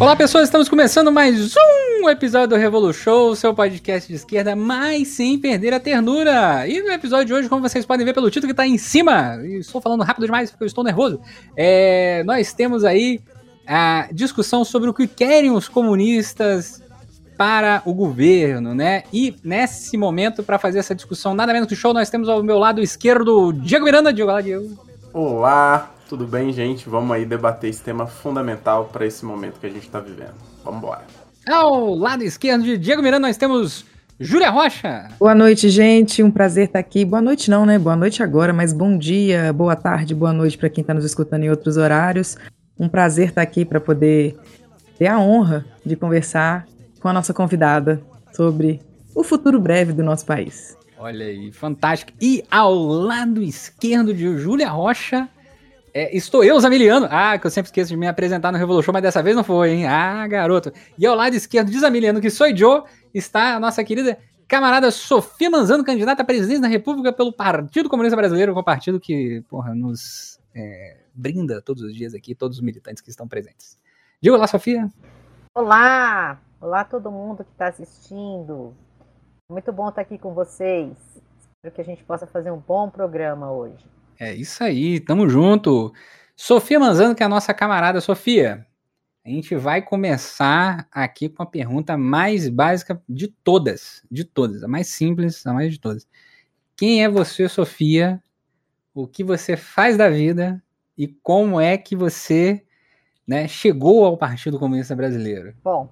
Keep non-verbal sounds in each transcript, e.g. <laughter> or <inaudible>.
Olá pessoas, estamos começando mais um episódio do Revolu Show, seu podcast de esquerda, mas sem perder a ternura. E no episódio de hoje, como vocês podem ver pelo título que está em cima, e estou falando rápido demais porque eu estou nervoso, é, nós temos aí a discussão sobre o que querem os comunistas para o governo, né? E nesse momento, para fazer essa discussão, nada menos que o show, nós temos ao meu lado esquerdo Diego Miranda. Diego, olá, Diego. Olá, tudo bem, gente? Vamos aí debater esse tema fundamental para esse momento que a gente está vivendo. Vamos embora. Ao lado esquerdo de Diego Miranda, nós temos Júlia Rocha. Boa noite, gente. Um prazer estar aqui. Boa noite, não, né? Boa noite agora, mas bom dia, boa tarde, boa noite para quem está nos escutando em outros horários. Um prazer estar aqui para poder ter a honra de conversar com a nossa convidada sobre o futuro breve do nosso país. Olha aí, fantástico. E ao lado esquerdo de Júlia Rocha, é, estou eu, Zamiliano. Ah, que eu sempre esqueço de me apresentar no Revolution, mas dessa vez não foi, hein? Ah, garoto. E ao lado esquerdo de Zamiliano, que sou Joe, está a nossa querida camarada Sofia Manzano, candidata a presidente da República pelo Partido Comunista Brasileiro, o partido que, porra, nos é, brinda todos os dias aqui, todos os militantes que estão presentes. Diga olá, Sofia. Olá! Olá todo mundo que está assistindo. Muito bom estar aqui com vocês. Espero que a gente possa fazer um bom programa hoje. É isso aí, tamo junto. Sofia Manzano, que é a nossa camarada. Sofia, a gente vai começar aqui com a pergunta mais básica de todas, de todas, a mais simples, a mais de todas. Quem é você, Sofia? O que você faz da vida e como é que você né, chegou ao Partido Comunista Brasileiro? Bom,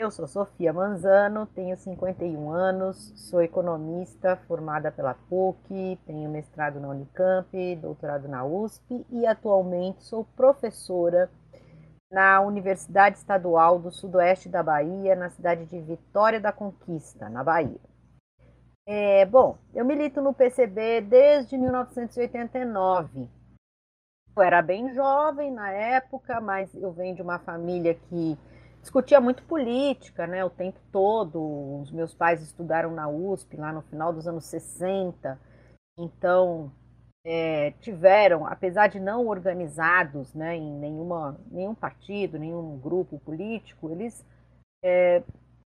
eu sou Sofia Manzano, tenho 51 anos, sou economista formada pela PUC, tenho mestrado na Unicamp, doutorado na USP e atualmente sou professora na Universidade Estadual do Sudoeste da Bahia, na cidade de Vitória da Conquista, na Bahia. É, bom, eu milito no PCB desde 1989. Eu era bem jovem na época, mas eu venho de uma família que discutia muito política, né, o tempo todo. Os meus pais estudaram na USP lá no final dos anos 60, então é, tiveram, apesar de não organizados, né, em nenhuma, nenhum partido, nenhum grupo político, eles é,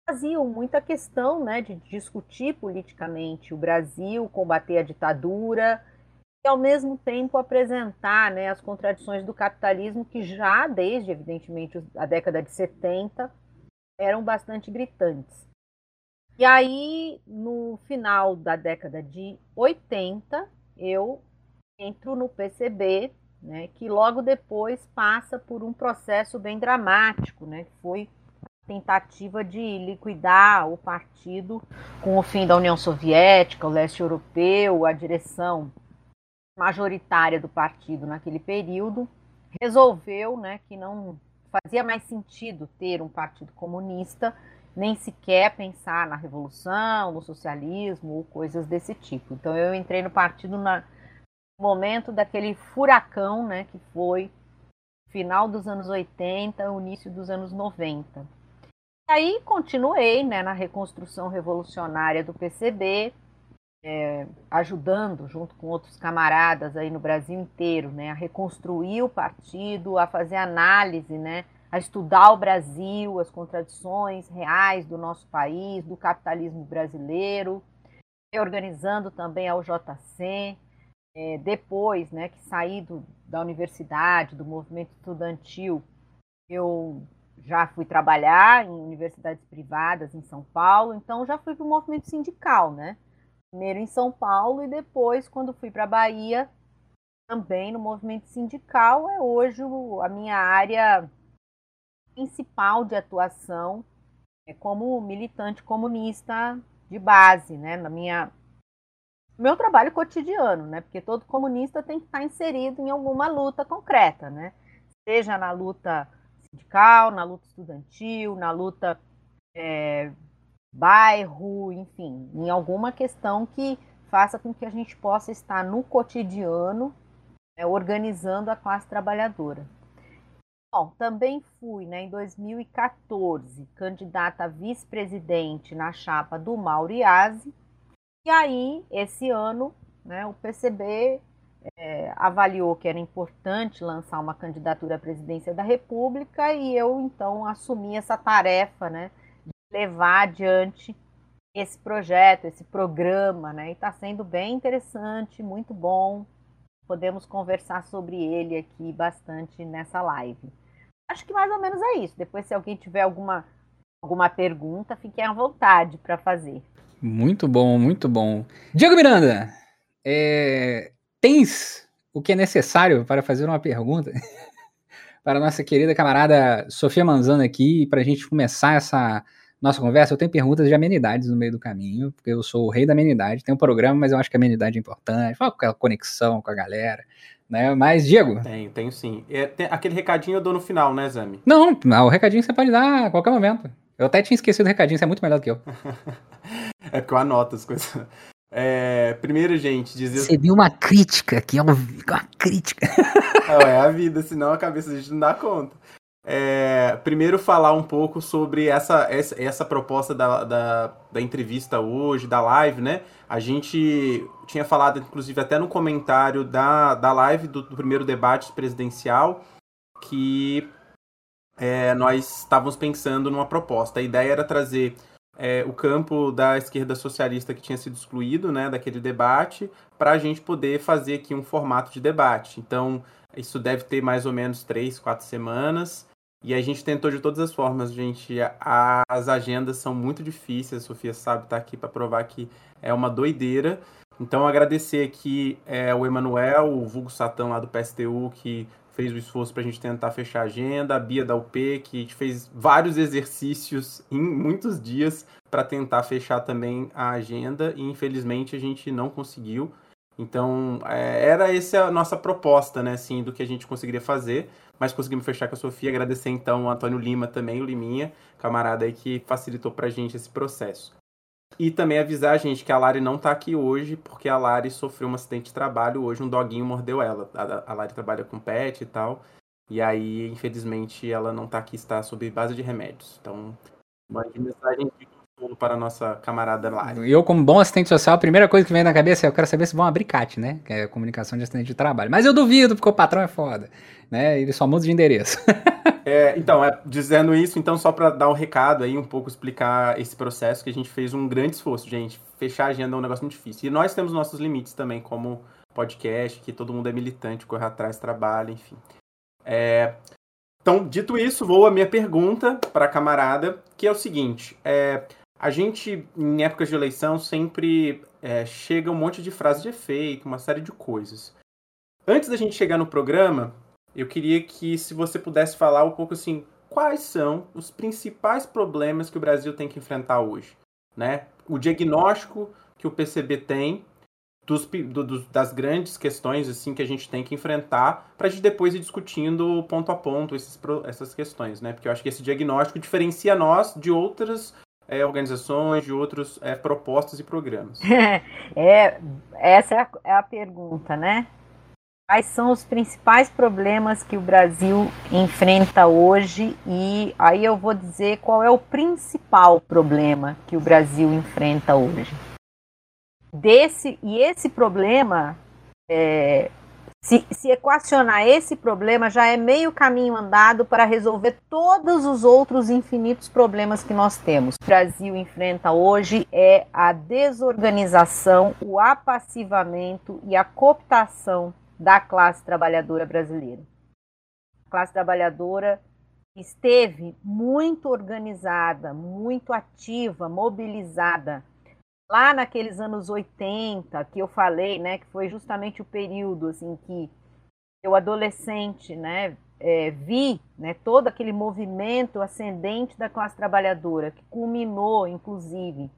faziam muita questão, né, de discutir politicamente o Brasil, combater a ditadura e ao mesmo tempo apresentar né, as contradições do capitalismo que já desde, evidentemente, a década de 70 eram bastante gritantes. E aí, no final da década de 80, eu entro no PCB, né, que logo depois passa por um processo bem dramático, né, que foi a tentativa de liquidar o partido com o fim da União Soviética, o leste europeu, a direção majoritária do partido naquele período, resolveu né, que não fazia mais sentido ter um partido comunista, nem sequer pensar na revolução, no socialismo ou coisas desse tipo. Então eu entrei no partido no momento daquele furacão né, que foi final dos anos 80, início dos anos 90. E aí continuei né, na reconstrução revolucionária do PCB, é, ajudando, junto com outros camaradas aí no Brasil inteiro, né, a reconstruir o partido, a fazer análise, né, a estudar o Brasil, as contradições reais do nosso país, do capitalismo brasileiro, organizando também a UJC. É, depois né, que saí do, da universidade, do movimento estudantil, eu já fui trabalhar em universidades privadas em São Paulo, então já fui para o movimento sindical, né? Primeiro em São Paulo e depois, quando fui para a Bahia, também no movimento sindical, é hoje a minha área principal de atuação é como militante comunista de base, né, na minha meu trabalho cotidiano, né, porque todo comunista tem que estar inserido em alguma luta concreta, né, seja na luta sindical, na luta estudantil, na luta é, bairro, enfim, em alguma questão que faça com que a gente possa estar no cotidiano é, organizando a classe trabalhadora. Bom, também fui, né, em 2014, candidata a vice-presidente na chapa do Mauriase, e aí, esse ano, né, o PCB é, avaliou que era importante lançar uma candidatura à presidência da República e eu então assumi essa tarefa, né, levar adiante esse projeto, esse programa, né, e está sendo bem interessante, muito bom. Podemos conversar sobre ele aqui bastante nessa live. Acho que mais ou menos é isso. Depois, se alguém tiver alguma, alguma pergunta, fiquem à vontade para fazer. Muito bom, muito bom. Diego Miranda, é, tens o que é necessário para fazer uma pergunta <laughs> para a nossa querida camarada Sofia Manzano aqui, para a gente começar essa nossa conversa? Eu tenho perguntas de amenidades no meio do caminho, porque eu sou o rei da amenidade. Tem um programa, mas eu acho que a amenidade é importante, fala aquela conexão com a galera. Né? Mas, Diego. Tenho, tenho sim. É, tem, aquele recadinho eu dou no final, né, Zami? Não, o recadinho você pode dar a qualquer momento. Eu até tinha esquecido o recadinho, você é muito melhor do que eu. <laughs> é porque eu anoto as coisas. É, primeiro, gente, dizer. Você viu uma crítica que é uma, uma crítica. Não, é a vida, senão a cabeça a gente não dá conta. É, primeiro, falar um pouco sobre essa, essa, essa proposta da, da, da, entrevista hoje, da live, né? A gente tinha falado, inclusive, até no comentário da, da live do, do primeiro debate presidencial, que é, nós estávamos pensando numa proposta. A ideia era trazer é, o campo da esquerda socialista que tinha sido excluído né, daquele debate, para a gente poder fazer aqui um formato de debate. Então, isso deve ter mais ou menos três, quatro semanas. E a gente tentou de todas as formas, gente. As agendas são muito difíceis, a Sofia sabe, tá aqui para provar que é uma doideira. Então, agradecer aqui é, o Emanuel, o Vulgo Satã lá do PSTU, que fez o esforço para a gente tentar fechar a agenda, a Bia da UP, que fez vários exercícios em muitos dias para tentar fechar também a agenda e infelizmente a gente não conseguiu. Então, é, era essa a nossa proposta, né, assim, do que a gente conseguiria fazer, mas conseguimos fechar com a Sofia. Agradecer então o Antônio Lima também, o Liminha, camarada aí que facilitou para a gente esse processo. E também avisar a gente que a Lari não tá aqui hoje, porque a Lari sofreu um acidente de trabalho hoje, um doguinho mordeu ela. A, a Lari trabalha com pet e tal. E aí, infelizmente, ela não tá aqui, está sob base de remédios. Então, mande mensagem de consolo para a nossa camarada Lari. Eu, como bom assistente social, a primeira coisa que vem na cabeça é eu quero saber se vão abrir CAT, né? Que é comunicação de assistente de trabalho. Mas eu duvido, porque o patrão é foda. Né? Ele só muda de endereço. <laughs> É, então, é, dizendo isso, então só para dar um recado aí, um pouco explicar esse processo, que a gente fez um grande esforço, gente. Fechar a agenda é um negócio muito difícil. E nós temos nossos limites também, como podcast, que todo mundo é militante, corre atrás, trabalha, enfim. É, então, dito isso, vou a minha pergunta para a camarada, que é o seguinte: é, a gente, em épocas de eleição, sempre é, chega um monte de frases de efeito, uma série de coisas. Antes da gente chegar no programa, eu queria que se você pudesse falar um pouco assim, quais são os principais problemas que o Brasil tem que enfrentar hoje, né? O diagnóstico que o PCB tem dos, do, das grandes questões assim que a gente tem que enfrentar para a gente depois ir discutindo ponto a ponto esses, essas questões, né? Porque eu acho que esse diagnóstico diferencia nós de outras é, organizações, de outros é, propostas e programas. <laughs> é, essa é a, é a pergunta, né? quais são os principais problemas que o Brasil enfrenta hoje e aí eu vou dizer qual é o principal problema que o Brasil enfrenta hoje. Desse e esse problema, é, se, se equacionar esse problema, já é meio caminho andado para resolver todos os outros infinitos problemas que nós temos. O Brasil enfrenta hoje é a desorganização, o apassivamento e a cooptação da classe trabalhadora brasileira. A classe trabalhadora esteve muito organizada, muito ativa, mobilizada. Lá naqueles anos 80, que eu falei, né, que foi justamente o período assim que eu adolescente, né, é, vi, né, todo aquele movimento ascendente da classe trabalhadora que culminou, inclusive,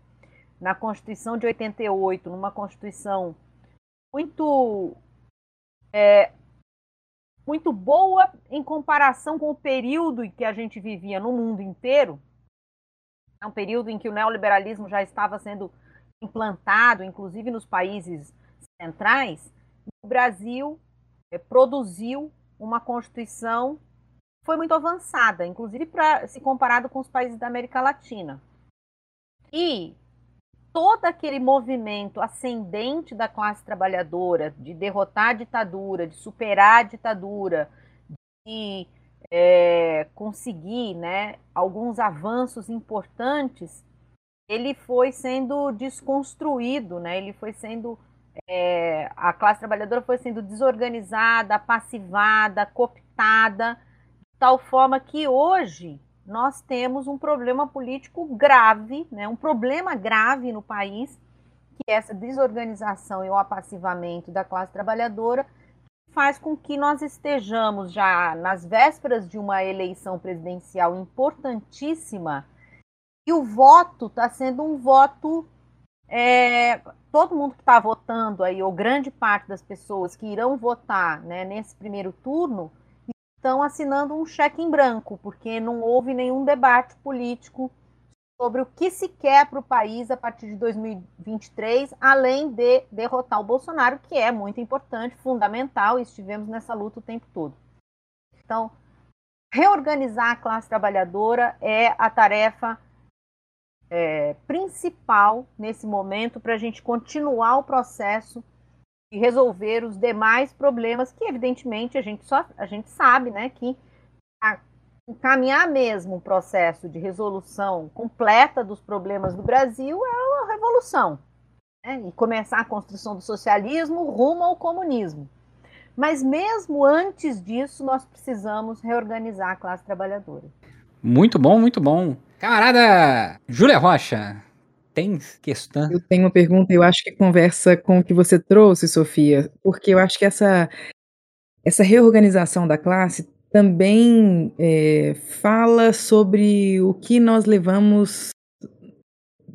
na Constituição de 88, numa Constituição muito é, muito boa em comparação com o período em que a gente vivia no mundo inteiro. É um período em que o neoliberalismo já estava sendo implantado, inclusive nos países centrais. O Brasil é, produziu uma Constituição que foi muito avançada, inclusive para se comparado com os países da América Latina. E todo aquele movimento ascendente da classe trabalhadora, de derrotar a ditadura, de superar a ditadura, de é, conseguir né, alguns avanços importantes, ele foi sendo desconstruído, né? ele foi sendo. É, a classe trabalhadora foi sendo desorganizada, passivada, cooptada, de tal forma que hoje nós temos um problema político grave, né, um problema grave no país, que é essa desorganização e o apassivamento da classe trabalhadora, faz com que nós estejamos já nas vésperas de uma eleição presidencial importantíssima e o voto está sendo um voto. É, todo mundo que está votando aí, ou grande parte das pessoas que irão votar né, nesse primeiro turno, estão assinando um cheque em branco, porque não houve nenhum debate político sobre o que se quer para o país a partir de 2023, além de derrotar o Bolsonaro, que é muito importante, fundamental, e estivemos nessa luta o tempo todo. Então, reorganizar a classe trabalhadora é a tarefa é, principal nesse momento para a gente continuar o processo e resolver os demais problemas que evidentemente a gente só a gente sabe, né, que a, encaminhar mesmo um processo de resolução completa dos problemas do Brasil é uma revolução, né, e começar a construção do socialismo rumo ao comunismo. Mas mesmo antes disso, nós precisamos reorganizar a classe trabalhadora. Muito bom, muito bom. Camarada Júlia Rocha, tem questão? Eu tenho uma pergunta, eu acho que conversa com o que você trouxe, Sofia, porque eu acho que essa, essa reorganização da classe também é, fala sobre o que nós levamos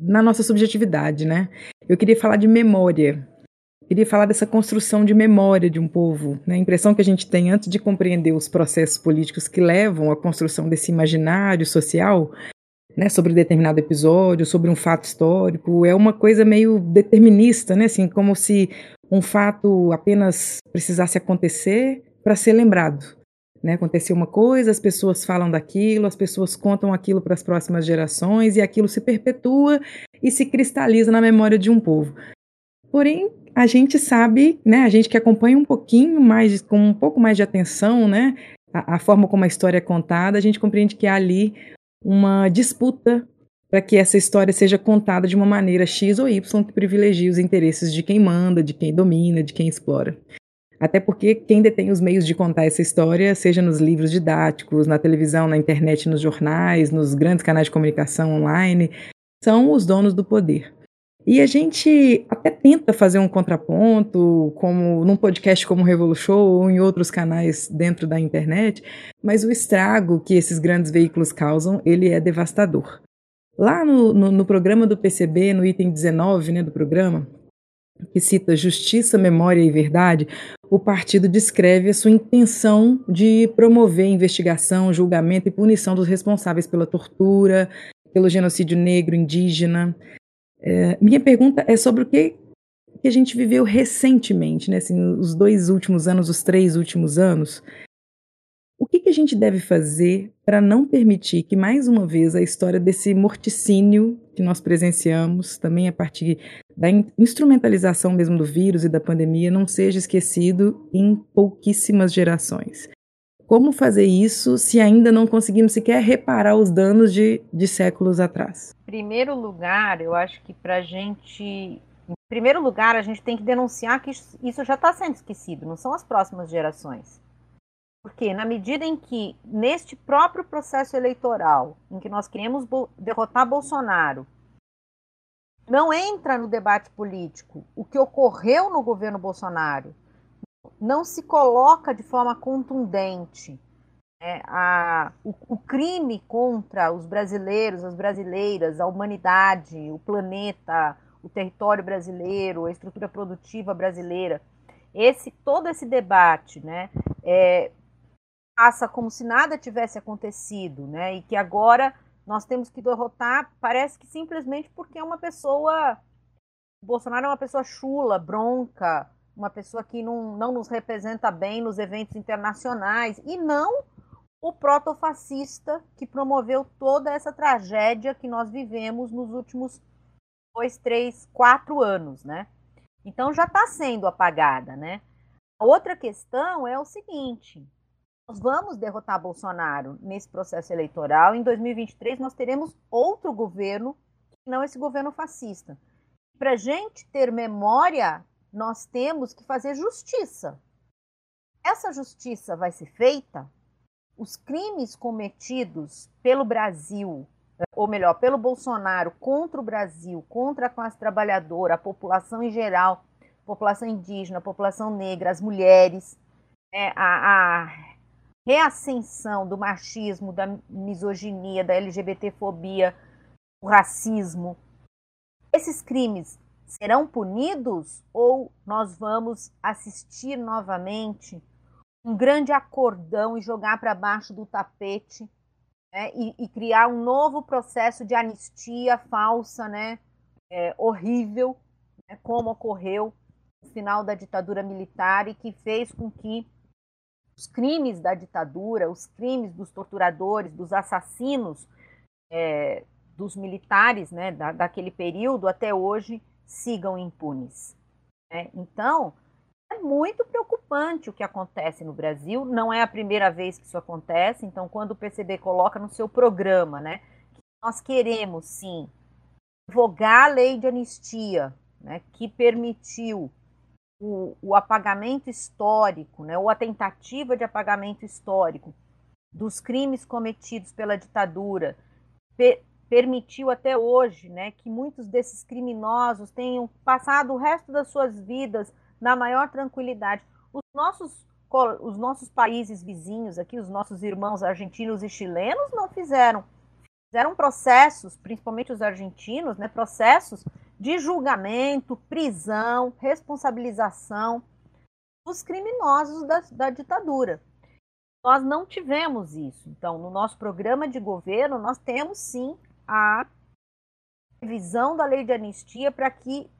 na nossa subjetividade, né? Eu queria falar de memória. Queria falar dessa construção de memória de um povo. Né? A impressão que a gente tem antes de compreender os processos políticos que levam à construção desse imaginário social né, sobre determinado episódio, sobre um fato histórico, é uma coisa meio determinista, né, assim, como se um fato apenas precisasse acontecer para ser lembrado. Né, aconteceu uma coisa, as pessoas falam daquilo, as pessoas contam aquilo para as próximas gerações e aquilo se perpetua e se cristaliza na memória de um povo. Porém, a gente sabe, né, a gente que acompanha um pouquinho mais, com um pouco mais de atenção, né, a, a forma como a história é contada, a gente compreende que há ali uma disputa para que essa história seja contada de uma maneira X ou Y que privilegie os interesses de quem manda, de quem domina, de quem explora. Até porque quem detém os meios de contar essa história, seja nos livros didáticos, na televisão, na internet, nos jornais, nos grandes canais de comunicação online, são os donos do poder. E a gente até tenta fazer um contraponto, como num podcast como o Revolu Show ou em outros canais dentro da internet, mas o estrago que esses grandes veículos causam, ele é devastador. Lá no, no, no programa do PCB, no item 19 né, do programa, que cita Justiça, Memória e Verdade, o partido descreve a sua intenção de promover investigação, julgamento e punição dos responsáveis pela tortura, pelo genocídio negro, indígena, é, minha pergunta é sobre o que, que a gente viveu recentemente, né? Assim, os dois últimos anos, os três últimos anos. O que, que a gente deve fazer para não permitir que, mais uma vez, a história desse morticínio que nós presenciamos, também a partir da instrumentalização mesmo do vírus e da pandemia, não seja esquecido em pouquíssimas gerações? Como fazer isso se ainda não conseguimos sequer reparar os danos de, de séculos atrás? Em primeiro lugar, eu acho que para a gente. Em primeiro lugar, a gente tem que denunciar que isso já está sendo esquecido, não são as próximas gerações. Porque, na medida em que, neste próprio processo eleitoral, em que nós queremos derrotar Bolsonaro, não entra no debate político o que ocorreu no governo Bolsonaro, não se coloca de forma contundente né, a, o, o, crime contra os brasileiros, as brasileiras, a humanidade, o planeta, o território brasileiro, a estrutura produtiva brasileira. Esse todo esse debate, né, é, passa como se nada tivesse acontecido, né, e que agora nós temos que derrotar, parece que simplesmente porque é uma pessoa, Bolsonaro é uma pessoa chula, bronca, uma pessoa que não, não nos representa bem nos eventos internacionais, e não o protofascista que promoveu toda essa tragédia que nós vivemos nos últimos dois, três, quatro anos, né? Então já está sendo apagada, né? Outra questão é o seguinte: nós vamos derrotar Bolsonaro nesse processo eleitoral. Em 2023 nós teremos outro governo, não esse governo fascista. Para gente ter memória, nós temos que fazer justiça. Essa justiça vai ser feita. Os crimes cometidos pelo Brasil ou melhor, pelo Bolsonaro contra o Brasil, contra a classe trabalhadora, a população em geral, população indígena, população negra, as mulheres, é, a, a reascensão do machismo, da misoginia, da LGBTfobia, o racismo. Esses crimes serão punidos ou nós vamos assistir novamente um grande acordão e jogar para baixo do tapete né, e, e, criar um novo processo de anistia falsa, né, é, horrível, né, como ocorreu no final da ditadura militar e que fez com que os crimes da ditadura, os crimes dos torturadores, dos assassinos, é, dos militares né, da, daquele período até hoje sigam impunes. Né? Então, é muito preocupante o que acontece no Brasil. Não é a primeira vez que isso acontece. Então, quando o PCB coloca no seu programa, né, que nós queremos sim vogar a lei de anistia, né, que permitiu o, o apagamento histórico, né, ou a tentativa de apagamento histórico dos crimes cometidos pela ditadura, permitiu até hoje, né, que muitos desses criminosos tenham passado o resto das suas vidas na maior tranquilidade. Os nossos, os nossos países vizinhos aqui, os nossos irmãos argentinos e chilenos não fizeram. Fizeram processos, principalmente os argentinos, né, processos de julgamento, prisão, responsabilização dos criminosos da, da ditadura. Nós não tivemos isso. Então, no nosso programa de governo, nós temos sim a revisão da lei de anistia para que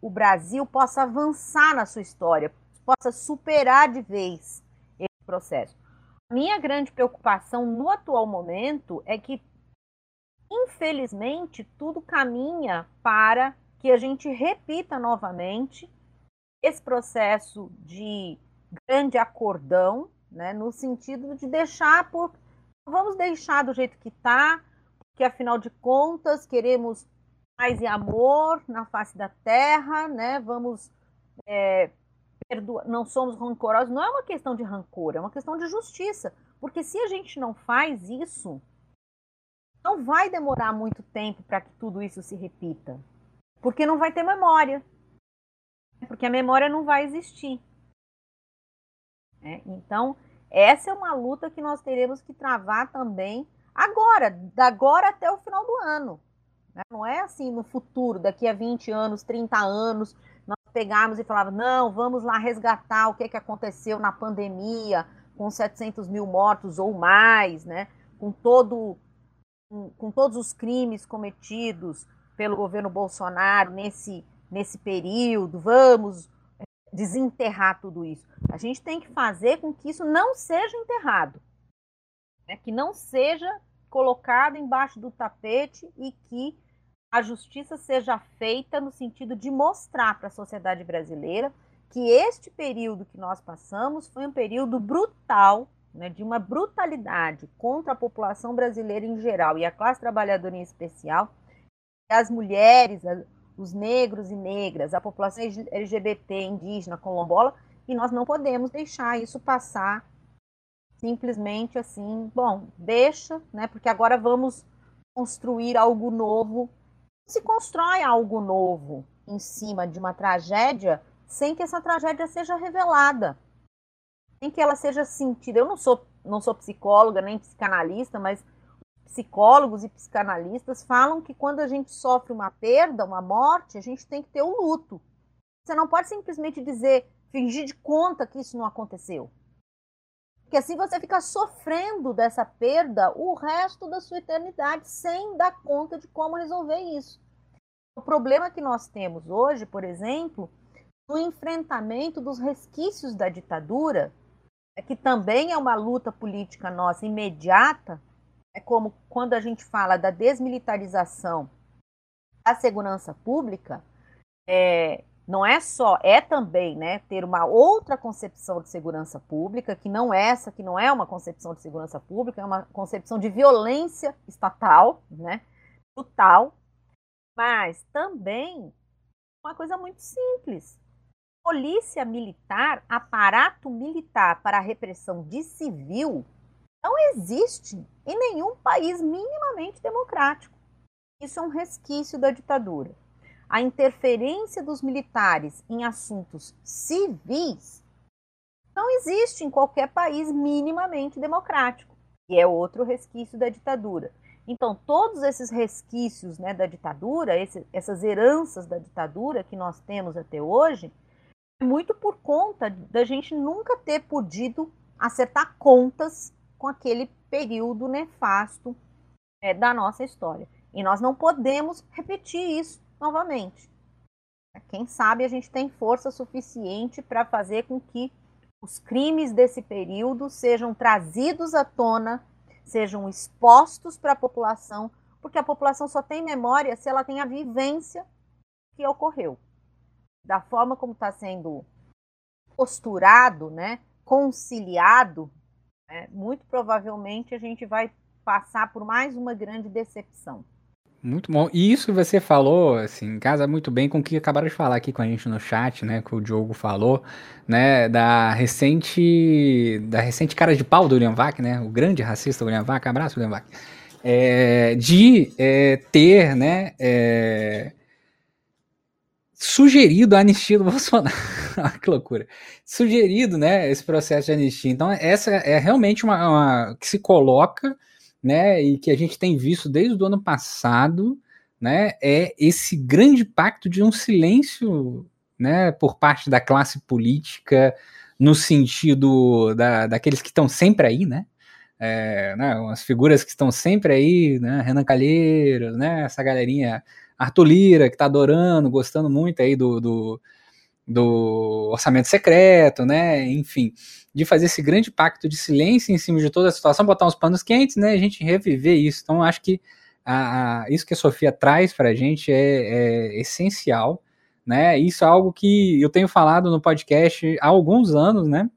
o Brasil possa avançar na sua história, possa superar de vez esse processo. Minha grande preocupação no atual momento é que, infelizmente, tudo caminha para que a gente repita novamente esse processo de grande acordão, né, no sentido de deixar por. Vamos deixar do jeito que está, porque afinal de contas queremos paz e amor na face da terra, né? Vamos é, perdoar, não somos rancorosos. Não é uma questão de rancor, é uma questão de justiça. Porque se a gente não faz isso, não vai demorar muito tempo para que tudo isso se repita. Porque não vai ter memória. Porque a memória não vai existir. É, então, essa é uma luta que nós teremos que travar também agora, da agora até o final do ano. Né? Não é assim no futuro, daqui a 20 anos, 30 anos, nós pegarmos e falarmos, não, vamos lá resgatar o que, é que aconteceu na pandemia, com 700 mil mortos ou mais, né? com, todo, com, com todos os crimes cometidos pelo governo Bolsonaro nesse, nesse período, vamos é, desenterrar tudo isso. A gente tem que fazer com que isso não seja enterrado, né? que não seja colocado embaixo do tapete e que a justiça seja feita no sentido de mostrar para a sociedade brasileira que este período que nós passamos foi um período brutal, né, de uma brutalidade contra a população brasileira em geral e a classe trabalhadora em especial, as mulheres, os negros e negras, a população LGBT, indígena, colombola, e nós não podemos deixar isso passar simplesmente assim, bom, deixa, né, porque agora vamos construir algo novo se constrói algo novo em cima de uma tragédia sem que essa tragédia seja revelada, sem que ela seja sentida. Eu não sou, não sou psicóloga nem psicanalista, mas psicólogos e psicanalistas falam que quando a gente sofre uma perda, uma morte, a gente tem que ter o luto. Você não pode simplesmente dizer, fingir de conta que isso não aconteceu. Porque assim você fica sofrendo dessa perda o resto da sua eternidade sem dar conta de como resolver isso. O problema que nós temos hoje, por exemplo, no enfrentamento dos resquícios da ditadura, é que também é uma luta política nossa imediata, é como quando a gente fala da desmilitarização a segurança pública é, não é só, é também né, ter uma outra concepção de segurança pública, que não é essa, que não é uma concepção de segurança pública, é uma concepção de violência estatal, né, brutal, mas também uma coisa muito simples. Polícia militar, aparato militar para a repressão de civil, não existe em nenhum país minimamente democrático. Isso é um resquício da ditadura. A interferência dos militares em assuntos civis não existe em qualquer país minimamente democrático, e é outro resquício da ditadura. Então, todos esses resquícios né, da ditadura, esse, essas heranças da ditadura que nós temos até hoje, é muito por conta da gente nunca ter podido acertar contas com aquele período nefasto é, da nossa história. E nós não podemos repetir isso novamente. Quem sabe a gente tem força suficiente para fazer com que os crimes desse período sejam trazidos à tona sejam expostos para a população, porque a população só tem memória se ela tem a vivência que ocorreu. Da forma como está sendo posturado, né, conciliado, né, muito provavelmente a gente vai passar por mais uma grande decepção. Muito bom. E isso que você falou, assim, casa muito bem com o que acabaram de falar aqui com a gente no chat, né? Que o Diogo falou, né? Da recente. Da recente cara de pau do William Vac, né? O grande racista William Vac. Abraço, William Vac. É, de é, ter, né? É, sugerido a anistia do <laughs> Bolsonaro. que loucura. Sugerido, né? Esse processo de anistia. Então, essa é realmente uma, uma que se coloca né, e que a gente tem visto desde o ano passado, né, é esse grande pacto de um silêncio, né, por parte da classe política, no sentido da, daqueles que estão sempre aí, né, é, né, as figuras que estão sempre aí, né, Renan Calheiros, né, essa galerinha, Arthur Lira, que está adorando, gostando muito aí do, do, do orçamento secreto, né, enfim, de fazer esse grande pacto de silêncio em cima de toda a situação, botar uns panos quentes, né? A gente reviver isso. Então, acho que a, a, isso que a Sofia traz para a gente é, é, essencial, né? Isso é algo que eu tenho falado no podcast há alguns anos, né?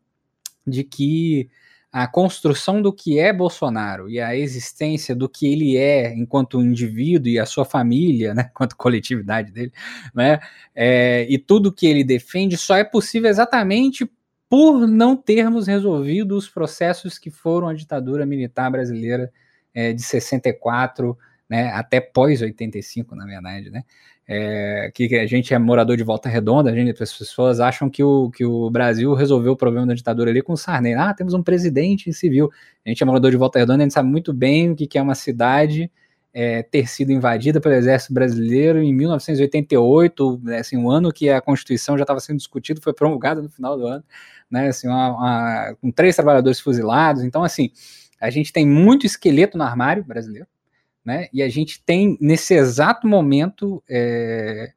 De que a construção do que é Bolsonaro e a existência do que ele é enquanto indivíduo e a sua família, né, <laughs> enquanto coletividade dele, né, é, e tudo que ele defende só é possível exatamente por não termos resolvido os processos que foram a ditadura militar brasileira é, de 64 né, até pós-85, na verdade, né? É, que a gente é morador de Volta Redonda, a gente, as pessoas acham que o, que o Brasil resolveu o problema da ditadura ali com o Sarney. Ah, temos um presidente civil. A gente é morador de Volta Redonda, a gente sabe muito bem o que, que é uma cidade é, ter sido invadida pelo exército brasileiro em 1988, né, assim, um ano que a Constituição já estava sendo discutida, foi promulgada no final do ano né? Assim, uma, uma, com três trabalhadores fuzilados. Então, assim, a gente tem muito esqueleto no armário brasileiro, né? E a gente tem, nesse exato momento, é,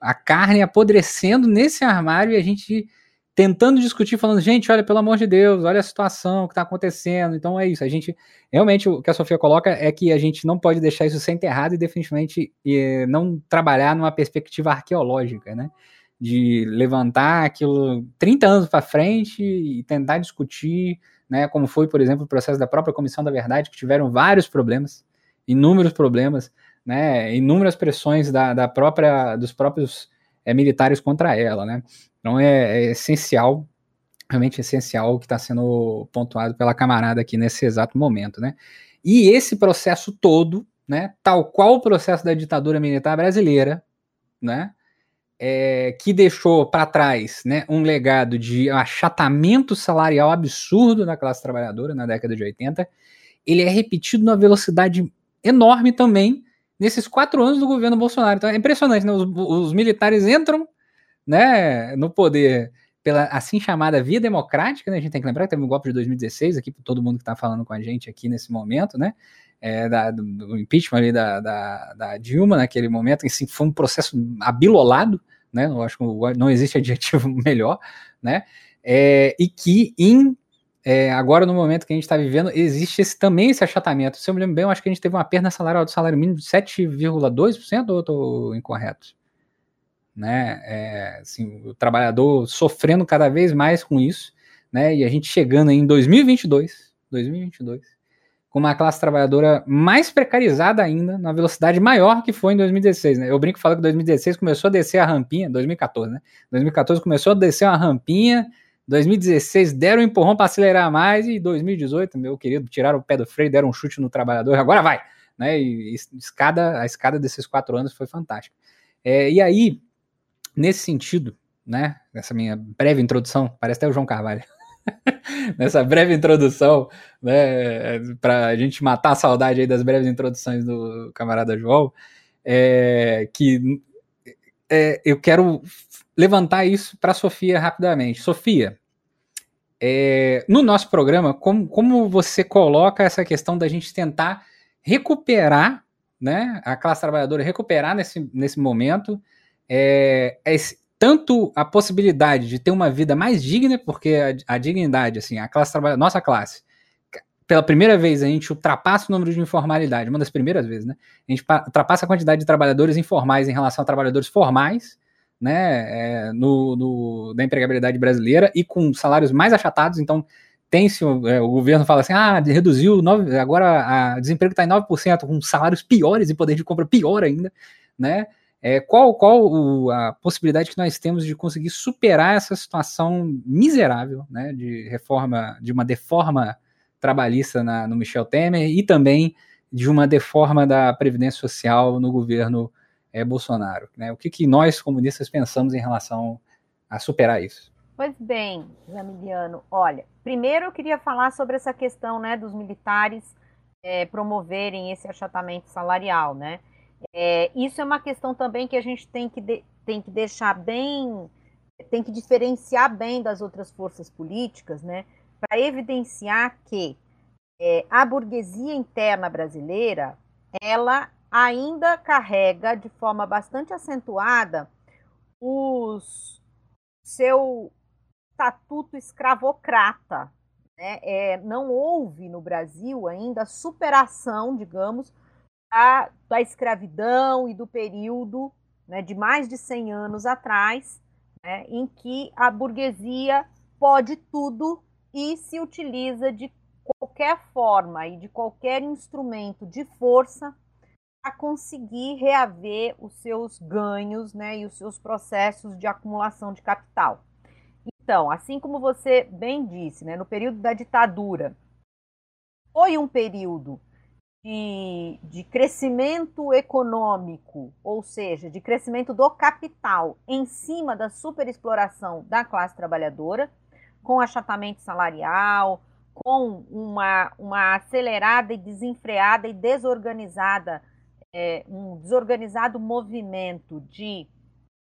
a carne apodrecendo nesse armário e a gente tentando discutir, falando, gente, olha, pelo amor de Deus, olha a situação que está acontecendo. Então é isso. A gente realmente o que a Sofia coloca é que a gente não pode deixar isso ser enterrado e definitivamente e, não trabalhar numa perspectiva arqueológica, né? de levantar aquilo 30 anos para frente e tentar discutir, né, como foi, por exemplo, o processo da própria Comissão da Verdade, que tiveram vários problemas, inúmeros problemas, né, inúmeras pressões da, da própria, dos próprios é, militares contra ela, né. Então é, é essencial, realmente essencial o que está sendo pontuado pela camarada aqui nesse exato momento, né. E esse processo todo, né, tal qual o processo da ditadura militar brasileira, né, é, que deixou para trás né, um legado de achatamento salarial absurdo na classe trabalhadora na década de 80, ele é repetido numa velocidade enorme também nesses quatro anos do governo Bolsonaro. Então é impressionante, né? os, os militares entram né, no poder pela assim chamada via democrática, né? A gente tem que lembrar que teve um golpe de 2016 aqui, para todo mundo que está falando com a gente aqui nesse momento, né? É, da, do, impeachment ali da, da, da, Dilma naquele momento, assim, foi um processo abilolado, né? Eu acho que não existe adjetivo <laughs> melhor, né? É, e que em é, agora no momento que a gente está vivendo, existe esse, também esse achatamento. Se eu me lembro bem, eu acho que a gente teve uma perda salarial do salário mínimo de 7,2% ou estou incorreto? Né? É, assim, o trabalhador sofrendo cada vez mais com isso, né? E a gente chegando em 2022, 2022, com uma classe trabalhadora mais precarizada ainda, na velocidade maior que foi em 2016, né? Eu brinco falando que 2016 começou a descer a rampinha, 2014, né? 2014 começou a descer uma rampinha 2016 deram um empurrão para acelerar mais e 2018, meu querido, tiraram o pé do freio, deram um chute no trabalhador, agora vai, né? E escada, a escada desses quatro anos foi fantástica. É, e aí, nesse sentido, né? Nessa minha breve introdução, parece até o João Carvalho. <laughs> Nessa breve introdução, né, para a gente matar a saudade aí das breves introduções do camarada João, é, que é, eu quero levantar isso para Sofia rapidamente. Sofia, é, no nosso programa, como, como você coloca essa questão da gente tentar recuperar, né, a classe trabalhadora recuperar nesse, nesse momento, é, esse, tanto a possibilidade de ter uma vida mais digna, porque a, a dignidade, assim, a classe nossa classe, pela primeira vez a gente ultrapassa o número de informalidade, uma das primeiras vezes, né? A gente ultrapassa a quantidade de trabalhadores informais em relação a trabalhadores formais, né, é, no, no, da empregabilidade brasileira e com salários mais achatados, então tem-se, é, o governo fala assim, ah, reduziu, 9, agora a desemprego está em 9%, com salários piores e poder de compra pior ainda, né, é, qual, qual o, a possibilidade que nós temos de conseguir superar essa situação miserável, né, de reforma, de uma deforma trabalhista na, no Michel Temer e também de uma deforma da Previdência Social no governo é, Bolsonaro. Né? O que, que nós, comunistas, pensamos em relação a superar isso? Pois bem, Jamiliano, olha, primeiro eu queria falar sobre essa questão né, dos militares é, promoverem esse achatamento salarial, né? É, isso é uma questão também que a gente tem que, de, tem que deixar bem, tem que diferenciar bem das outras forças políticas, né? Para evidenciar que é, a burguesia interna brasileira, ela ainda carrega de forma bastante acentuada os seu estatuto escravocrata. Né? É, não houve no Brasil ainda superação, digamos, da, da escravidão e do período né, de mais de 100 anos atrás, né, em que a burguesia pode tudo e se utiliza de qualquer forma e de qualquer instrumento de força a conseguir reaver os seus ganhos né, e os seus processos de acumulação de capital. Então, assim como você bem disse, né, no período da ditadura, foi um período de, de crescimento econômico, ou seja, de crescimento do capital em cima da superexploração da classe trabalhadora, com achatamento salarial, com uma, uma acelerada e desenfreada e desorganizada é, um desorganizado movimento de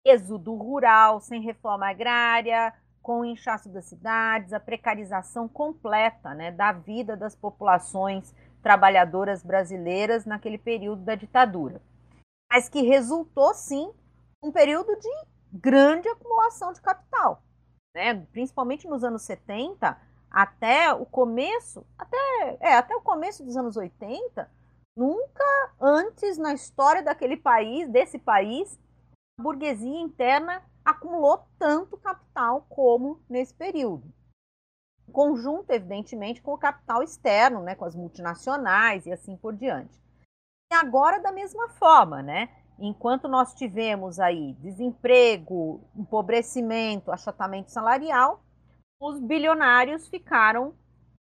êxodo rural, sem reforma agrária, com o inchaço das cidades, a precarização completa né, da vida das populações trabalhadoras brasileiras naquele período da ditadura. Mas que resultou, sim, um período de grande acumulação de capital. Né? Principalmente nos anos 70, até o começo, até, é, até o começo dos anos 80, Nunca antes na história daquele país, desse país, a burguesia interna acumulou tanto capital como nesse período. Conjunto, evidentemente, com o capital externo, né, com as multinacionais e assim por diante. E agora, da mesma forma, né? Enquanto nós tivemos aí desemprego, empobrecimento, achatamento salarial, os bilionários ficaram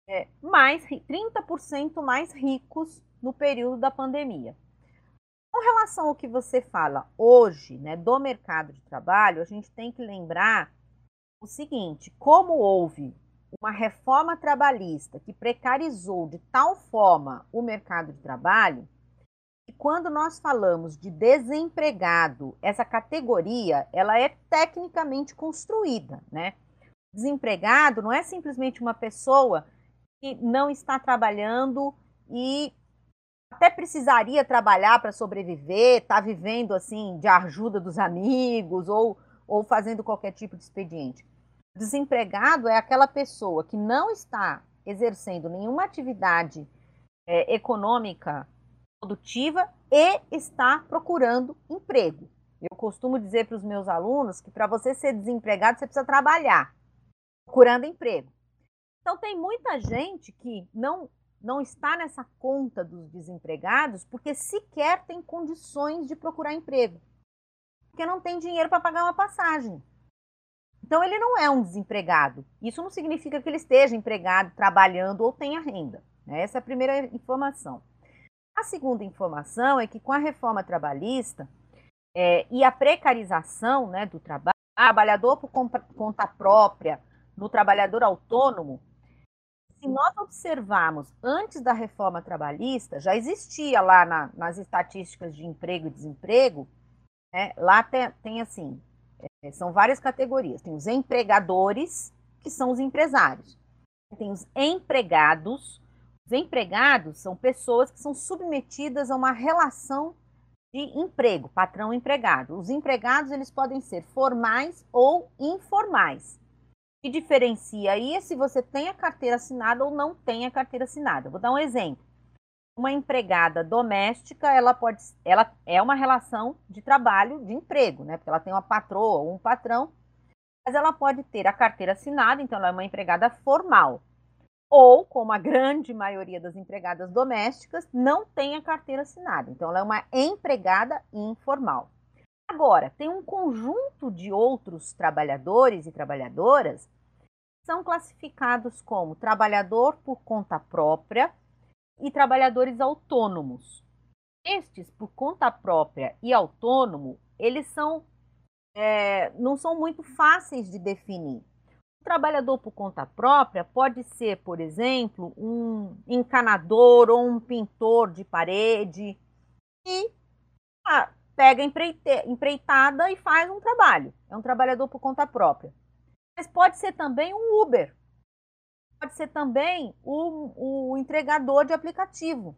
é, mais 30% mais ricos no período da pandemia. Com relação ao que você fala hoje, né, do mercado de trabalho, a gente tem que lembrar o seguinte: como houve uma reforma trabalhista que precarizou de tal forma o mercado de trabalho, e quando nós falamos de desempregado, essa categoria ela é tecnicamente construída, né? Desempregado não é simplesmente uma pessoa que não está trabalhando e até precisaria trabalhar para sobreviver, tá vivendo assim de ajuda dos amigos ou, ou fazendo qualquer tipo de expediente. Desempregado é aquela pessoa que não está exercendo nenhuma atividade é, econômica produtiva e está procurando emprego. Eu costumo dizer para os meus alunos que para você ser desempregado, você precisa trabalhar, procurando emprego. Então, tem muita gente que não, não está nessa conta dos desempregados porque sequer tem condições de procurar emprego. Porque não tem dinheiro para pagar uma passagem. Então, ele não é um desempregado. Isso não significa que ele esteja empregado, trabalhando ou tenha renda. Né? Essa é a primeira informação. A segunda informação é que com a reforma trabalhista é, e a precarização né, do trabalho, trabalhador por conta própria, no trabalhador autônomo, se nós observarmos antes da reforma trabalhista, já existia lá na, nas estatísticas de emprego e desemprego, né, lá tem, tem assim, são várias categorias. Tem os empregadores, que são os empresários. Tem os empregados. Os empregados são pessoas que são submetidas a uma relação de emprego, patrão-empregado. Os empregados eles podem ser formais ou informais que diferencia aí é se você tem a carteira assinada ou não tem a carteira assinada. Vou dar um exemplo. Uma empregada doméstica, ela pode, ela é uma relação de trabalho, de emprego, né? Porque ela tem uma patroa ou um patrão, mas ela pode ter a carteira assinada, então ela é uma empregada formal. Ou, como a grande maioria das empregadas domésticas, não tem a carteira assinada. Então, ela é uma empregada informal. Agora, tem um conjunto de outros trabalhadores e trabalhadoras são classificados como trabalhador por conta própria e trabalhadores autônomos. Estes, por conta própria e autônomo, eles são é, não são muito fáceis de definir. O trabalhador por conta própria pode ser, por exemplo, um encanador ou um pintor de parede e ah, pega empreitada e faz um trabalho. É um trabalhador por conta própria. Mas pode ser também um Uber. Pode ser também o, o entregador de aplicativo.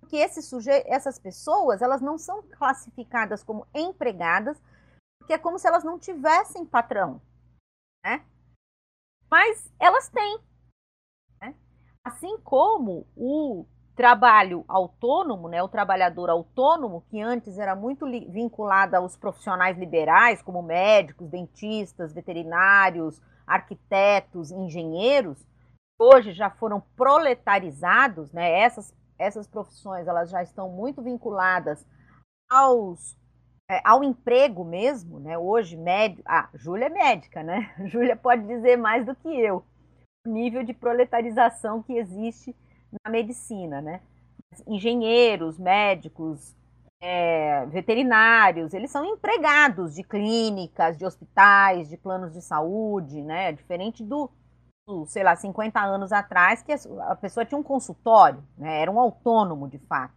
Porque esse sujeito, essas pessoas, elas não são classificadas como empregadas, porque é como se elas não tivessem patrão. Né? Mas elas têm. Né? Assim como o trabalho autônomo, né, o trabalhador autônomo, que antes era muito vinculado aos profissionais liberais, como médicos, dentistas, veterinários, arquitetos, engenheiros, hoje já foram proletarizados, né, essas, essas profissões elas já estão muito vinculadas aos é, ao emprego mesmo, né? Hoje, médico. Ah, Júlia é médica, né? <laughs> Júlia pode dizer mais do que eu. O nível de proletarização que existe na medicina, né? Engenheiros, médicos, é, veterinários, eles são empregados de clínicas, de hospitais, de planos de saúde, né? Diferente do, do sei lá, 50 anos atrás, que a pessoa tinha um consultório, né? Era um autônomo, de fato.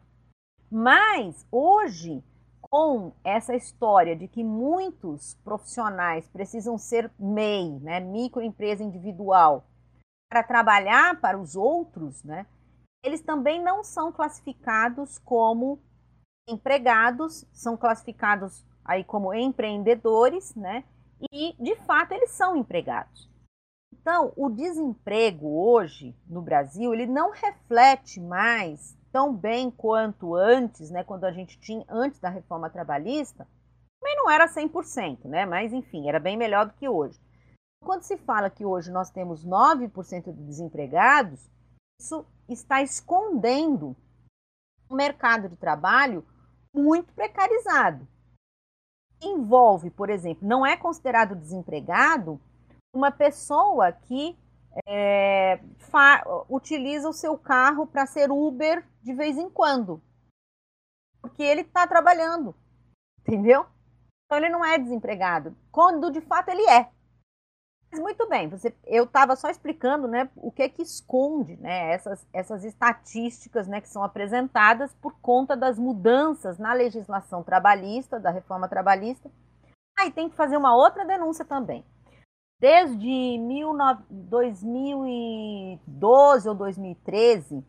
Mas, hoje, com essa história de que muitos profissionais precisam ser MEI, né? Microempresa individual, para trabalhar para os outros, né? eles também não são classificados como empregados, são classificados aí como empreendedores, né? E de fato eles são empregados. Então, o desemprego hoje no Brasil, ele não reflete mais tão bem quanto antes, né, quando a gente tinha antes da reforma trabalhista, também não era 100%, né? Mas enfim, era bem melhor do que hoje. Quando se fala que hoje nós temos 9% de desempregados, isso está escondendo um mercado de trabalho muito precarizado. Envolve, por exemplo, não é considerado desempregado uma pessoa que é, utiliza o seu carro para ser Uber de vez em quando, porque ele está trabalhando, entendeu? Então ele não é desempregado, quando de fato ele é. Mas muito bem, você, eu estava só explicando né, o que é que esconde né, essas, essas estatísticas né, que são apresentadas por conta das mudanças na legislação trabalhista, da reforma trabalhista. Aí ah, tem que fazer uma outra denúncia também. Desde 2012 ou 2013,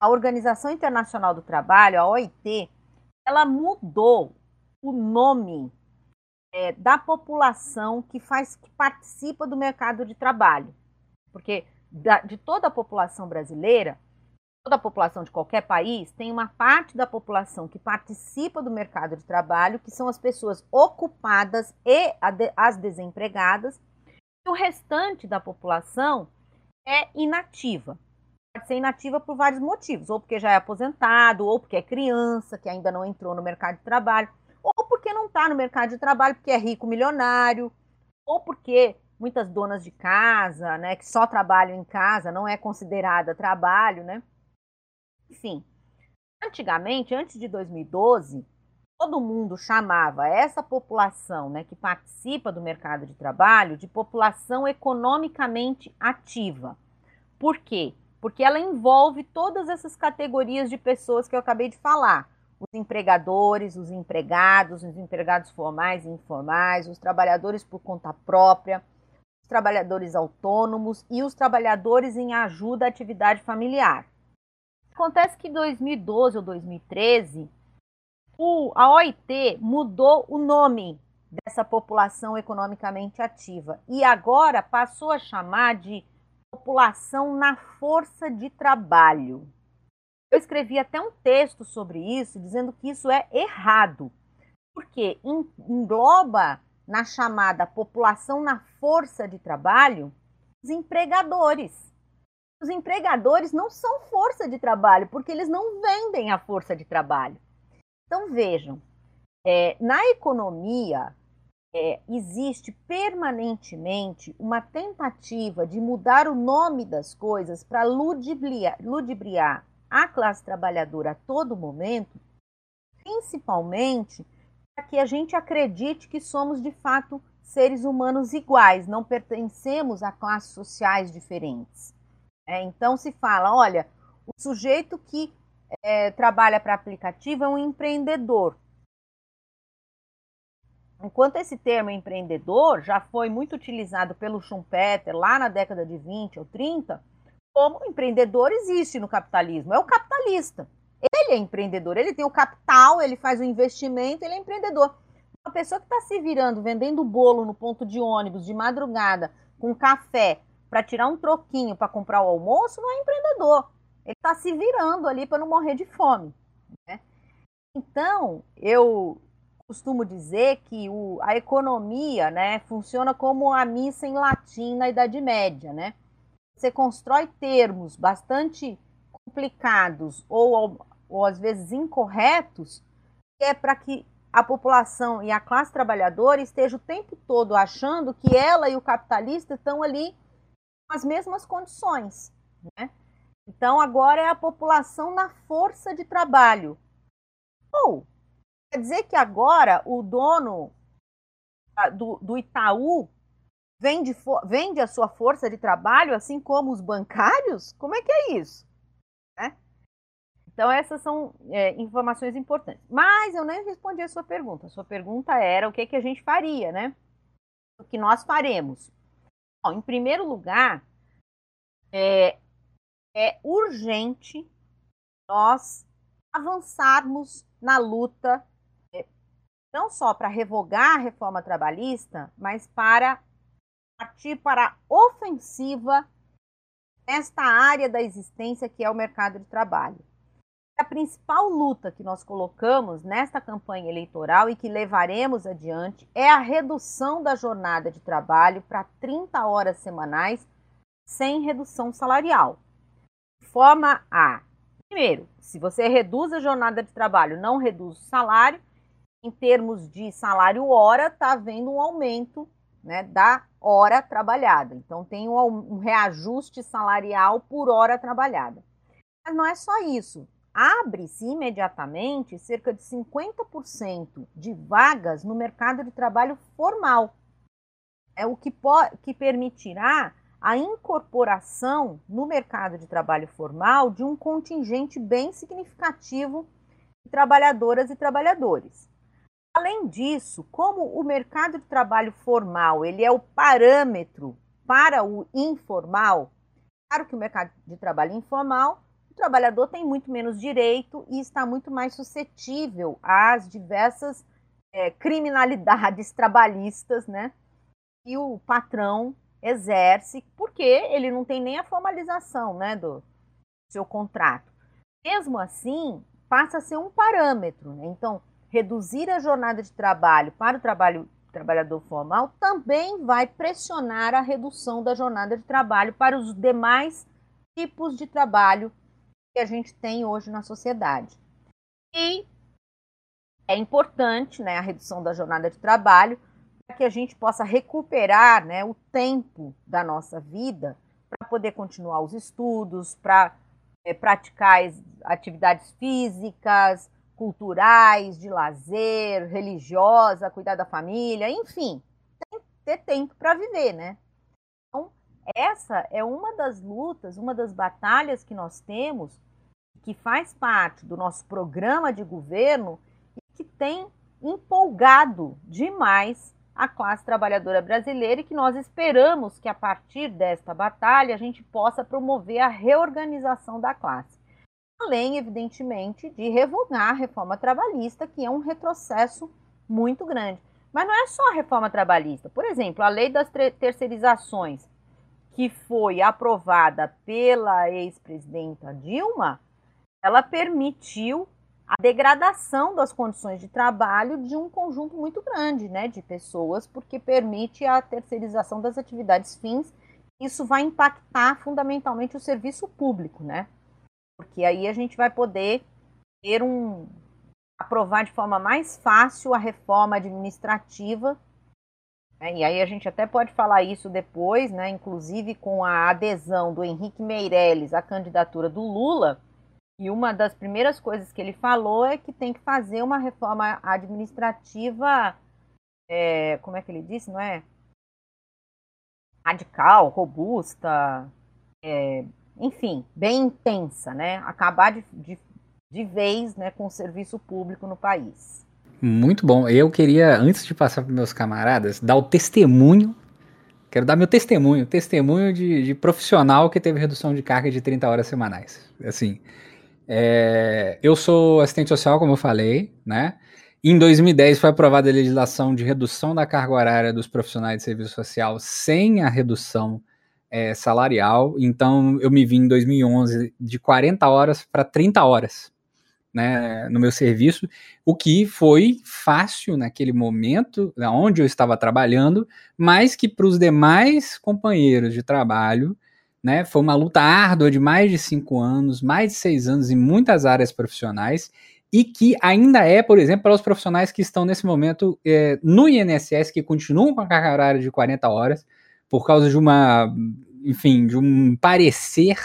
a Organização Internacional do Trabalho, a OIT, ela mudou o nome é, da população que faz que participa do mercado de trabalho. Porque da, de toda a população brasileira, toda a população de qualquer país, tem uma parte da população que participa do mercado de trabalho, que são as pessoas ocupadas e as desempregadas, e o restante da população é inativa. Pode ser inativa por vários motivos, ou porque já é aposentado, ou porque é criança, que ainda não entrou no mercado de trabalho, ou porque não está no mercado de trabalho, porque é rico milionário, ou porque muitas donas de casa, né, que só trabalham em casa, não é considerada trabalho, né? Enfim, antigamente, antes de 2012, todo mundo chamava essa população né, que participa do mercado de trabalho de população economicamente ativa. Por quê? Porque ela envolve todas essas categorias de pessoas que eu acabei de falar. Os empregadores, os empregados, os empregados formais e informais, os trabalhadores por conta própria, os trabalhadores autônomos e os trabalhadores em ajuda à atividade familiar. Acontece que em 2012 ou 2013, o, a OIT mudou o nome dessa população economicamente ativa e agora passou a chamar de população na força de trabalho. Eu escrevi até um texto sobre isso, dizendo que isso é errado, porque engloba na chamada população na força de trabalho os empregadores. Os empregadores não são força de trabalho, porque eles não vendem a força de trabalho. Então, vejam, é, na economia, é, existe permanentemente uma tentativa de mudar o nome das coisas para ludibriar, ludibriar a classe trabalhadora a todo momento, principalmente para que a gente acredite que somos de fato seres humanos iguais, não pertencemos a classes sociais diferentes. É, então se fala, olha, o sujeito que é, trabalha para aplicativo é um empreendedor. Enquanto esse termo empreendedor já foi muito utilizado pelo Schumpeter lá na década de 20 ou 30, como empreendedor existe no capitalismo, é o capitalista. Ele é empreendedor, ele tem o capital, ele faz o investimento, ele é empreendedor. Uma pessoa que está se virando, vendendo bolo no ponto de ônibus de madrugada, com café, para tirar um troquinho para comprar o almoço não é empreendedor. Ele está se virando ali para não morrer de fome. Né? Então, eu costumo dizer que o, a economia né, funciona como a missa em latim na Idade Média. Né? Você constrói termos bastante complicados ou, ou às vezes incorretos, é para que a população e a classe trabalhadora esteja o tempo todo achando que ela e o capitalista estão ali as mesmas condições. Né? Então, agora é a população na força de trabalho. Ou, quer dizer que agora o dono do, do Itaú vende, vende a sua força de trabalho, assim como os bancários? Como é que é isso? Né? Então, essas são é, informações importantes. Mas eu nem respondi a sua pergunta. A sua pergunta era o que, que a gente faria, né? O que nós faremos. Bom, em primeiro lugar, é, é urgente nós avançarmos na luta, é, não só para revogar a reforma trabalhista, mas para partir para a ofensiva nesta área da existência que é o mercado de trabalho. A principal luta que nós colocamos nesta campanha eleitoral e que levaremos adiante é a redução da jornada de trabalho para 30 horas semanais sem redução salarial. Forma A. Primeiro, se você reduz a jornada de trabalho, não reduz o salário, em termos de salário hora, está havendo um aumento né, da hora trabalhada. Então, tem um, reajuste salarial por hora trabalhada. Mas não é só isso abre-se imediatamente cerca de 50% de vagas no mercado de trabalho formal. É o que, que permitirá a incorporação no mercado de trabalho formal de um contingente bem significativo de trabalhadoras e trabalhadores. Além disso, como o mercado de trabalho formal ele é o parâmetro para o informal, claro que o mercado de trabalho informal o trabalhador tem muito menos direito e está muito mais suscetível às diversas é, criminalidades <laughs> trabalhistas, né? E o patrão exerce, porque ele não tem nem a formalização, né, do seu contrato. Mesmo assim, passa a ser um parâmetro, né? Então, reduzir a jornada de trabalho para o trabalho trabalhador formal também vai pressionar a redução da jornada de trabalho para os demais tipos de trabalho que a gente tem hoje na sociedade. E é importante né, a redução da jornada de trabalho para que a gente possa recuperar né, o tempo da nossa vida para poder continuar os estudos, para é, praticar atividades físicas, culturais, de lazer, religiosa, cuidar da família, enfim, tem que ter tempo para viver, né? Então, essa é uma das lutas, uma das batalhas que nós temos, que faz parte do nosso programa de governo e que tem empolgado demais a classe trabalhadora brasileira e que nós esperamos que a partir desta batalha a gente possa promover a reorganização da classe. Além, evidentemente, de revogar a reforma trabalhista, que é um retrocesso muito grande. Mas não é só a reforma trabalhista. Por exemplo, a lei das terceirizações, que foi aprovada pela ex-presidenta Dilma, ela permitiu a degradação das condições de trabalho de um conjunto muito grande né, de pessoas, porque permite a terceirização das atividades fins. Isso vai impactar fundamentalmente o serviço público, né? Porque aí a gente vai poder ter um aprovar de forma mais fácil a reforma administrativa. Né? E aí a gente até pode falar isso depois, né? Inclusive com a adesão do Henrique Meirelles à candidatura do Lula e uma das primeiras coisas que ele falou é que tem que fazer uma reforma administrativa, é, como é que ele disse, não é? Radical, robusta, é, enfim, bem intensa, né? Acabar de, de, de vez né, com o serviço público no país. Muito bom. Eu queria, antes de passar para meus camaradas, dar o testemunho. Quero dar meu testemunho, testemunho de, de profissional que teve redução de carga de 30 horas semanais. Assim, é, eu sou assistente social, como eu falei, né? Em 2010 foi aprovada a legislação de redução da carga horária dos profissionais de serviço social sem a redução é, salarial. Então eu me vi em 2011 de 40 horas para 30 horas. Né, no meu serviço, o que foi fácil naquele momento, onde eu estava trabalhando, mas que para os demais companheiros de trabalho né? Foi uma luta árdua de mais de cinco anos, mais de seis anos em muitas áreas profissionais e que ainda é, por exemplo, para os profissionais que estão nesse momento é, no INSS, que continuam com a carga horária de 40 horas, por causa de uma, enfim, de um parecer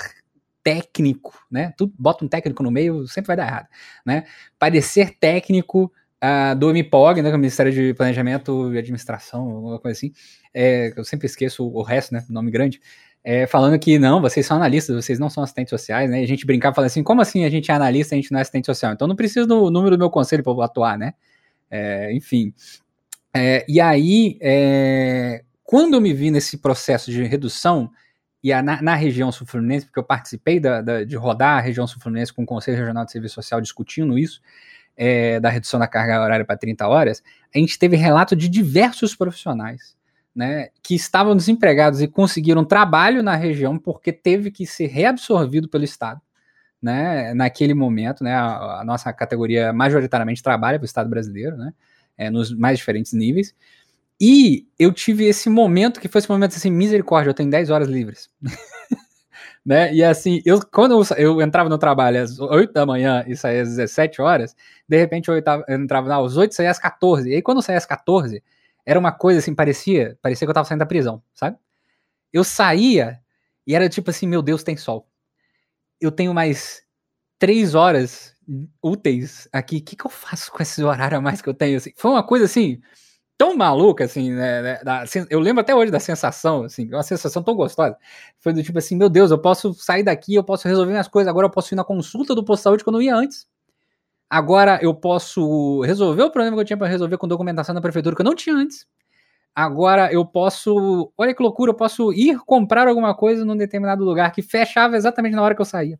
técnico, né? Tu bota um técnico no meio, sempre vai dar errado, né? Parecer técnico uh, do MPOG, né? Que é o Ministério de Planejamento e Administração, alguma coisa assim. É, eu sempre esqueço o resto, né? Nome grande é, falando que não, vocês são analistas, vocês não são assistentes sociais, né? E a gente brincava falando assim, como assim a gente é analista e a gente não é assistente social? Então não preciso do número do meu conselho para atuar, né? É, enfim. É, e aí, é, quando eu me vi nesse processo de redução, e a, na, na, região sul-fluminense, porque eu participei da, da, de rodar a região sul-fluminense com o Conselho Regional de Serviço Social discutindo isso, é, da redução da carga horária para 30 horas, a gente teve relato de diversos profissionais né, que estavam desempregados e conseguiram trabalho na região porque teve que ser reabsorvido pelo Estado. Né, naquele momento, né, a, a nossa categoria majoritariamente trabalha para o Estado brasileiro, né, é, nos mais diferentes níveis. E eu tive esse momento que foi esse momento assim, misericórdia, eu tenho 10 horas livres. <laughs> né? E assim, eu, quando eu, eu, entrava no trabalho às 8 da manhã e saía às 17 horas, de repente eu, eu entrava às 8 e saía às 14. E aí quando eu saía às 14, era uma coisa assim, parecia, parecia que eu tava saindo da prisão, sabe? Eu saía e era tipo assim, meu Deus, tem sol. Eu tenho mais três horas úteis aqui. O que, que eu faço com esse horário a mais que eu tenho? Assim, foi uma coisa assim, tão maluca, assim, né? né da, eu lembro até hoje da sensação, assim, uma sensação tão gostosa. Foi do tipo assim, meu Deus, eu posso sair daqui, eu posso resolver minhas coisas, agora eu posso ir na consulta do posto de saúde que eu não ia antes. Agora eu posso resolver o problema que eu tinha para resolver com documentação da prefeitura que eu não tinha antes. Agora eu posso, olha que loucura, eu posso ir comprar alguma coisa num determinado lugar que fechava exatamente na hora que eu saía.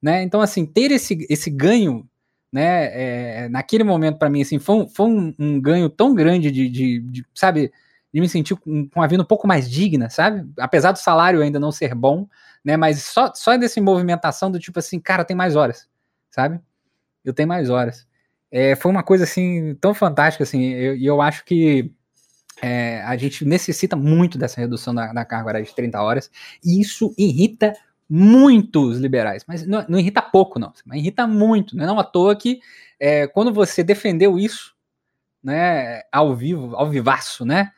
Né? Então, assim, ter esse, esse ganho né? É, naquele momento, para mim, assim, foi um, foi um, um ganho tão grande de, de, de, sabe, de me sentir com, com a vida um pouco mais digna, sabe? Apesar do salário ainda não ser bom, né? Mas só, só dessa movimentação do tipo assim, cara, tem mais horas, sabe? Eu tenho mais horas. É, foi uma coisa assim tão fantástica assim, e eu, eu, acho que é, a gente necessita muito dessa redução da, da carga horária de 30 horas, e isso irrita muitos liberais, mas não, não, irrita pouco, não, mas irrita muito, não é não à toa que é, quando você defendeu isso, né, ao vivo, ao vivaço, né,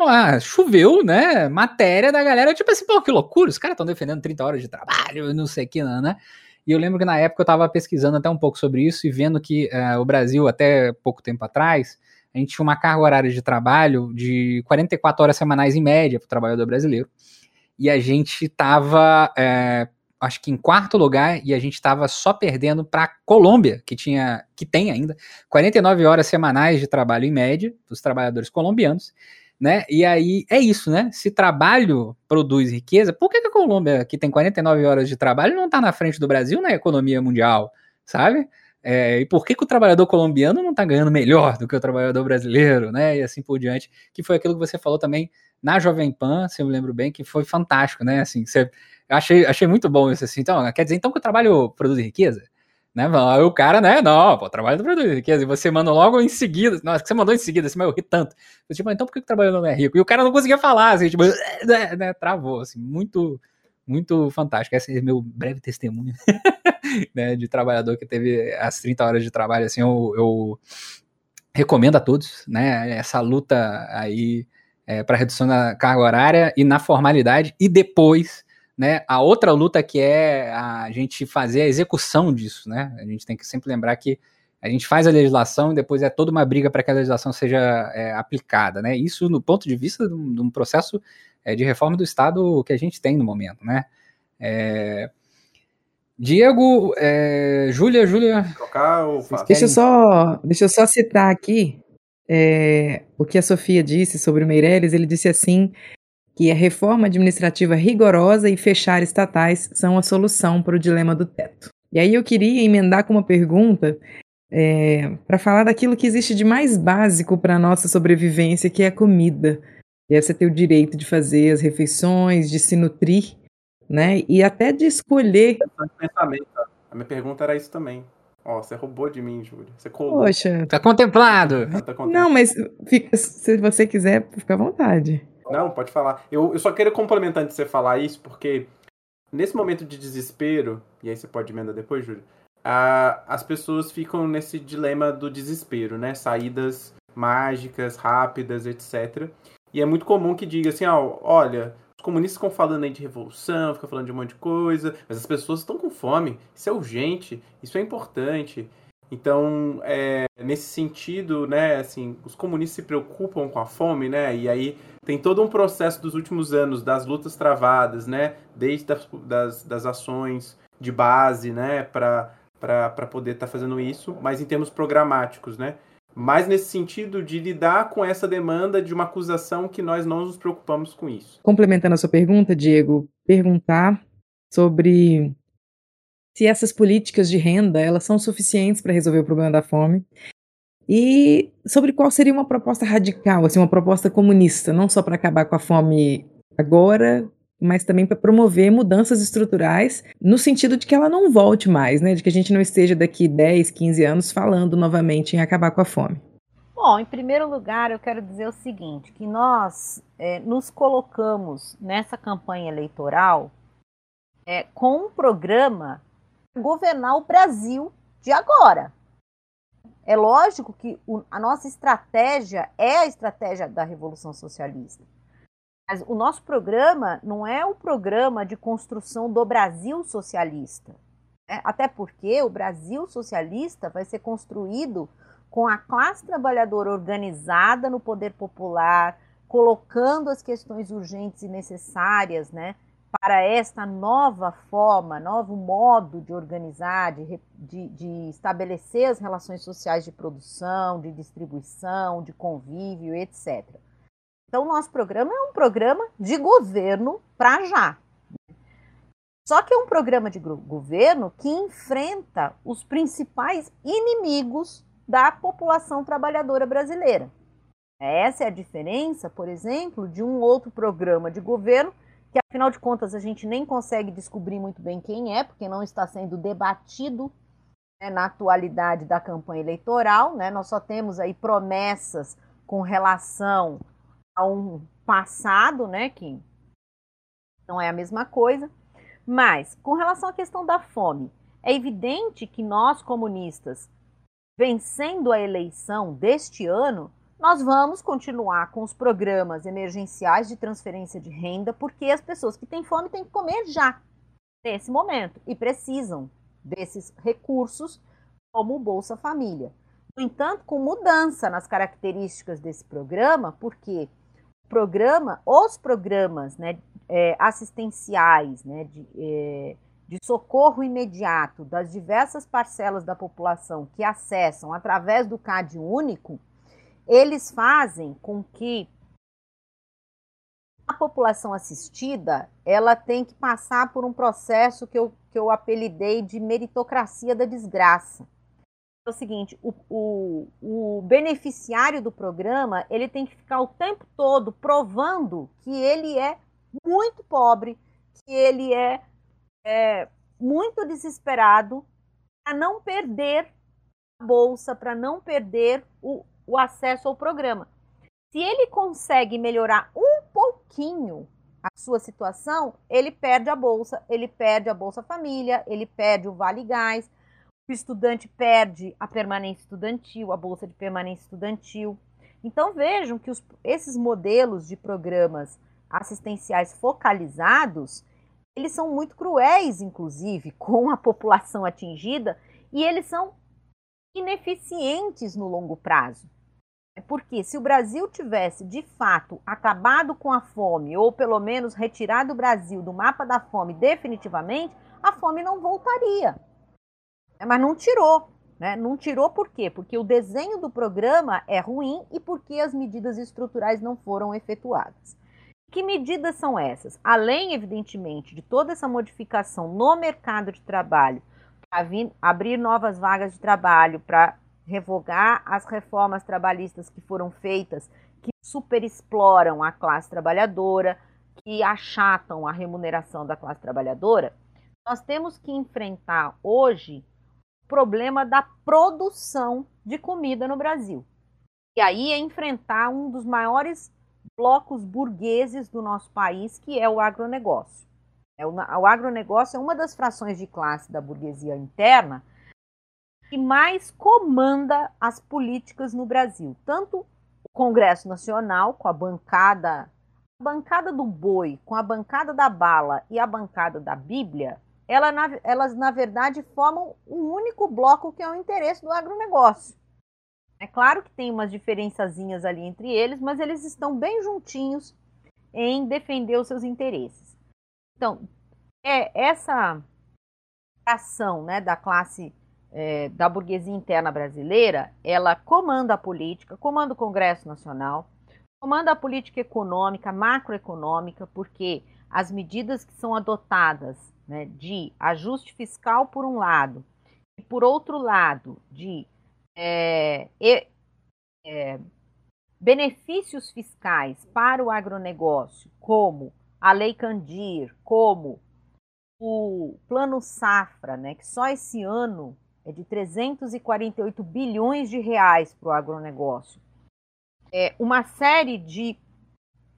ah, choveu, né, matéria da galera, tipo assim, pô, que loucura, os caras estão defendendo 30 horas de trabalho, não sei o que, não, né, e eu lembro que na época eu estava pesquisando até um pouco sobre isso e vendo que uh, o Brasil, até pouco tempo atrás, a gente tinha uma carga horária de trabalho de 44 horas semanais em média para o trabalhador brasileiro e a gente estava, é, acho que em quarto lugar, e a gente estava só perdendo para a Colômbia, que tinha, que tem ainda 49 horas semanais de trabalho em média dos trabalhadores colombianos, né? E aí é isso, né? Se trabalho produz riqueza, por que, que a Colômbia, que tem 49 horas de trabalho, não está na frente do Brasil na economia mundial, sabe? É, e por que, que o trabalhador colombiano não está ganhando melhor do que o trabalhador brasileiro, né? E assim por diante, que foi aquilo que você falou também na Jovem Pan, se eu me lembro bem, que foi fantástico, né? Assim, você, achei, achei muito bom isso assim. Então, quer dizer então que o trabalho produz riqueza? Né? Aí o cara, né? Não, pô, o trabalho produz riqueza. E você manda logo em seguida. Nossa, que você mandou em seguida, assim, mas eu ri tanto. Eu, tipo, então por que o trabalho não é rico? E o cara não conseguia falar, assim, tipo, <laughs> né, né, travou, assim, muito, muito fantástico. Esse é meu breve testemunho, <laughs> né, de trabalhador que teve as 30 horas de trabalho, assim, eu, eu recomendo a todos, né, essa luta aí é, para redução da carga horária e na formalidade, e depois, né, a outra luta que é a gente fazer a execução disso, né? A gente tem que sempre lembrar que a gente faz a legislação e depois é toda uma briga para que a legislação seja é, aplicada, né? Isso no ponto de vista de um, de um processo é, de reforma do Estado que a gente tem no momento, né? É... Diego, é... Júlia, Júlia. Deixa eu só, deixa eu só citar aqui é, o que a Sofia disse sobre o Meirelles, ele disse assim que a reforma administrativa rigorosa e fechar estatais são a solução para o dilema do teto. E aí eu queria emendar com uma pergunta é, para falar daquilo que existe de mais básico para a nossa sobrevivência, que é a comida. E é você ter o direito de fazer as refeições, de se nutrir, né? E até de escolher. A minha pergunta era isso também. Ó, você roubou de mim, Júlia. Você colou. Poxa. Tá contemplado. Ah, tá contemplado. Não, mas fica, se você quiser, fica à vontade. Não, pode falar. Eu, eu só quero complementar antes de você falar isso, porque nesse momento de desespero, e aí você pode emendar depois, Júlia, a, as pessoas ficam nesse dilema do desespero, né? Saídas mágicas, rápidas, etc. E é muito comum que diga assim, ó, olha, comunistas ficam falando aí de revolução, ficam falando de um monte de coisa, mas as pessoas estão com fome. Isso é urgente, isso é importante. Então, é, nesse sentido, né, assim, os comunistas se preocupam com a fome, né, e aí tem todo um processo dos últimos anos das lutas travadas, né, desde das, das, das ações de base, né, para poder estar tá fazendo isso, mas em termos programáticos, né, mais nesse sentido de lidar com essa demanda de uma acusação que nós não nos preocupamos com isso. Complementando a sua pergunta, Diego, perguntar sobre se essas políticas de renda elas são suficientes para resolver o problema da fome e sobre qual seria uma proposta radical, assim, uma proposta comunista, não só para acabar com a fome agora, mas também para promover mudanças estruturais no sentido de que ela não volte mais, né? De que a gente não esteja daqui 10, 15 anos falando novamente em acabar com a fome. Bom, em primeiro lugar, eu quero dizer o seguinte: que nós é, nos colocamos nessa campanha eleitoral é, com um programa governar o Brasil de agora. É lógico que o, a nossa estratégia é a estratégia da Revolução Socialista. Mas o nosso programa não é o programa de construção do Brasil socialista. Né? Até porque o Brasil socialista vai ser construído com a classe trabalhadora organizada no poder popular, colocando as questões urgentes e necessárias né, para esta nova forma, novo modo de organizar, de, de, de, estabelecer as relações sociais de produção, de distribuição, de convívio, etc. Então, nosso programa é um programa de governo para já. Só que é um programa de governo que enfrenta os principais inimigos da população trabalhadora brasileira. Essa é a diferença, por exemplo, de um outro programa de governo que, afinal de contas, a gente nem consegue descobrir muito bem quem é, porque não está sendo debatido né, na atualidade da campanha eleitoral. Né? Nós só temos aí promessas com relação a um passado, né, que não é a mesma coisa. Mas, com relação à questão da fome, é evidente que nós, comunistas, vencendo a eleição deste ano, nós vamos continuar com os programas emergenciais de transferência de renda, porque as pessoas que têm fome têm que comer já, nesse momento, e precisam desses recursos, como o Bolsa Família. No entanto, com mudança nas características desse programa, porque programa, os programas né, é, assistenciais, né, de, é, de socorro imediato das diversas parcelas da população que acessam através do CAD único, eles fazem com que a população assistida ela tem que passar por um processo que eu, que eu apelidei de meritocracia da desgraça. É o seguinte, o, o, o beneficiário do programa ele tem que ficar o tempo todo provando que ele é muito pobre, que ele é, é muito desesperado para não perder a bolsa, para não perder o, o acesso ao programa. Se ele consegue melhorar um pouquinho a sua situação, ele perde a bolsa, ele perde a Bolsa Família, ele perde o Vale Gás, o estudante perde a permanência estudantil, a bolsa de permanência estudantil. Então vejam que os, esses modelos de programas assistenciais focalizados, eles são muito cruéis, inclusive, <laughs> com a população atingida, e eles são ineficientes no longo prazo. É porque se o Brasil tivesse de fato acabado com a fome, ou pelo menos retirado o Brasil do mapa da fome definitivamente, a fome não voltaria. Mas não tirou. Né? Não tirou por quê? Porque o desenho do programa é ruim e porque as medidas estruturais não foram efetuadas. Que medidas são essas? Além, evidentemente, de toda essa modificação no mercado de trabalho, para abrir novas vagas de trabalho, para revogar as reformas trabalhistas que foram feitas, que superexploram a classe trabalhadora, que achatam a remuneração da classe trabalhadora, nós temos que enfrentar hoje problema da produção de comida no Brasil. E aí é enfrentar um dos maiores blocos burgueses do nosso país, que é o agronegócio. É o, agronegócio é uma das frações de classe da burguesia interna que mais comanda as políticas no Brasil. Tanto o Congresso Nacional, com a bancada, a bancada do boi, com a bancada da bala e a bancada da Bíblia, ela, elas, na verdade, formam um único bloco que é o interesse do agronegócio. É claro que tem umas diferençazinhas ali entre eles, mas eles estão bem juntinhos em defender os seus interesses. Então, é essa ação né, da classe é, da burguesia interna brasileira, ela comanda a política, comanda o Congresso Nacional, comanda a política econômica, macroeconômica, porque as medidas que são adotadas né, de ajuste fiscal por um lado, e por outro lado, de é, é, benefícios fiscais para o agronegócio, como a Lei Candir, como o Plano Safra, né, que só esse ano é de 348 bilhões de reais para o agronegócio. É uma série de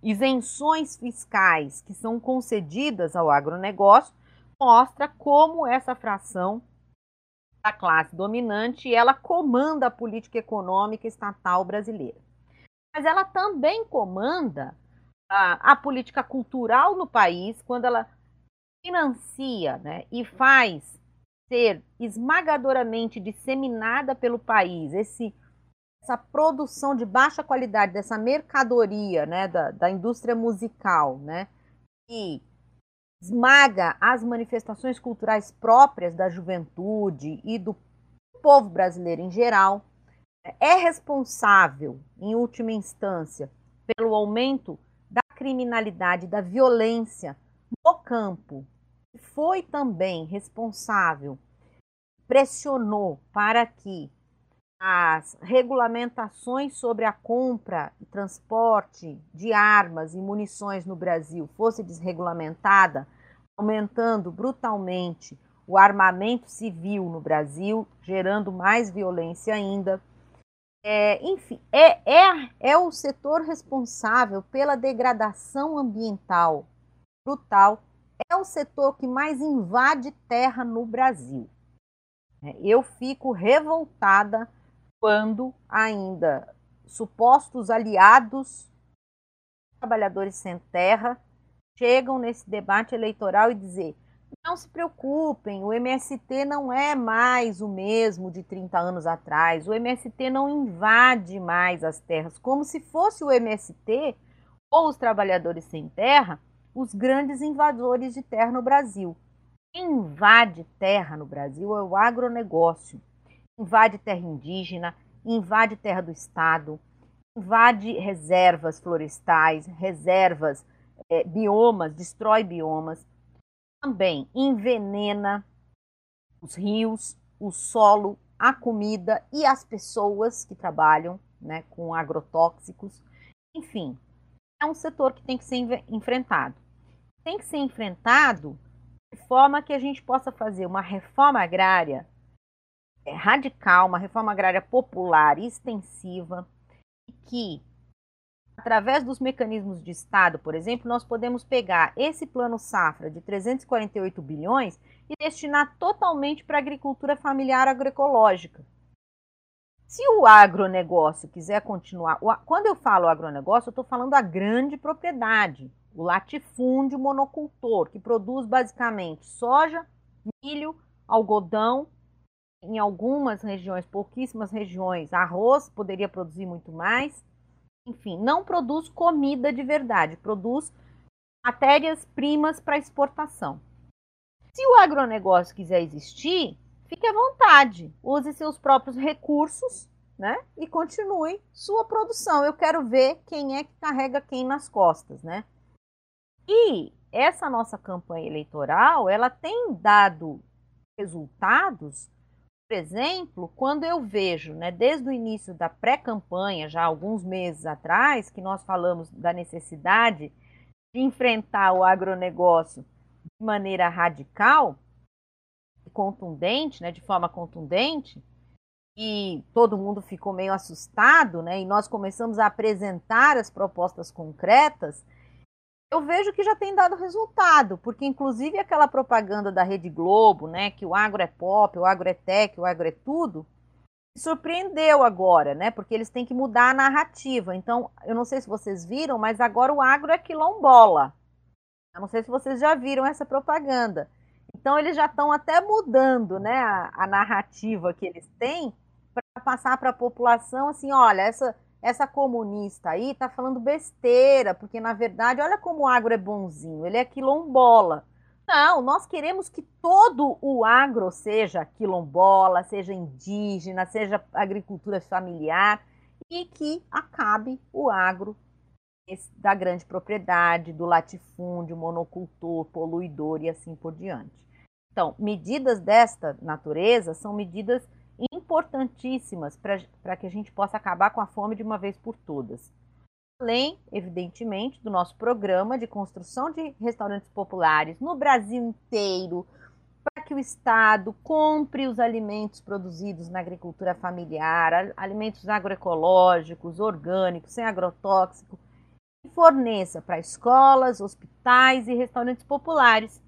isenções fiscais que são concedidas ao agronegócio mostra como essa fração da classe dominante ela comanda a política econômica estatal brasileira. Mas ela também comanda a, a política cultural no país quando ela financia né, e faz ser esmagadoramente disseminada pelo país, esse, essa produção de baixa qualidade dessa mercadoria né, da, da indústria musical, né, que esmaga as manifestações culturais próprias da juventude e do povo brasileiro em geral, é responsável, em última instância, pelo aumento da criminalidade, da violência no campo, foi também responsável, pressionou para que as regulamentações sobre a compra e transporte de armas e munições no Brasil fosse desregulamentada, aumentando brutalmente o armamento civil no Brasil, gerando mais violência ainda. É, enfim, é, é, é o setor responsável pela degradação ambiental brutal, é o setor que mais invade terra no Brasil. É, eu fico revoltada quando ainda supostos aliados trabalhadores sem terra chegam nesse debate eleitoral e dizer não se preocupem, o MST não é mais o mesmo de 30 anos atrás. O MST não invade mais as terras, como se fosse o MST ou os trabalhadores sem terra os grandes invasores de terra no Brasil. Quem invade terra no Brasil é o agronegócio. Invade terra indígena, invade terra do Estado, invade reservas florestais, reservas, é, biomas, destrói biomas também envenena os rios, o solo, a comida e as pessoas que trabalham né, com agrotóxicos. Enfim, é um setor que tem que ser enfrentado. Tem que ser enfrentado de forma que a gente possa fazer uma reforma agrária é, radical, uma reforma agrária popular extensiva, que através dos mecanismos de Estado, por exemplo, nós podemos pegar esse plano safra de 348 bilhões e destinar totalmente para a agricultura familiar agroecológica. Se o agronegócio quiser continuar, quando eu falo agronegócio, eu estou falando da grande propriedade, o latifúndio monocultor, que produz basicamente soja, milho, algodão, em algumas regiões, pouquíssimas regiões, arroz, poderia produzir muito mais enfim, não produz comida de verdade, produz matérias-primas para exportação. Se o agronegócio quiser existir, fique à vontade, use seus próprios recursos né, e continue sua produção. Eu quero ver quem é que carrega quem nas costas. Né? E essa nossa campanha eleitoral ela tem dado resultados por exemplo, quando eu vejo, né, desde o início da pré-campanha, já alguns meses atrás, que nós falamos da necessidade de enfrentar o agronegócio de maneira radical contundente, né, de forma contundente, e todo mundo ficou meio assustado, né, e nós começamos a apresentar as propostas concretas, eu vejo que já tem dado resultado, porque inclusive aquela propaganda da Rede Globo, né, que o agro é pop, o agro é tech, o agro é tudo, surpreendeu agora, né? Porque eles têm que mudar a narrativa. Então, eu não sei se vocês viram, mas agora o agro é quilombola. Eu não sei se vocês já viram essa propaganda. Então, eles já estão até mudando, né, a, a narrativa que eles têm para passar para a população assim, olha, essa essa comunista aí está falando besteira, porque na verdade, olha como o agro é bonzinho, ele é quilombola. Não, nós queremos que todo o agro seja quilombola, seja indígena, seja agricultura familiar e que acabe o agro da grande propriedade, do latifúndio, monocultor, poluidor e assim por diante. Então, medidas desta natureza são medidas importantíssimas para que a gente possa acabar com a fome de uma vez por todas. Além, evidentemente, do nosso programa de construção de restaurantes populares no Brasil inteiro, para que o Estado compre os alimentos produzidos na agricultura familiar, alimentos agroecológicos, orgânicos, sem agrotóxico, e forneça para escolas, hospitais e restaurantes populares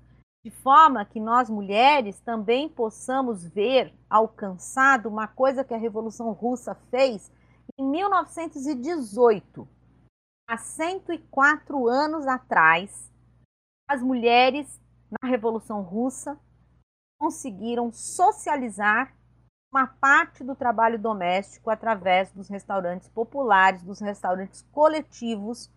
de forma que nós mulheres também possamos ver alcançado uma coisa que a Revolução Russa fez em 1918. Há 104 anos atrás, as mulheres na Revolução Russa conseguiram socializar uma parte do trabalho doméstico através dos restaurantes populares, dos restaurantes coletivos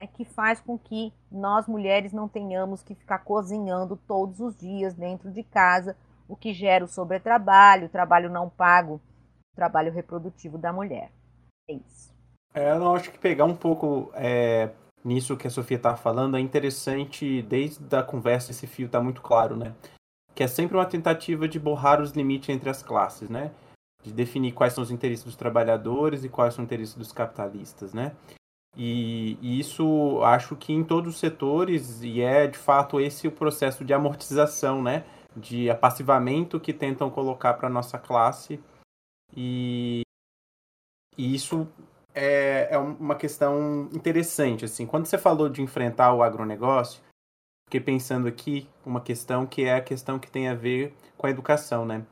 né, que faz com que nós mulheres não tenhamos que ficar cozinhando todos os dias dentro de casa, o que gera o sobretrabalho, o trabalho não pago, o trabalho reprodutivo da mulher. É isso. É, eu acho que pegar um pouco é, nisso que a Sofia está falando, é interessante, desde a conversa, esse fio está muito claro, né? Que é sempre uma tentativa de borrar os limites entre as classes, né? De definir quais são os interesses dos trabalhadores e quais são os interesses dos capitalistas, né? E, isso acho que em todos os setores, e é de fato esse o processo de amortização, né? De apassivamento que tentam colocar para a nossa classe. E, e isso é, é uma questão interessante. assim Quando você falou de enfrentar o agronegócio, fiquei pensando aqui uma questão que é a questão que tem a ver com a educação, né?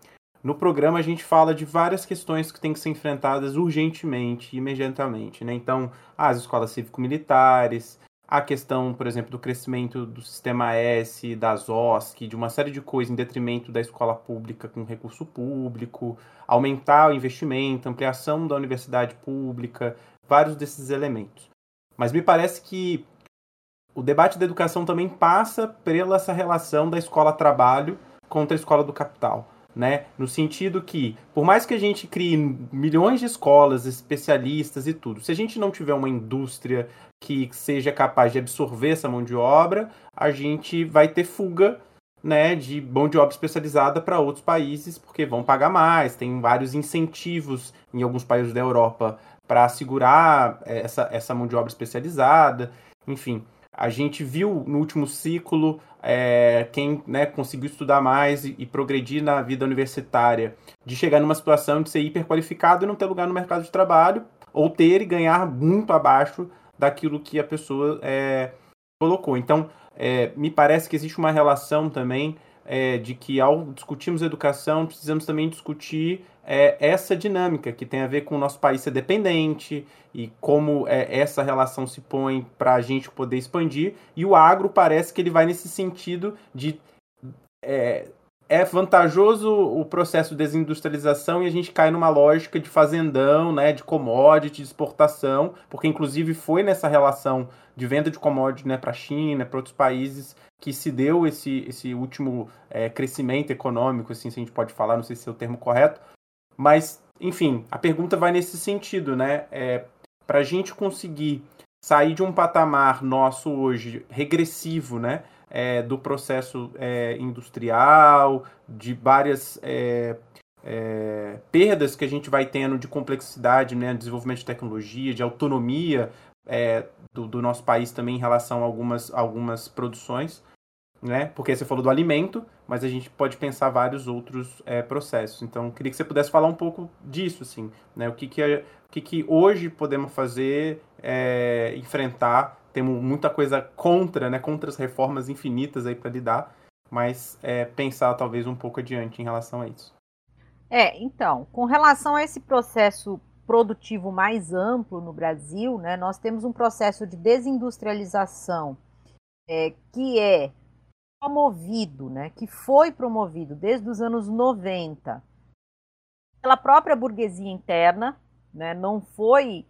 No programa a gente fala de várias questões que têm que ser enfrentadas urgentemente, imediatamente, né? Então, as escolas cívico-militares, a questão, por exemplo, do crescimento do sistema S, das OSC, de uma série de coisas em detrimento da escola pública com recurso público, aumentar o investimento, ampliação da universidade pública, vários desses elementos. Mas me parece que o debate da educação também passa pela essa relação da escola-trabalho contra a escola do capital né? No sentido que, por mais que a gente crie milhões de escolas, especialistas e tudo, se a gente não tiver uma indústria que seja capaz de absorver essa mão de obra, a gente vai ter fuga, né, de mão de obra especializada para outros países, porque vão pagar mais, tem vários incentivos em alguns países da Europa para assegurar eh, essa, essa mão de obra especializada, enfim. A gente viu no último ciclo é, quem né, conseguiu estudar mais e, e, progredir na vida universitária, de chegar numa situação de ser hiperqualificado e não ter lugar no mercado de trabalho, ou ter e ganhar muito abaixo daquilo que a pessoa é, colocou. Então, é, me parece que existe uma relação também é, de que ao discutirmos educação, precisamos também discutir é, essa dinâmica que tem a ver com o nosso país ser dependente e como é, essa relação se põe para a gente poder expandir. E o agro parece que ele vai nesse sentido de é, é vantajoso o processo de desindustrialização e a gente cai numa lógica de fazendão, né, de commodity, de exportação, porque inclusive foi nessa relação de venda de commodity né, para a China, para outros países, que se deu esse, esse último é, crescimento econômico, assim, se a gente pode falar, não sei se é o termo correto, mas, enfim, a pergunta vai nesse sentido, né? É, para a gente conseguir sair de um patamar nosso hoje regressivo, né? É, do processo é, industrial, de várias é, é, perdas que a gente vai tendo de complexidade, né, desenvolvimento de tecnologia, de autonomia é, do, do, nosso país também em relação a algumas, algumas produções, né? Porque você falou do alimento, mas a gente pode pensar vários outros é, processos. Então, queria que você pudesse falar um pouco disso, assim, né? O que que, é, o que, que hoje podemos fazer, é, enfrentar. Temos muita coisa contra, né? Contra as reformas infinitas aí para lidar, mas é, pensar talvez um pouco adiante em relação a isso. É, então, com relação a esse processo produtivo mais amplo no Brasil, né, nós temos um processo de desindustrialização é, que é promovido, né, que foi promovido desde os anos 90 pela própria burguesia interna, né, não foi,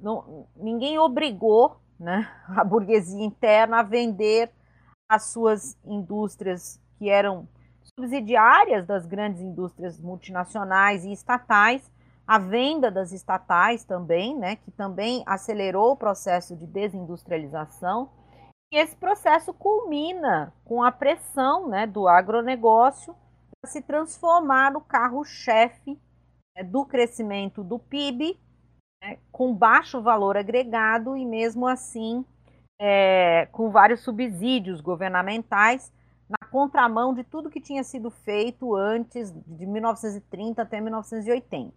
não, ninguém obrigou né, <laughs> a burguesia interna a vender as suas indústrias que eram subsidiárias das grandes indústrias multinacionais e estatais a venda das estatais também, né, que também acelerou o processo de desindustrialização. Esse processo culmina com a pressão né, do agronegócio para se transformar no carro-chefe né, do crescimento do PIB, né, com baixo valor agregado e, mesmo assim, é, com vários subsídios governamentais, na contramão de tudo que tinha sido feito antes de 1930 até 1980.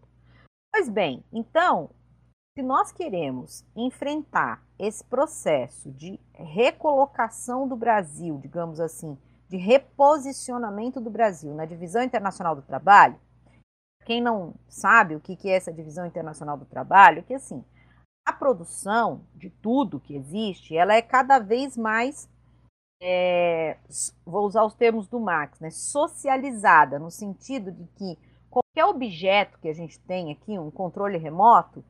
Pois bem, então, se nós queremos enfrentar esse processo de recolocação do Brasil, digamos assim, de reposicionamento do Brasil na divisão internacional do trabalho, quem não sabe o que é essa divisão internacional do trabalho, é que assim, a produção de tudo que existe, ela é cada vez mais, é, vou usar os termos do Marx, né, socializada, no sentido de que qualquer objeto que a gente tem aqui, um controle remoto,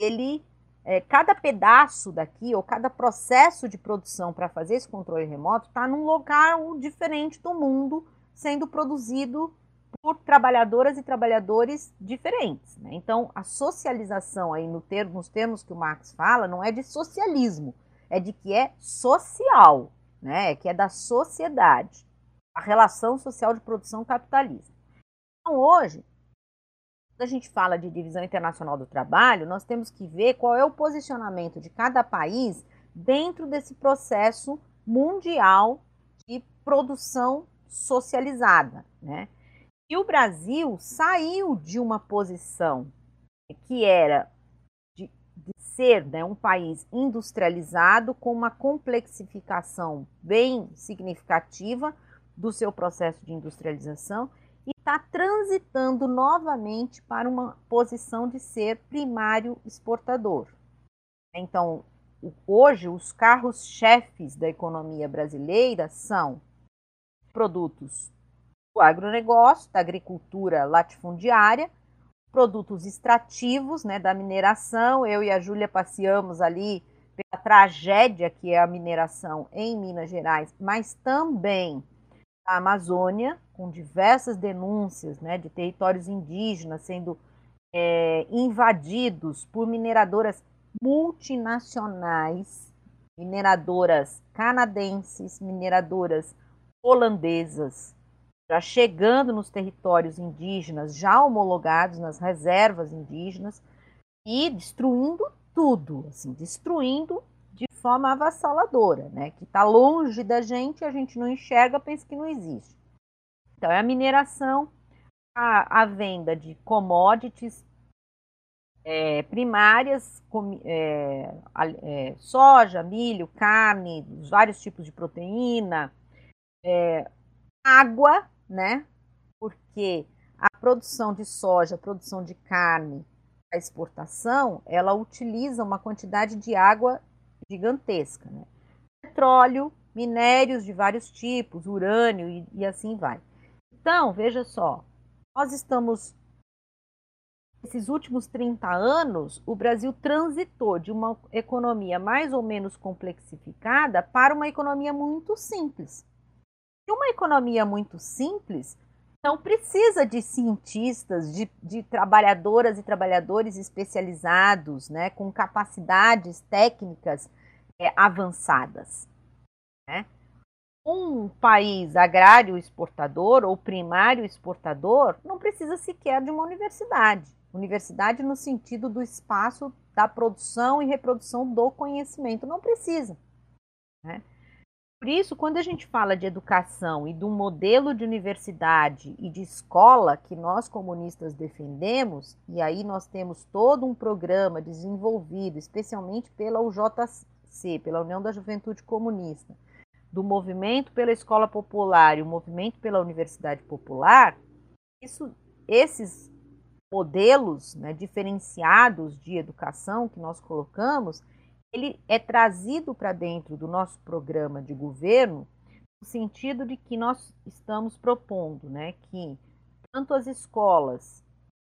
ele, é, cada pedaço daqui, ou cada processo de produção para fazer esse controle remoto, está num local diferente do mundo, sendo produzido por trabalhadoras e trabalhadores diferentes. Né? Então, a socialização aí no termo, nos termos que o Marx fala, não é de socialismo, é de que é social, né? que é da sociedade, a relação social de produção capitalista. Então, hoje, quando a gente fala de divisão internacional do trabalho, nós temos que ver qual é o posicionamento de cada país dentro desse processo mundial de produção socializada, né? E o Brasil saiu de uma posição que era de, de ser né, um país industrializado com uma complexificação bem significativa do seu processo de industrialização e está transitando novamente para uma posição de ser primário exportador. Então, hoje, os carros-chefes da economia brasileira são produtos do agronegócio, da agricultura latifundiária, produtos extrativos, né, da mineração. Eu e a Júlia passeamos ali pela tragédia que é a mineração em Minas Gerais, mas também a Amazônia, com diversas denúncias né, de territórios indígenas sendo é, invadidos por mineradoras multinacionais, mineradoras canadenses, mineradoras holandesas, já chegando nos territórios indígenas, já homologados nas reservas indígenas e destruindo tudo, assim, destruindo de forma avassaladora, né? Que está longe da gente, a gente não enxerga, pensa que não existe. Então, é a mineração, a, a venda de commodities é, primárias, com, é, é, soja, milho, carne, vários tipos de proteína, é, água, né? Porque a produção de soja, a produção de carne, a exportação, ela utiliza uma quantidade de água gigantesca, né? Petróleo, minérios de vários tipos, urânio e, e assim vai. Então, veja só, nós estamos esses últimos 30 anos, o Brasil transitou de uma economia mais ou menos complexificada para uma economia muito simples. E uma economia muito simples não precisa de cientistas, de, de trabalhadoras e trabalhadores especializados, né, com capacidades técnicas é, avançadas. Né? Um país agrário exportador ou primário exportador não precisa sequer de uma universidade. Universidade no sentido do espaço da produção e reprodução do conhecimento. Não precisa. Né? Por isso, quando a gente fala de educação e do modelo de universidade e de escola que nós comunistas defendemos, e aí nós temos todo um programa desenvolvido, especialmente pela UJC, pela União da Juventude Comunista, do movimento pela escola popular e o movimento pela universidade popular, isso, esses modelos né, diferenciados de educação que nós colocamos, ele é trazido para dentro do nosso programa de governo no sentido de que nós estamos propondo, né, que tanto as escolas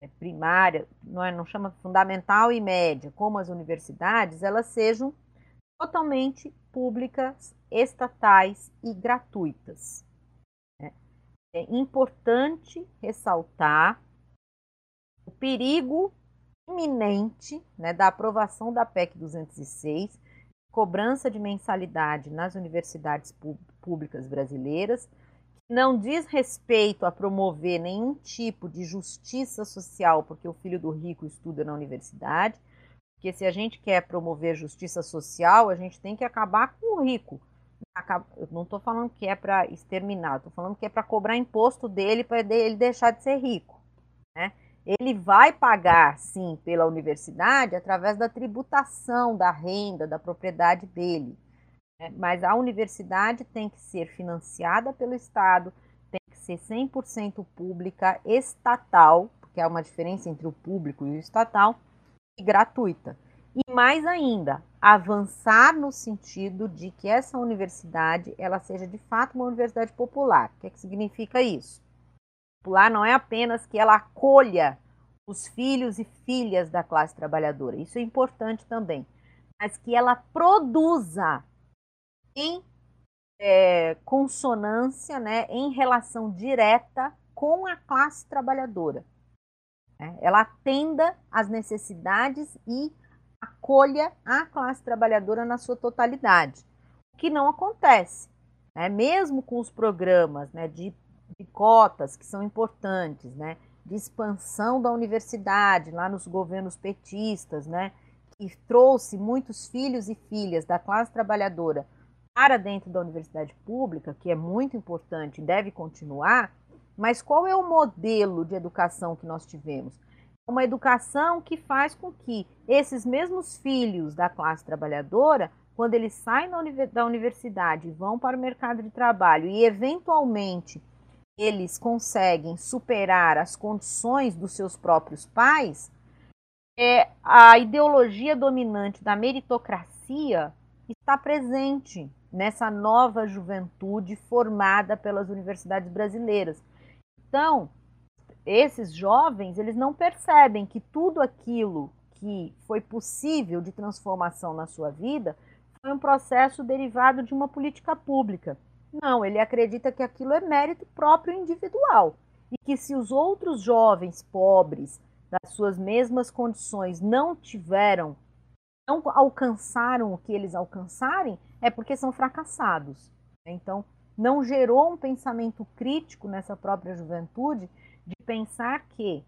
né, primária, não, é, não chama fundamental e média, como as universidades, elas sejam totalmente públicas, estatais e gratuitas. Né? É importante ressaltar o perigo iminente né, da aprovação da PEC 206, cobrança de mensalidade nas universidades públicas brasileiras, que não diz respeito a promover nenhum tipo de justiça social, porque o filho do rico estuda na universidade, porque se a gente quer promover justiça social, a gente tem que acabar com o rico. Eu não estou falando que é para exterminar, estou falando que é para cobrar imposto dele para ele deixar de ser rico. Né? ele vai pagar, sim, pela universidade através da tributação da renda, da propriedade dele. Né? Mas a universidade tem que ser financiada pelo Estado, tem que ser 100% pública, estatal, porque há uma diferença entre o público e o estatal, e gratuita. E mais ainda, avançar no sentido de que essa universidade ela seja de fato uma universidade popular. O que, é que significa isso? popular não é apenas que ela acolha os filhos e filhas da classe trabalhadora, isso é importante também, mas que ela produza em é, consonância, né, em relação direta com a classe trabalhadora. Né? Ela atenda às necessidades e acolha a classe trabalhadora na sua totalidade, o que não acontece. Né? Mesmo com os programas né, de, de cotas, que são importantes, né, de expansão da universidade, lá nos governos petistas, né, que trouxe muitos filhos e filhas da classe trabalhadora para dentro da universidade pública, que é muito importante e deve continuar, mas qual é o modelo de educação que nós tivemos? Uma educação que faz com que esses mesmos filhos da classe trabalhadora, quando eles saem da universidade vão para o mercado de trabalho e eventualmente eles conseguem superar as condições dos seus próprios pais, é, a ideologia dominante da meritocracia está presente nessa nova juventude formada pelas universidades brasileiras. Então, esses jovens, eles não percebem que tudo aquilo que foi possível de transformação na sua vida foi um processo derivado de uma política pública. Não, ele acredita que aquilo é mérito próprio individual e que se os outros jovens pobres das suas mesmas condições não tiveram, não alcançaram o que eles alcançarem, é porque são fracassados. Então, não gerou um pensamento crítico nessa própria juventude de pensar que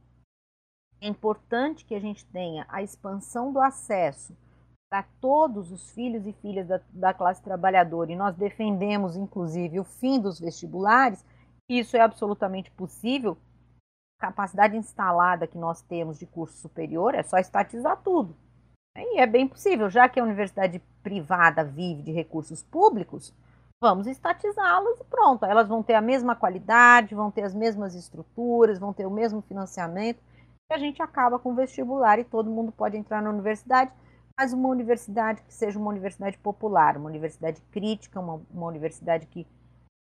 é importante que a gente tenha a expansão do acesso para todos os filhos e filhas da, da, classe trabalhadora, e nós defendemos, inclusive, o fim dos vestibulares, isso é absolutamente possível. Capacidade instalada que nós temos de curso superior é só estatizar tudo. E é bem possível, já que a universidade privada vive de recursos públicos, vamos estatizá-las e pronto. Elas vão ter a mesma qualidade, vão ter as mesmas estruturas, vão ter o mesmo financiamento. E a gente acaba com o vestibular e todo mundo pode entrar na universidade, mas uma universidade que seja uma universidade popular, uma universidade crítica, uma, uma universidade que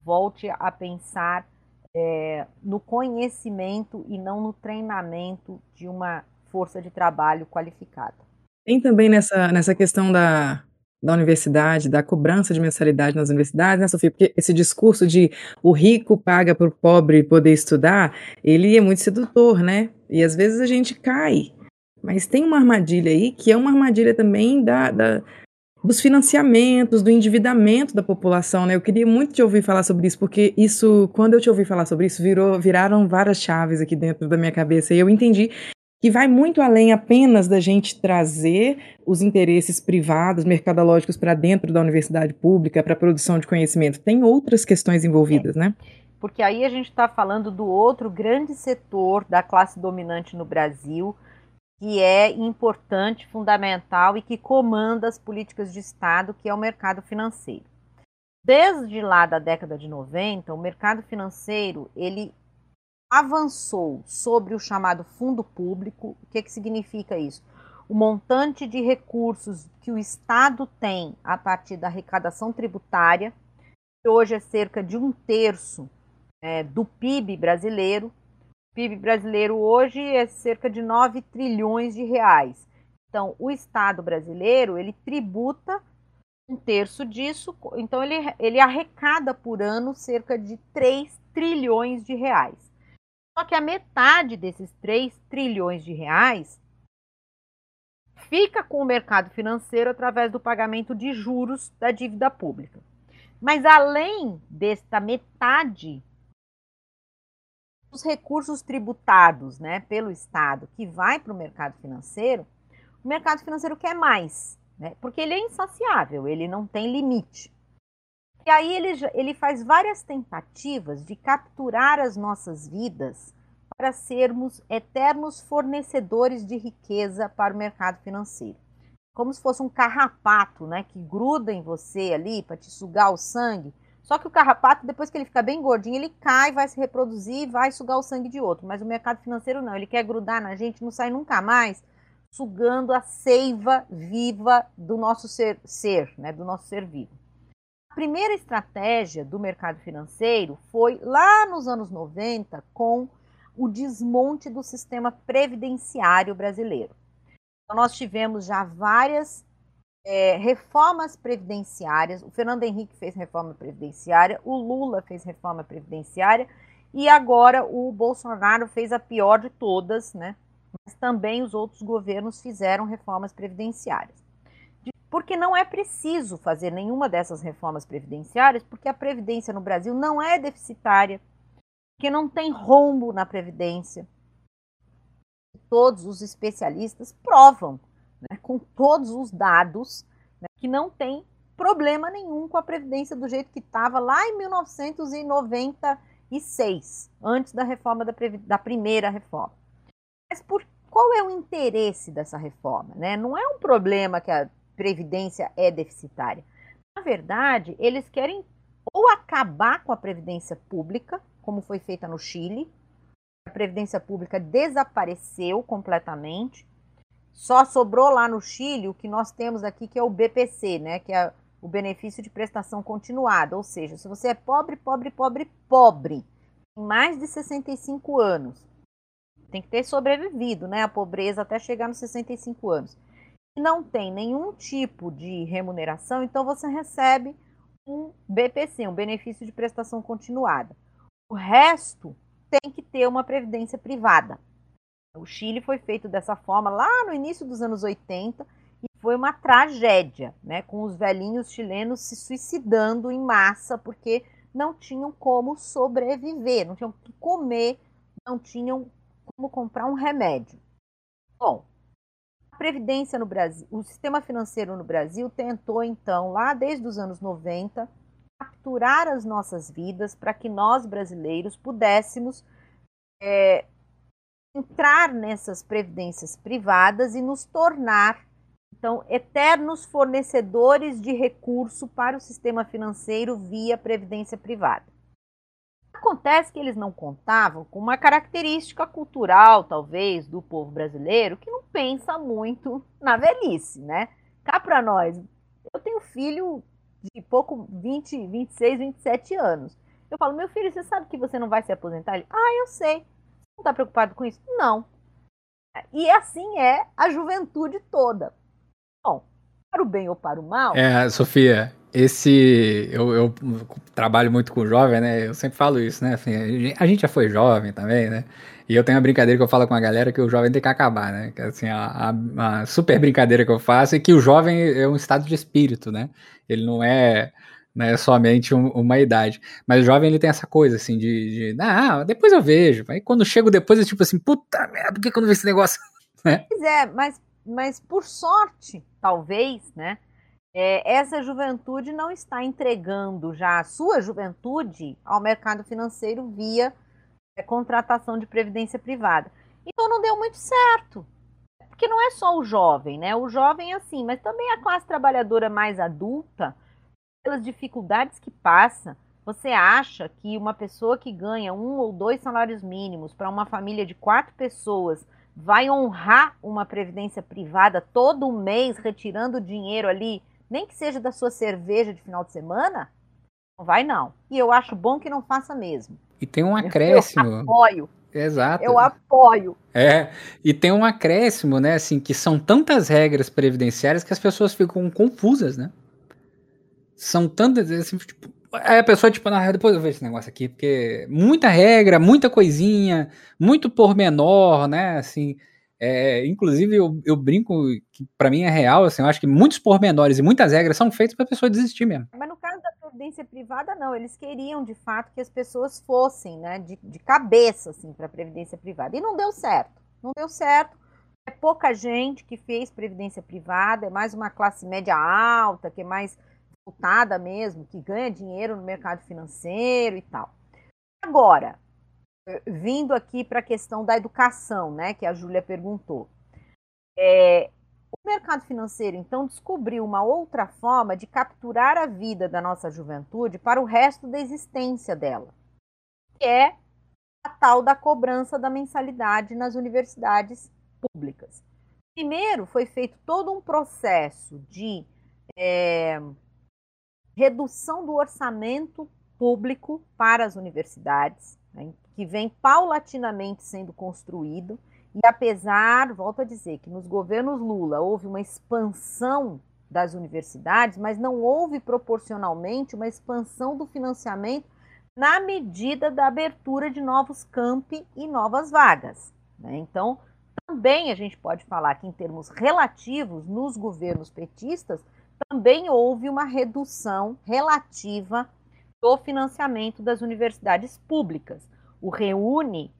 volte a pensar é, no conhecimento e não no treinamento de uma força de trabalho qualificada. Tem também nessa, nessa questão da, da universidade, da cobrança de mensalidade nas universidades, né, Sofia? Porque esse discurso de o rico paga para o pobre poder estudar, ele é muito sedutor, né? E às vezes a gente cai. Mas tem uma armadilha aí que é uma armadilha também da, da dos financiamentos, do endividamento da população, né? Eu queria muito te ouvir falar sobre isso, porque isso, quando eu te ouvi falar sobre isso, virou, viraram várias chaves aqui dentro da minha cabeça e eu entendi que vai muito além apenas da gente trazer os interesses privados, mercadológicos para dentro da universidade pública, para a produção de conhecimento. Tem outras questões envolvidas, é. né? Porque aí a gente está falando do outro grande setor da classe dominante no Brasil, que é importante, fundamental e que comanda as políticas de Estado, que é o mercado financeiro. Desde lá da década de 90, o mercado financeiro ele avançou sobre o chamado fundo público. O que, que significa isso? O montante de recursos que o Estado tem a partir da arrecadação tributária, que hoje é cerca de um terço é, do PIB brasileiro. O PIB brasileiro hoje é cerca de 9 trilhões de reais. Então, o Estado brasileiro, ele tributa um terço disso, então ele, ele arrecada por ano cerca de 3 trilhões de reais. Só que a metade desses 3 trilhões de reais fica com o mercado financeiro através do pagamento de juros da dívida pública. Mas além desta metade os recursos tributados né, pelo Estado que vai para o mercado financeiro, o mercado financeiro quer mais, né, porque ele é insaciável, ele não tem limite. E aí ele, ele faz várias tentativas de capturar as nossas vidas para sermos eternos fornecedores de riqueza para o mercado financeiro. Como se fosse um carrapato, né, que gruda em você ali para te sugar o sangue. Só que o carrapato, depois que ele fica bem gordinho, ele cai, vai se reproduzir vai sugar o sangue de outro. Mas o mercado financeiro não, ele quer grudar na gente, não sai nunca mais, sugando a seiva viva do nosso ser, ser né, do nosso ser vivo primeira estratégia do mercado financeiro foi lá nos anos 90 com o desmonte do sistema previdenciário brasileiro. Então, nós tivemos já várias é, reformas previdenciárias. O Fernando Henrique fez reforma previdenciária, o Lula fez reforma previdenciária, E agora o Bolsonaro fez a pior de todas, né? Mas também os outros governos fizeram reformas previdenciárias. Porque não é preciso fazer nenhuma dessas reformas previdenciárias, porque a previdência no Brasil não é deficitária, que não tem rombo na previdência. Todos os especialistas provam, né, com todos os dados, né, que não tem problema nenhum com a Previdência do jeito que estava lá em 1996, antes da reforma da, da, primeira reforma. Mas por, qual é o interesse dessa reforma? Né? Não é um problema que a Previdência é deficitária. Na verdade, eles querem ou acabar com a Previdência Pública, como foi feita no Chile, a Previdência Pública desapareceu completamente, só sobrou lá no Chile o que nós temos aqui, que é o BPC, né? que é o benefício de prestação continuada, ou seja, se você é pobre, pobre, pobre, pobre, em mais de 65 anos, tem que ter sobrevivido, né, a pobreza até chegar nos 65 anos. E não tem nenhum tipo de remuneração, então você recebe um BPC, um benefício de prestação continuada. O resto tem que ter uma previdência privada. O Chile foi feito dessa forma lá no início dos anos 80 foi uma tragédia, né, com os velhinhos chilenos se suicidando em massa porque não tinham como sobreviver, não tinham o que comer, não tinham como comprar um remédio. Bom, previdência no Brasil, o sistema financeiro no Brasil tentou então, lá desde os anos 90, capturar as nossas vidas para que nós brasileiros pudéssemos é, entrar nessas previdências privadas e nos tornar então, eternos fornecedores de recurso para o sistema financeiro via previdência privada. Acontece que eles não contavam com uma característica cultural, talvez, do povo brasileiro, que não pensa muito na velhice, né? Cá para nós, eu tenho filho de pouco 20, 26, 27 anos. Eu falo, meu filho, você sabe que você não vai se aposentar? Ele, ah, eu sei. Você não está preocupado com isso? Não. E assim é a juventude toda. Bom, para o bem ou para o mal. É, Sofia, esse. Eu, eu, trabalho muito com jovem, né? Eu sempre falo isso, né? Assim, a gente já foi jovem também, né? E eu tenho uma brincadeira que eu falo com a galera que o jovem tem que acabar, né? Que, assim, a, a, a, super brincadeira que eu faço é que o jovem é um estado de espírito, né? Ele não é, né, somente um, uma idade. Mas o jovem ele tem essa coisa, assim, de, de. Ah, depois eu vejo. Aí quando chego depois é tipo assim, puta merda, por que, que eu não vi esse negócio? <laughs> Né? Pois é, mas mas por sorte, talvez, né? É, essa juventude não está entregando já a sua juventude ao mercado financeiro via é, contratação de previdência privada. Então não deu muito certo. Porque não é só o jovem, né? O jovem é assim, mas também a classe trabalhadora mais adulta, pelas dificuldades que passa, você acha que uma pessoa que ganha um ou dois salários mínimos para uma família de quatro pessoas vai honrar uma previdência privada todo mês, retirando dinheiro ali, nem que seja da sua cerveja de final de semana? Não vai não. E eu acho bom que não faça mesmo. E tem um acréscimo. Eu apoio. Exato. Eu apoio. É, e tem um acréscimo, né, assim, que são tantas regras previdenciárias que as pessoas ficam confusas, né? São tantas, assim, tipo, Aí a pessoa, tipo, depois eu vejo esse negócio aqui, porque muita regra, muita coisinha, muito pormenor, né? Assim, é, inclusive eu, eu brinco que para mim é real, assim, eu acho que muitos pormenores e muitas regras são feitos para a pessoa desistir mesmo. Mas no caso da previdência privada, não, eles queriam de fato que as pessoas fossem, né, de, de cabeça, assim, para a previdência privada. E não deu certo, não deu certo. É pouca gente que fez previdência privada, é mais uma classe média alta, que é mais disputada mesmo, que ganha dinheiro no mercado financeiro e tal. Agora, vindo aqui para a questão da educação, né, que a Júlia perguntou. É, o mercado financeiro, então, descobriu uma outra forma de capturar a vida da nossa juventude para o resto da existência dela, que é a tal da cobrança da mensalidade nas universidades públicas. Primeiro, foi feito todo um processo de é, redução do orçamento público para as universidades, né, que vem paulatinamente sendo construído. E apesar, volto a dizer, que nos governos Lula houve uma expansão das universidades, mas não houve proporcionalmente uma expansão do financiamento na medida da abertura de novos campi e novas vagas. Né? Então, também a gente pode falar que, em termos relativos, nos governos petistas, também houve uma redução relativa do financiamento das universidades públicas. O Reúne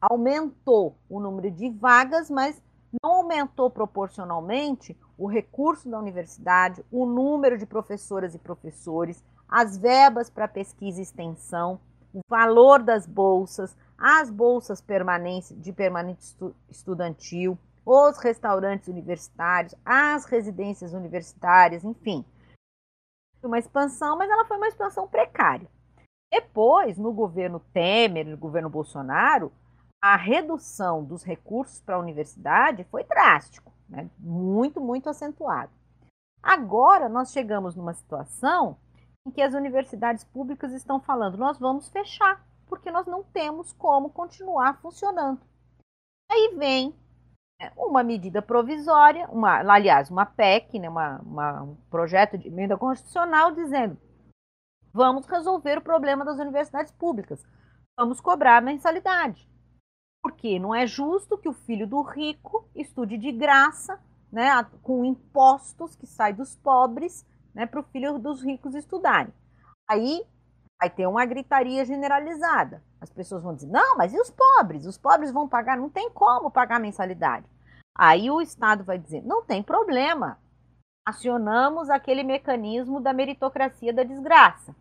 aumentou o número de vagas, mas não aumentou proporcionalmente o recurso da universidade, o número de professoras e professores, as verbas para pesquisa e extensão, o valor das bolsas, as bolsas de permanente estu estudantil, os restaurantes universitários, as residências universitárias, enfim. Uma expansão, mas ela foi uma expansão precária. Depois, no governo Temer, no governo Bolsonaro, a redução dos recursos para a universidade foi drástico, né? muito, muito acentuado. Agora nós chegamos numa situação em que as universidades públicas estão falando: nós vamos fechar, porque nós não temos como continuar funcionando. Aí vem uma medida provisória, uma, aliás, uma PEC, né, uma, uma, um projeto de emenda constitucional dizendo: vamos resolver o problema das universidades públicas, vamos cobrar mensalidade. Porque não é justo que o filho do rico estude de graça, né, com impostos que saem dos pobres, né, para o filho dos ricos estudarem. Aí vai ter uma gritaria generalizada. As pessoas vão dizer: não, mas e os pobres? Os pobres vão pagar, não tem como pagar mensalidade. Aí o Estado vai dizer: não tem problema, acionamos aquele mecanismo da meritocracia da desgraça.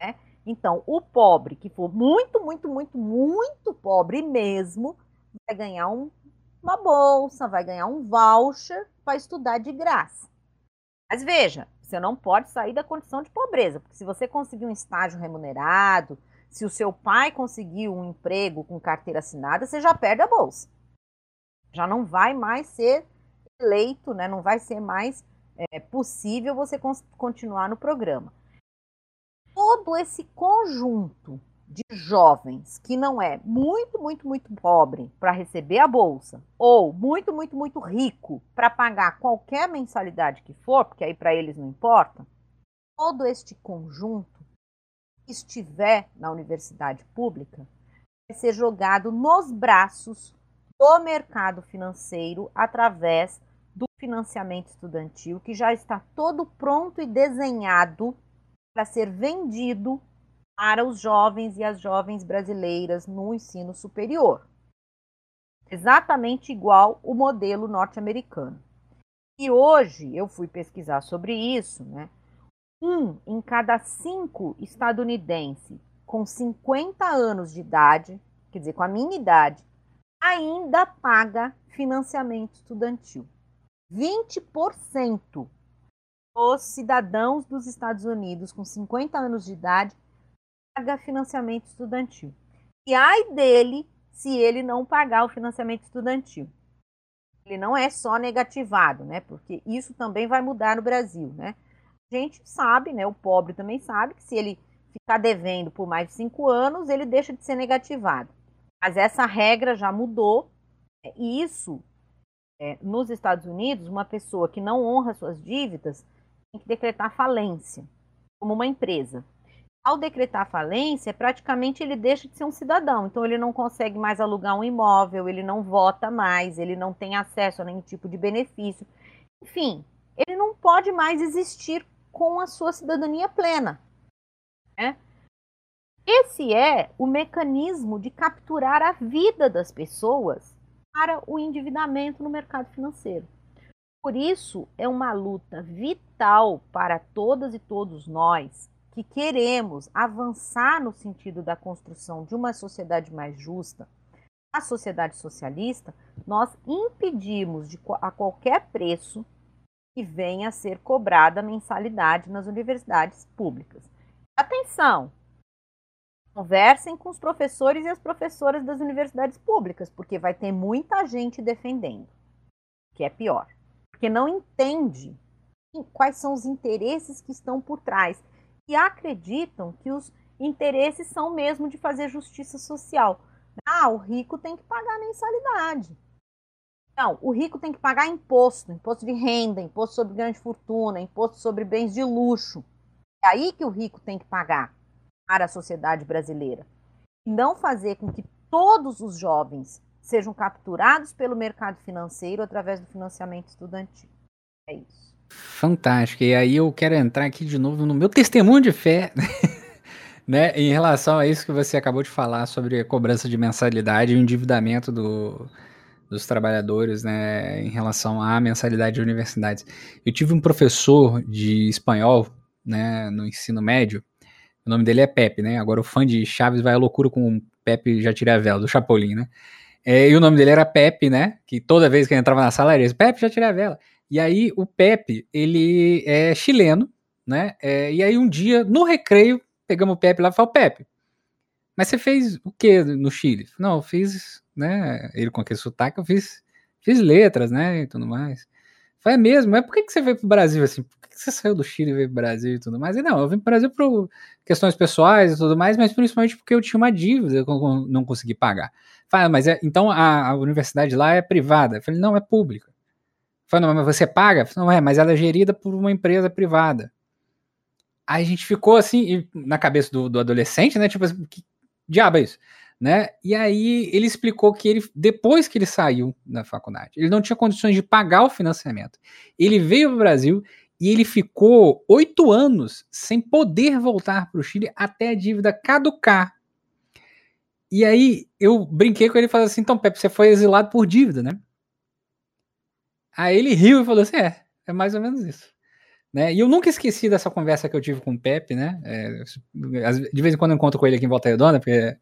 Né? Então, o pobre que for muito, muito, muito, muito pobre mesmo, vai ganhar um, uma bolsa, vai ganhar um voucher para estudar de graça. Mas veja, você não pode sair da condição de pobreza, porque se você conseguir um estágio remunerado, se o seu pai conseguir um emprego com carteira assinada, você já perde a bolsa. Já não vai mais ser eleito, né? não vai ser mais é, possível você continuar no programa todo esse conjunto de jovens que não é muito, muito, muito pobre para receber a bolsa, ou muito, muito, muito rico para pagar qualquer mensalidade que for, porque aí para eles não importa, todo este conjunto que estiver na universidade pública vai ser jogado nos braços do mercado financeiro através do financiamento estudantil, que já está todo pronto e desenhado para ser vendido para os jovens e as jovens brasileiras no ensino superior. Exatamente igual o modelo norte-americano. E hoje eu fui pesquisar sobre isso, né? Um em cada cinco estadunidense com 50 anos de idade, quer dizer, com a minha idade, ainda paga financiamento estudantil. 20% os cidadãos dos Estados Unidos com 50 anos de idade paga financiamento estudantil. E ai dele se ele não pagar o financiamento estudantil. Ele não é só negativado, né? Porque isso também vai mudar no Brasil, né? A gente sabe, né? O pobre também sabe que se ele ficar devendo por mais de cinco anos, ele deixa de ser negativado. Mas essa regra já mudou. E isso, é, nos Estados Unidos, uma pessoa que não honra suas dívidas, tem que decretar falência, como uma empresa. Ao decretar falência, praticamente ele deixa de ser um cidadão. Então, ele não consegue mais alugar um imóvel, ele não vota mais, ele não tem acesso a nenhum tipo de benefício. Enfim, ele não pode mais existir com a sua cidadania plena. Né? Esse é o mecanismo de capturar a vida das pessoas para o endividamento no mercado financeiro. Por isso, é uma luta vital para todas e todos nós que queremos avançar no sentido da construção de uma sociedade mais justa, a sociedade socialista, nós impedimos de, a qualquer preço que venha a ser cobrada mensalidade nas universidades públicas. Atenção! Conversem com os professores e as professoras das universidades públicas, porque vai ter muita gente defendendo, que é pior porque não entende quais são os interesses que estão por trás e acreditam que os interesses são mesmo de fazer justiça social. Ah, o rico tem que pagar mensalidade. Não, o rico tem que pagar imposto, imposto de renda, imposto sobre grande fortuna, imposto sobre bens de luxo. É aí que o rico tem que pagar. para a sociedade brasileira. Não fazer com que todos os jovens sejam capturados pelo mercado financeiro através do financiamento estudantil. É isso. Fantástico. E aí eu quero entrar aqui de novo no meu testemunho de fé, <laughs> né, em relação a isso que você acabou de falar sobre a cobrança de mensalidade e o endividamento do, dos trabalhadores, né, em relação à mensalidade de universidades. Eu tive um professor de espanhol, né, no ensino médio, o nome dele é Pepe, né? Agora o fã de Chaves vai à loucura com o Pepe já tira a vela, do Chapolin, né? É, e o nome dele era Pepe, né? Que toda vez que ele entrava na sala ele dizia, Pepe já tira a vela. E aí o Pepe, ele é chileno, né? É, e aí um dia, no recreio, pegamos o Pepe lá e falou, Pepe, mas você fez o que no Chile? Não, eu fiz, né? Ele com aquele sotaque, eu fiz, fiz letras, né? E tudo mais. Foi é mesmo, mas por que, que você veio pro Brasil assim? que você saiu do Chile e veio pro Brasil e tudo mais? E não, eu vim pro Brasil por questões pessoais e tudo mais, mas principalmente porque eu tinha uma dívida que eu não consegui pagar. Fala, mas é, então a, a, universidade lá é privada? Eu falei, não, é pública. Falei, não, mas você paga? Não é, mas ela é gerida por uma empresa privada. Aí a gente ficou assim, na cabeça do, do adolescente, né? Tipo assim, que diabo é isso? Né? E aí ele explicou que ele, depois que ele saiu da faculdade, ele não tinha condições de pagar o financiamento. Ele veio para o Brasil e ele ficou oito anos sem poder voltar para o Chile até a dívida caducar. E aí eu brinquei com ele e falei assim: então, Pepe, você foi exilado por dívida, né? Aí ele riu e falou assim: é, é mais ou menos isso. Né? E eu nunca esqueci dessa conversa que eu tive com o Pepe, né? É, de vez em quando eu encontro com ele aqui em Volta Redonda, porque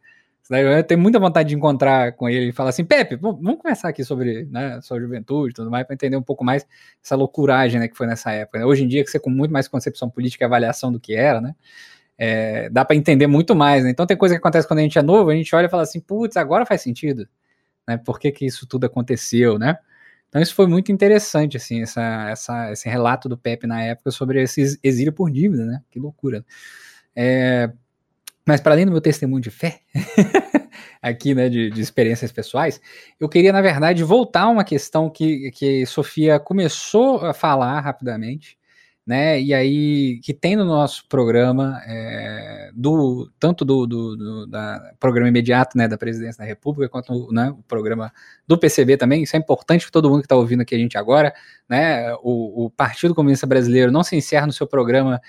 eu tenho muita vontade de encontrar com ele e falar assim, Pepe, vamos conversar aqui sobre né, sua juventude e tudo mais, para entender um pouco mais essa loucuragem né, que foi nessa época. Né? Hoje em dia, que você com muito mais concepção política e avaliação do que era, né? É, dá para entender muito mais, né? Então tem coisa que acontece quando a gente é novo, a gente olha e fala assim, putz, agora faz sentido, né? Por que, que isso tudo aconteceu, né? Então isso foi muito interessante, assim, essa, essa, esse relato do Pepe na época sobre esse exílio por dívida, né? Que loucura. É, mas para além do meu testemunho de fé, <laughs> aqui, né, de, de, experiências pessoais, eu queria, na verdade, voltar a uma questão que, que Sofia começou a falar rapidamente, né, e aí, que tem no nosso programa, é, do tanto do, do, do da programa imediato, né, da Presidência da República, quanto né, o programa do PCB também, isso é importante para todo mundo que está ouvindo aqui a gente agora, né, o, o Partido Comunista Brasileiro não se encerra no seu programa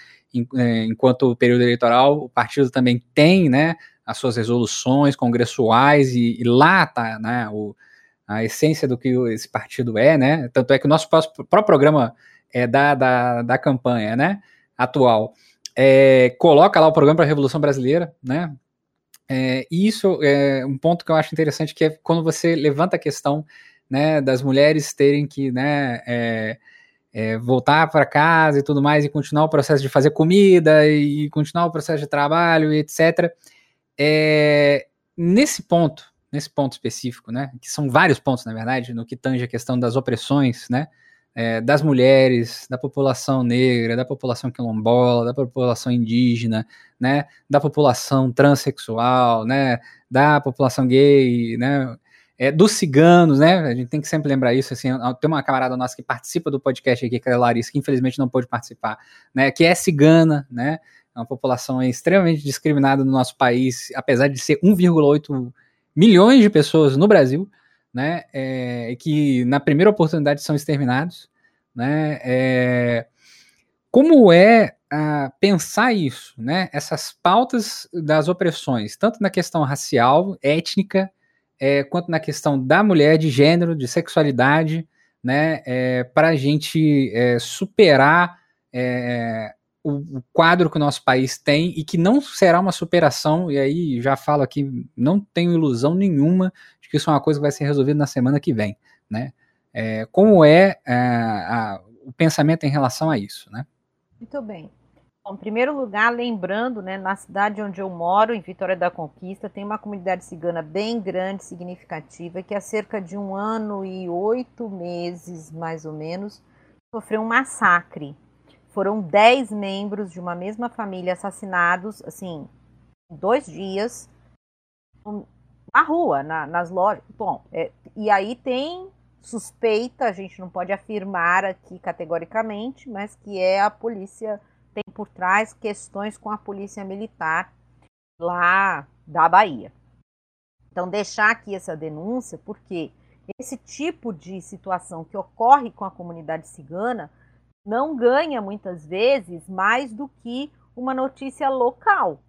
é, enquanto período eleitoral, o partido também tem, né, as suas resoluções congressuais e, e lá está, né, a essência do que esse partido é, né, tanto é que o nosso próprio programa é da, da, da campanha, né, atual, é, coloca lá o programa para a Revolução Brasileira, né, é, e isso é um ponto que eu acho interessante, que é quando você levanta a questão, né, das mulheres terem que, né, é, é, voltar para casa e tudo mais, e continuar o processo de fazer comida, e continuar o processo de trabalho, e etc. É, nesse ponto, nesse ponto específico, né, que são vários pontos, na verdade, no que tange a questão das opressões, né, é, das mulheres, da população negra, da população quilombola, da população indígena, né, da população transexual, né, da população gay, né, é, dos ciganos, né? A gente tem que sempre lembrar isso. Assim, tem uma camarada nossa que participa do podcast aqui, que é a Larissa, que infelizmente não pôde participar, né? Que é cigana, né? É uma população extremamente discriminada no nosso país, apesar de ser 1,8 milhões de pessoas no Brasil, né? É, que na primeira oportunidade são exterminados, né? É, como é uh, pensar isso, né? Essas pautas das opressões, tanto na questão racial, étnica, é, quanto na questão da mulher, de gênero, de sexualidade, né, é, para a gente é, superar é, o, o, quadro que o nosso país tem e que não será uma superação, e aí já falo aqui, não tenho ilusão nenhuma de que isso é uma coisa que vai ser resolvida na semana que vem, né? É, como é, é a, o pensamento em relação a isso, né? Muito bem. Bom, em primeiro lugar, lembrando, né, na cidade onde eu moro, em Vitória da Conquista, tem uma comunidade cigana bem grande, significativa, que há cerca de um ano e oito meses, mais ou menos, sofreu um massacre. Foram dez membros de uma mesma família assassinados, assim, em dois dias, na rua, na, nas lojas. Bom, é, e aí tem suspeita, a gente não pode afirmar aqui categoricamente, mas que é a polícia tem por trás questões com a polícia militar lá da Bahia. Então, deixar aqui essa denúncia, porque esse tipo de situação que ocorre com a comunidade cigana não ganha muitas vezes mais do que uma notícia local.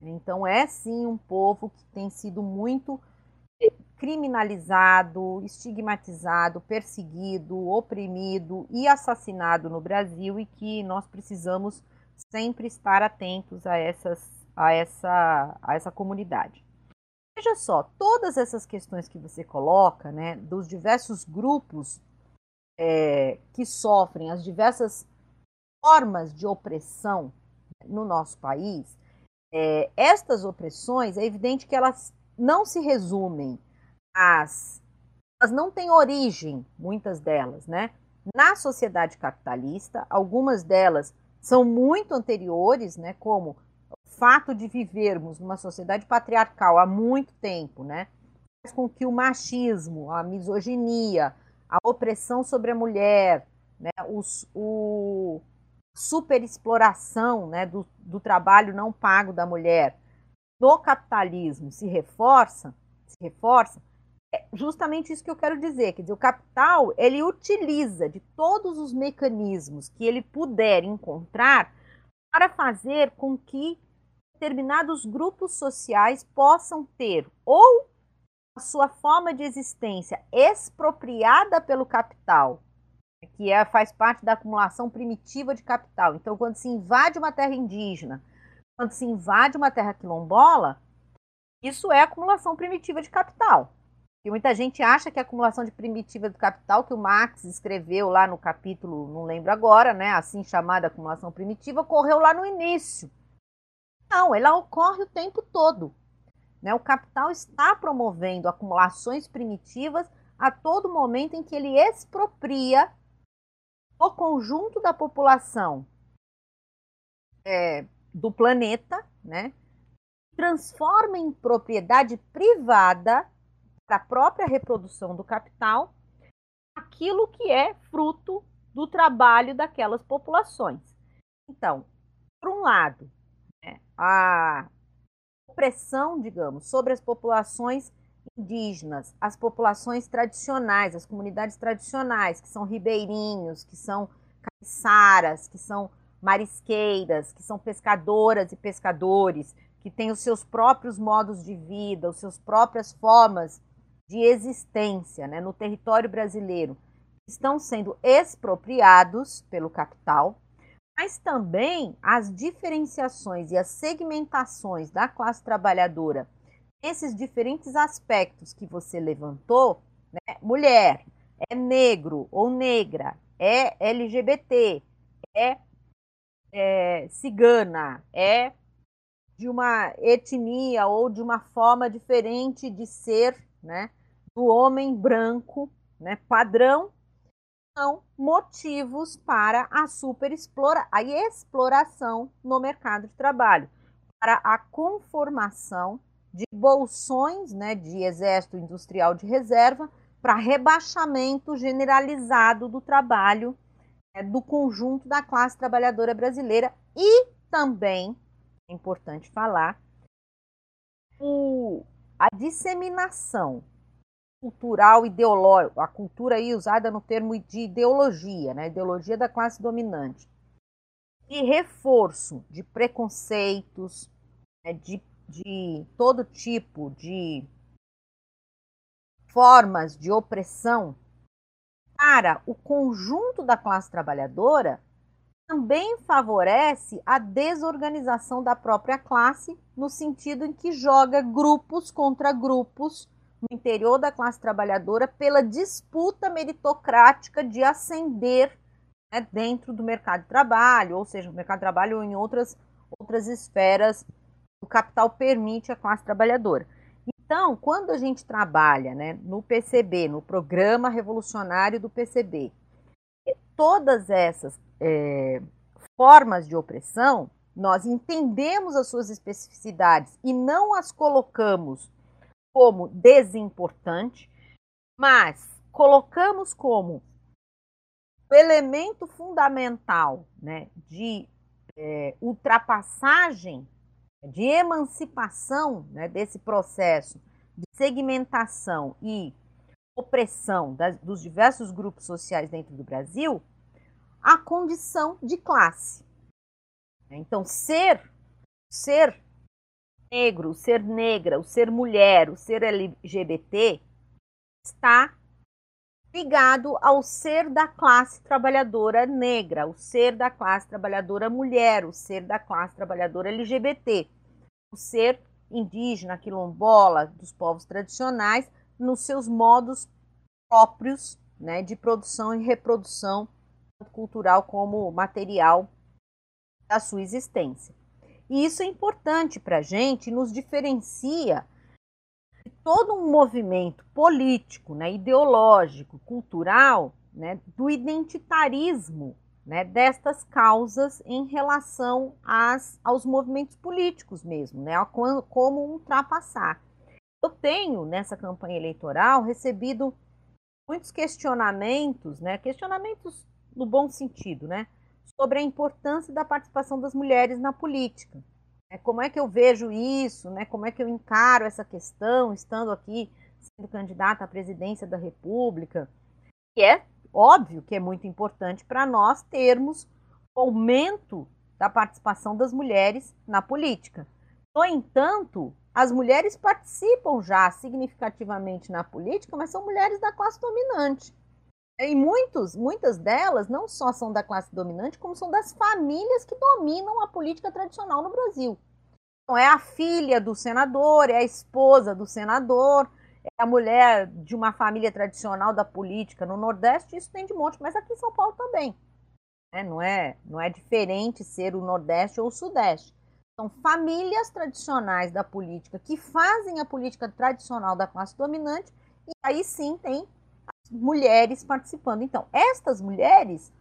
Então, é sim um povo que tem sido muito eh, criminalizado, estigmatizado, perseguido, oprimido e assassinado no Brasil e que nós precisamos sempre estar atentos a, essas, a, essa, a essa comunidade. Veja só, todas essas questões que você coloca, né, dos diversos grupos é, que sofrem as diversas formas de opressão no nosso país, é, estas opressões, é evidente que elas não se resumem às. Elas não têm origem, muitas delas, né? Na sociedade capitalista, algumas delas são muito anteriores, né? Como fato de vivermos numa sociedade patriarcal há muito tempo, né, faz com que o machismo, a misoginia, a opressão sobre a mulher, né, os, o superexploração né, do, do trabalho não pago da mulher no capitalismo se reforça, se reforça, é justamente isso que eu quero dizer, quer dizer, o capital, ele utiliza de todos os mecanismos que ele puder encontrar para fazer com que determinados grupos sociais possam ter ou a sua forma de existência expropriada pelo capital, que é, faz parte da acumulação primitiva de capital. Então, quando se invade uma terra indígena, quando se invade uma terra quilombola, isso é acumulação primitiva de capital. E muita gente acha que a acumulação de primitiva do capital, que o Marx escreveu lá no capítulo, não lembro agora, né, assim chamada acumulação primitiva, ocorreu lá no início não, ela ocorre o tempo todo. Né? O capital está promovendo acumulações primitivas a todo momento em que ele expropria o conjunto da população é, do planeta, né? transforma em propriedade privada para a própria reprodução do capital aquilo que é fruto do trabalho daquelas populações. Então, por um lado, a opressão, digamos, sobre as populações indígenas, as populações tradicionais, as comunidades tradicionais, que são ribeirinhos, que são caiçaras, que são marisqueiras, que são pescadoras e pescadores, que têm os seus próprios modos de vida, as suas próprias formas de existência né, no território brasileiro, estão sendo expropriados pelo capital, mas também as diferenciações e as segmentações da classe trabalhadora, esses diferentes aspectos que você levantou, né? mulher, é negro ou negra, é LGBT, é, é cigana, é de uma etnia ou de uma forma diferente de ser, né, do homem branco, né, padrão são motivos para a superexplora a exploração no mercado de trabalho, para a conformação de bolsões né, de exército industrial de reserva para rebaixamento generalizado do trabalho é, do conjunto da classe trabalhadora brasileira e também, é importante falar, o, a disseminação cultural ideológico, a cultura aí usada no termo de ideologia, né? Ideologia da classe dominante. E reforço de preconceitos, né? de, de todo tipo de formas de opressão para o conjunto da classe trabalhadora também favorece a desorganização da própria classe, no sentido em que joga grupos contra grupos no interior da classe trabalhadora pela disputa meritocrática de ascender né, dentro do mercado de trabalho, ou seja, no mercado de trabalho ou em outras, outras esferas o capital permite à classe trabalhadora. Então, quando a gente trabalha né, no PCB, no Programa Revolucionário do PCB, todas essas é, formas de opressão, nós entendemos as suas especificidades e não as colocamos como desimportante, mas colocamos como elemento fundamental né, de é, ultrapassagem de emancipação né, desse processo de segmentação e opressão das, dos diversos grupos sociais dentro do Brasil, a condição de classe. Então, ser, ser negro, ser negra, o ser mulher, o ser LGBT está ligado ao ser da classe trabalhadora negra, o ser da classe trabalhadora mulher, o ser da classe trabalhadora LGBT, ser indígena, quilombola, dos povos tradicionais, nos seus modos próprios né, de produção e reprodução cultural como material da sua existência. E isso é importante para a gente, nos diferencia de todo um movimento político, né, ideológico, cultural, né, do identitarismo né, destas causas em relação às, aos movimentos políticos mesmo, né, como ultrapassar. Eu tenho, nessa campanha eleitoral, recebido muitos questionamentos, né, questionamentos no bom sentido, né, sobre a importância da participação das mulheres na política. É, como é que eu vejo isso, né? como é que eu encaro essa questão, estando aqui sendo candidata à presidência da República. E é óbvio que é muito importante para nós termos aumento da participação das mulheres na política. No entanto, as mulheres participam já significativamente na política, mas são mulheres da classe dominante. E muitos, muitas delas não só são da classe dominante, como são das famílias que dominam a política tradicional no Brasil. Então, é a filha do senador, é a esposa do senador, é a mulher de uma família tradicional da política. No Nordeste isso tem de monte, mas aqui em São Paulo também. É, não, é, não é diferente ser o Nordeste ou o Sudeste. São famílias tradicionais da política que fazem a política tradicional da classe dominante, e aí sim tem mulheres participando. Então, estas mulheres,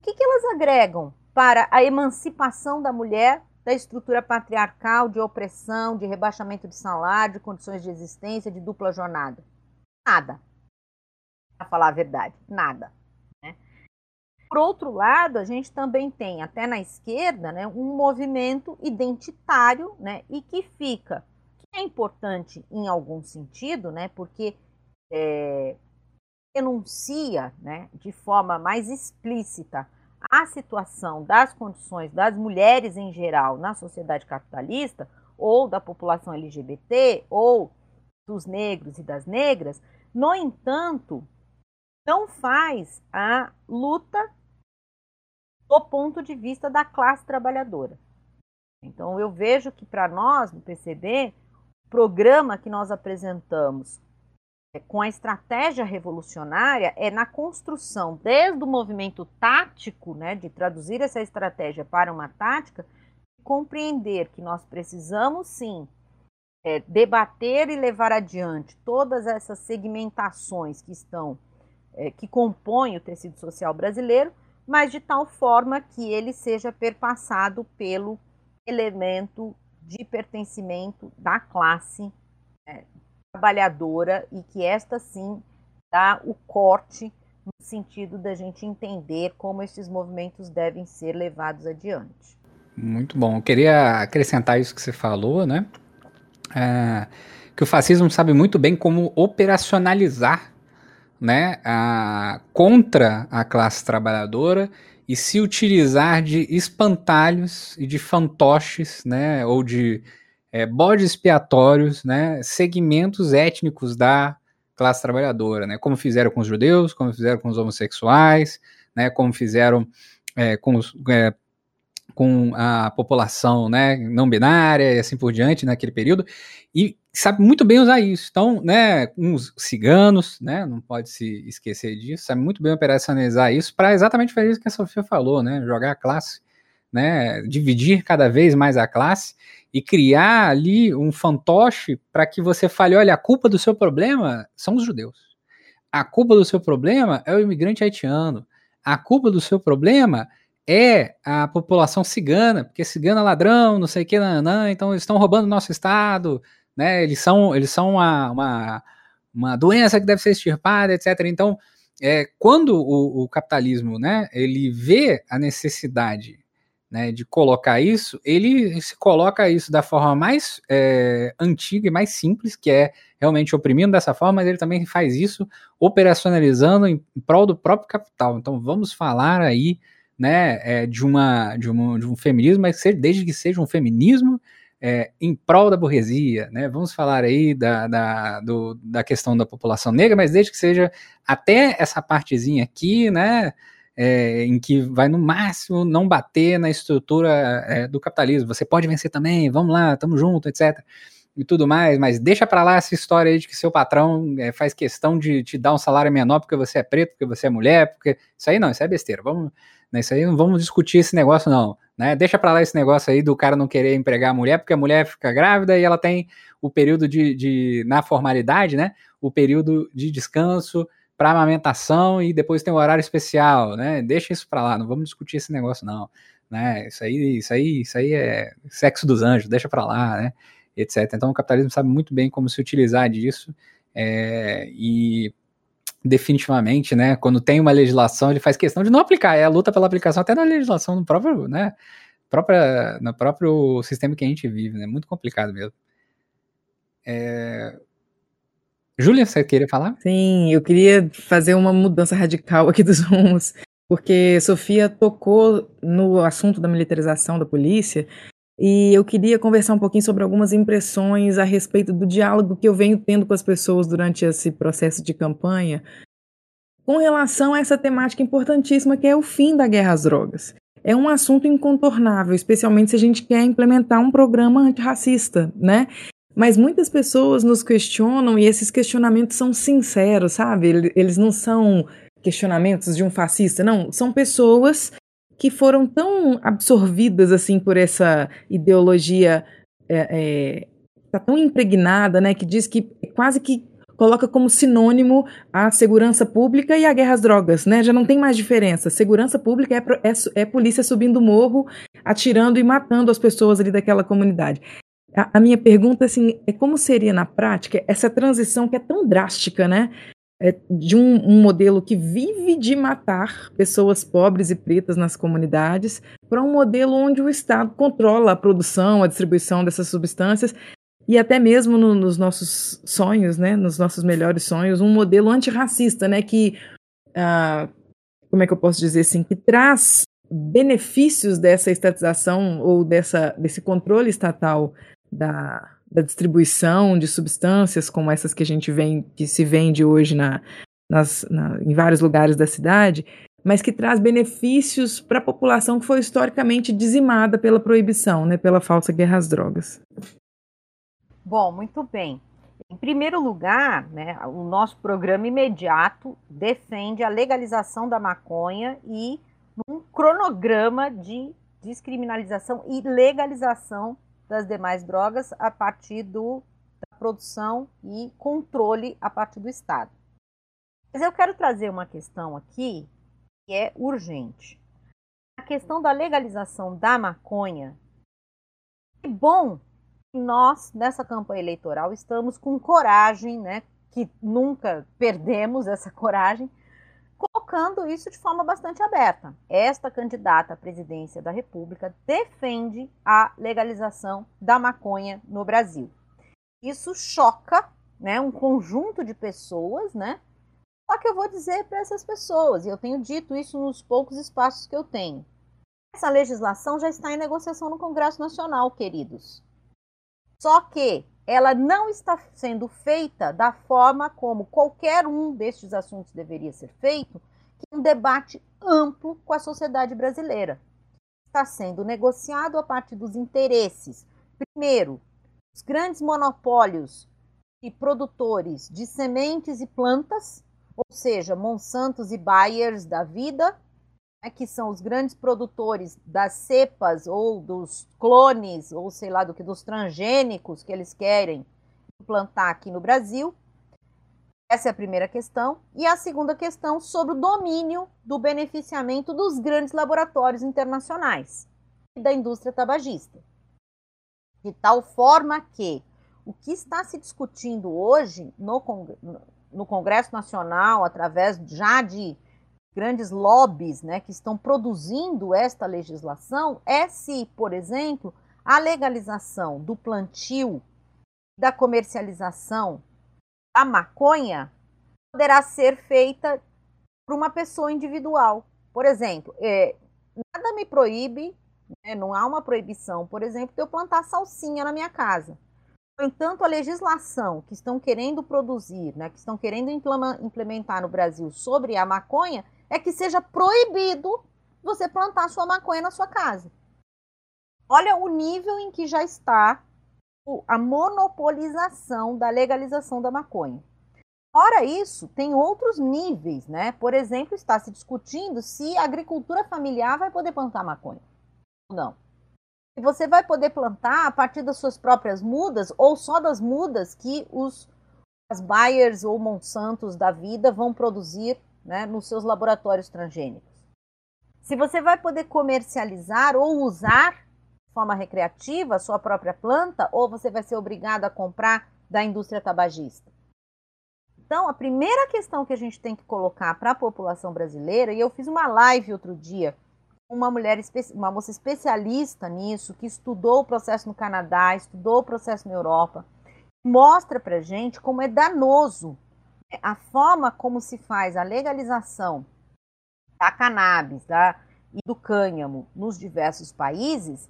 o que, que elas agregam para a emancipação da mulher da estrutura patriarcal de opressão, de rebaixamento de salário, de condições de existência, de dupla jornada? Nada. Para falar a verdade, nada. Né? Por outro lado, a gente também tem, até na esquerda, né, um movimento identitário né, e que fica, que é importante em algum sentido, né, porque é, denuncia né, de forma mais explícita a situação das condições das mulheres em geral na sociedade capitalista, ou da população LGBT, ou dos negros e das negras, no entanto, não faz a luta do ponto de vista da classe trabalhadora. Então, eu vejo que para nós, no PCB, o programa que nós apresentamos com a estratégia revolucionária é na construção, desde o movimento tático, né, de traduzir essa estratégia para uma tática, compreender que nós precisamos sim é, debater e levar adiante todas essas segmentações que estão, é, que compõem o tecido social brasileiro, mas de tal forma que ele seja perpassado pelo elemento de pertencimento da classe é, trabalhadora e que esta sim dá o corte no sentido da gente entender como esses movimentos devem ser levados adiante. Muito bom. Eu queria acrescentar isso que você falou, né? É, que o fascismo sabe muito bem como operacionalizar né, a, contra a classe trabalhadora e se utilizar de espantalhos e de fantoches, né, ou de é, bodes expiatórios, né, segmentos étnicos da classe trabalhadora, né, como fizeram com os judeus, como fizeram com os homossexuais, né, como fizeram é, com, os, é, com a população né, não binária e assim por diante naquele período, e sabe muito bem usar isso. Então, né, uns ciganos, né, não pode se esquecer disso, sabe muito bem operacionalizar isso para exatamente fazer isso que a Sofia falou, né, jogar a classe, né, dividir cada vez mais a classe e criar ali um fantoche para que você fale: olha, a culpa do seu problema são os judeus. A culpa do seu problema é o imigrante haitiano. A culpa do seu problema é a população cigana, porque cigana é ladrão, não sei o que, nanã, então eles estão roubando o nosso estado, né? Eles são, eles são uma, uma, uma doença que deve ser extirpada, etc. Então, é, quando o, o capitalismo, né, ele vê a necessidade né, de colocar isso, ele se coloca isso da forma mais é, antiga e mais simples, que é realmente oprimindo dessa forma, mas ele também faz isso operacionalizando em prol do próprio capital. Então vamos falar aí né, é, de, uma, de, uma, de um feminismo, mas desde que seja um feminismo é, em prol da burguesia, né? Vamos falar aí da, da, do, da questão da população negra, mas desde que seja até essa partezinha aqui, né? É, em que vai no máximo não bater na estrutura é, do capitalismo. Você pode vencer também, vamos lá, tamo junto, etc. E tudo mais, mas deixa para lá essa história aí de que seu patrão é, faz questão de te dar um salário menor porque você é preto, porque você é mulher, porque. Isso aí não, isso é besteira. Vamos, né, isso aí não vamos discutir esse negócio, não. Né? Deixa para lá esse negócio aí do cara não querer empregar a mulher, porque a mulher fica grávida e ela tem o período de, de na formalidade, né? O período de descanso para amamentação e depois tem o horário especial, né? Deixa isso para lá, não vamos discutir esse negócio não, né? Isso aí, isso aí, isso aí é sexo dos anjos, deixa para lá, né? Etc. Então o capitalismo sabe muito bem como se utilizar disso é, e definitivamente, né? Quando tem uma legislação, ele faz questão de não aplicar. É a luta pela aplicação até na legislação no próprio, né? Própria, no próprio sistema que a gente vive, né? Muito complicado mesmo. É... Júlia, você queria falar? Sim, eu queria fazer uma mudança radical aqui dos <laughs> rumos, porque Sofia tocou no assunto da militarização da polícia e eu queria conversar um pouquinho sobre algumas impressões a respeito do diálogo que eu venho tendo com as pessoas durante esse processo de campanha com relação a essa temática importantíssima que é o fim da guerra às drogas. É um assunto incontornável, especialmente se a gente quer implementar um programa antirracista, né? Mas muitas pessoas nos questionam e esses questionamentos são sinceros, sabe? Eles não são questionamentos de um fascista, não. São pessoas que foram tão absorvidas assim por essa ideologia é, é, tá tão impregnada, né, que diz que quase que coloca como sinônimo a segurança pública e a guerra às drogas, né? Já não tem mais diferença. Segurança pública é, é, é polícia subindo o morro, atirando e matando as pessoas ali daquela comunidade. A, a minha pergunta assim, é como seria na prática essa transição que é tão drástica, né? é, de um, um, modelo que vive de matar pessoas pobres e pretas nas comunidades para um modelo onde o Estado controla a produção, a distribuição dessas substâncias e até mesmo no, nos nossos sonhos, né, nos nossos melhores sonhos, um modelo antirracista, né, que, ah, como é que eu posso dizer assim, que traz benefícios dessa estatização ou dessa, desse controle estatal da, da distribuição de substâncias como essas que a gente vem, que se vende hoje na, nas, na, em vários lugares da cidade, mas que traz benefícios para a população que foi historicamente dizimada pela proibição, né, pela falsa guerra às drogas. Bom, muito bem. Em primeiro lugar, né, o nosso programa imediato defende a legalização da maconha e um cronograma de descriminalização e legalização das demais drogas a partir do, da produção e controle a partir do Estado. Mas eu quero trazer uma questão aqui que é urgente. A questão da legalização da maconha. É bom que nós, nessa campanha eleitoral, estamos com coragem, né? Que nunca perdemos essa coragem colocando isso de forma bastante aberta. Esta candidata à presidência da República defende a legalização da maconha no Brasil. Isso choca né, um conjunto de pessoas, né? Só que eu vou dizer para essas pessoas, e eu tenho dito isso nos poucos espaços que eu tenho. Essa legislação já está em negociação no Congresso Nacional, queridos. Só que ela não está sendo feita da forma como qualquer um destes assuntos deveria ser feito, que é um debate amplo com a sociedade brasileira. Está sendo negociado a partir dos interesses. Primeiro, os grandes monopólios de produtores de sementes e plantas, ou seja, Monsantos e Bayers da vida, né, que são os grandes produtores das cepas ou dos clones, ou sei lá do que, dos transgênicos que eles querem implantar aqui no Brasil. Essa é a primeira questão. E a segunda questão sobre o domínio do beneficiamento dos grandes laboratórios internacionais e da indústria tabagista. De tal forma que o que está se discutindo hoje no, no Congresso Nacional, através já de grandes lobbies né, que estão produzindo esta legislação é se, por exemplo, a legalização do plantio, da comercialização da maconha poderá ser feita por uma pessoa individual. Por exemplo, é, nada me proíbe, né, não há uma proibição, por exemplo, de eu plantar salsinha na minha casa. No entanto, a legislação que estão querendo produzir, né, que estão querendo implementar no Brasil sobre a maconha, é que seja proibido você plantar sua maconha na sua casa. Olha o nível em que já está a monopolização da legalização da maconha. Fora isso, tem outros níveis, né? Por exemplo, está se discutindo se a agricultura familiar vai poder plantar maconha ou não. E você vai poder plantar a partir das suas próprias mudas ou só das mudas que os as Bayers ou Monsantos da vida vão produzir né, nos seus laboratórios transgênicos. Se você vai poder comercializar ou usar de forma recreativa a sua própria planta, ou você vai ser obrigado a comprar da indústria tabagista. Então, a primeira questão que a gente tem que colocar para a população brasileira, e eu fiz uma live outro dia uma mulher, uma moça especialista nisso, que estudou o processo no Canadá, estudou o processo na Europa, mostra para gente como é danoso a forma como se faz a legalização da cannabis da, e do cânhamo nos diversos países,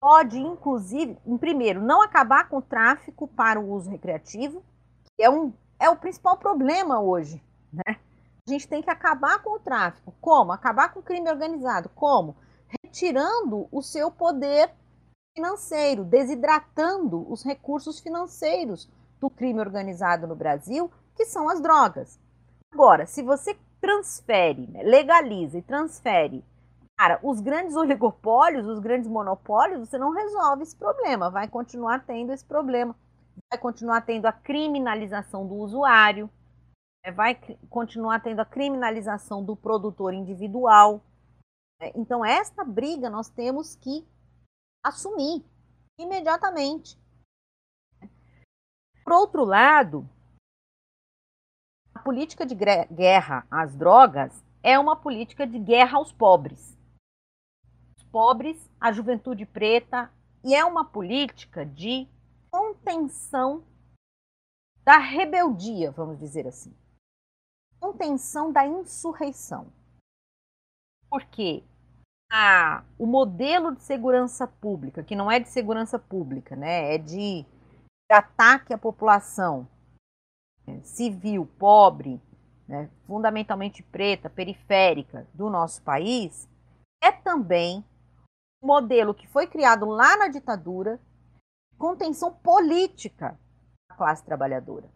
pode, inclusive, em primeiro, não acabar com o tráfico para o uso recreativo, que é um é o principal problema hoje, né? A gente tem que acabar com o tráfico. Como? Acabar com o crime organizado. Como? Retirando o seu poder financeiro, desidratando os recursos financeiros do crime organizado no Brasil, que são as drogas. Agora, se você transfere, né, legaliza e transfere para os grandes <laughs> oligopólios, os grandes monopólios, você não resolve esse problema, vai continuar tendo esse problema vai continuar tendo a criminalização do usuário, né? vai continuar tendo a criminalização do produtor individual. Né? Então, esta briga nós temos que assumir imediatamente. Por outro lado, política de guerra às drogas é uma política de guerra aos pobres. Os pobres, a juventude preta, e é uma política de contenção da rebeldia, vamos dizer assim. Contenção da insurreição. Porque a, o modelo de segurança pública, que não é de segurança pública, né, é de, ataque à população civil, pobre, né, fundamentalmente preta, periférica do nosso país, é também um modelo que foi criado lá na ditadura contenção política da classe trabalhadora.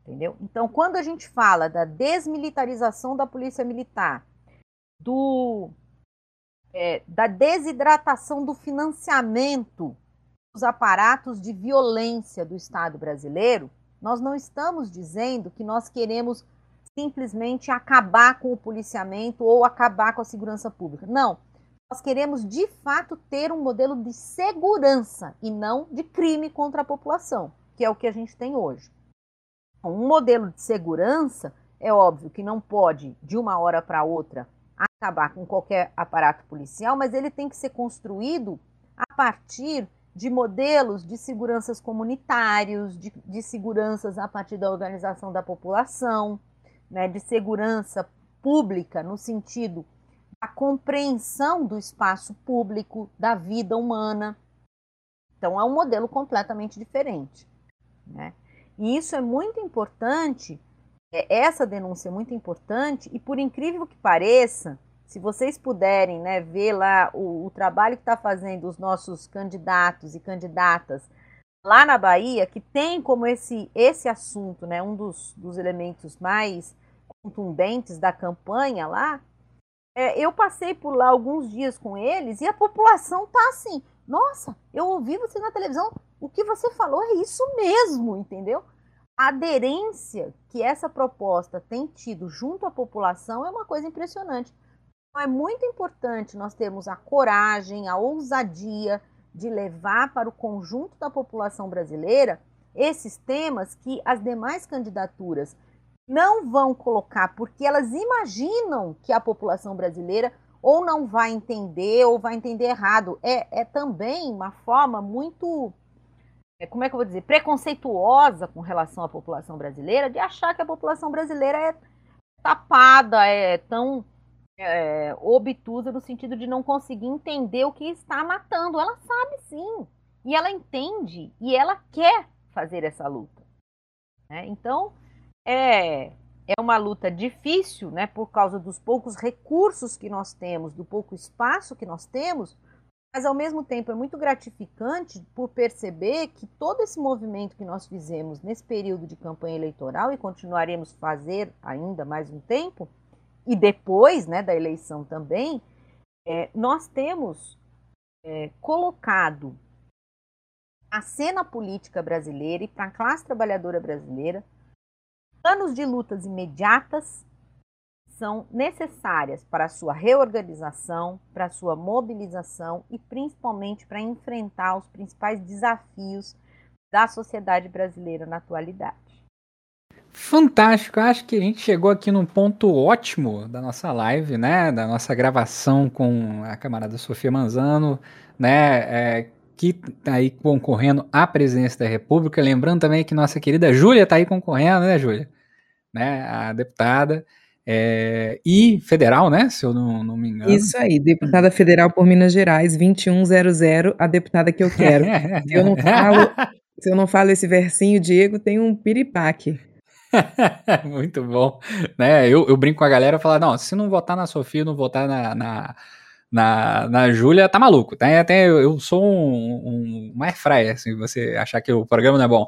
Entendeu? Então, quando a gente fala da desmilitarização da polícia militar, do, é, da desidratação do financiamento dos aparatos de violência do Estado brasileiro, nós não estamos dizendo que nós queremos simplesmente acabar com o policiamento ou acabar com a segurança pública. Não nós queremos de fato ter um modelo de segurança e não de crime contra a população, que é o que a gente tem hoje. Um modelo de segurança é óbvio que não pode, de uma hora para outra, acabar com qualquer aparato policial, mas ele tem que ser construído a partir de modelos de seguranças comunitários, de, de seguranças a partir da organização da população, né, de segurança pública no sentido a compreensão do espaço público, da vida humana. Então, é um modelo completamente diferente. Né? E isso é muito importante, é, essa denúncia é muito importante, e por incrível que pareça, se vocês puderem né, ver lá o, o trabalho que está fazendo os nossos candidatos e candidatas lá na Bahia, que tem como esse, esse assunto, né, um dos, dos elementos mais contundentes da campanha lá, é, eu passei por lá alguns dias com eles e a população tá assim, nossa, eu ouvi você na televisão, o que você falou é isso mesmo, entendeu? A aderência que essa proposta tem tido junto à população é uma coisa impressionante. Então, é muito importante nós termos a coragem, a ousadia de levar para o conjunto da população brasileira esses temas que as demais candidaturas não vão colocar, porque elas imaginam que a população brasileira ou não vai entender ou vai entender errado. É, é também uma forma muito, é, como é que eu vou dizer, preconceituosa com relação à população brasileira, de achar que a população brasileira é tapada, é tão é, obtusa no sentido de não conseguir entender o que está matando. Ela sabe sim, e ela entende, e ela quer fazer essa luta. Né? Então, é, é uma luta difícil, né, por causa dos poucos recursos que nós temos, do pouco espaço que nós temos, mas ao mesmo tempo é muito gratificante por perceber que todo esse movimento que nós fizemos nesse período de campanha eleitoral e continuaremos fazer ainda mais um tempo, e depois né, da eleição também, é, nós temos é, colocado a cena política brasileira e para a classe trabalhadora brasileira Planos de lutas imediatas são necessárias para a sua reorganização, para a sua mobilização e principalmente para enfrentar os principais desafios da sociedade brasileira na atualidade. Fantástico, acho que a gente chegou aqui num ponto ótimo da nossa live, né, da nossa gravação com a camarada Sofia Manzano, né, é, que está aí concorrendo à presidência da República. Lembrando também que nossa querida Júlia está aí concorrendo, né, Júlia? Né, a deputada. É, e federal, né? Se eu não, não me engano. Isso aí, deputada federal por Minas Gerais, 2100, a deputada que eu quero. <laughs> eu não falo, se eu não falo esse versinho, Diego tem um piripaque. <laughs> Muito bom. Né? Eu, eu brinco com a galera e falo, não, se não votar na Sofia, não votar na, na na, na Júlia, tá maluco. Tá? Até eu, eu sou um, um, um airfryer, se você achar que o programa não é bom,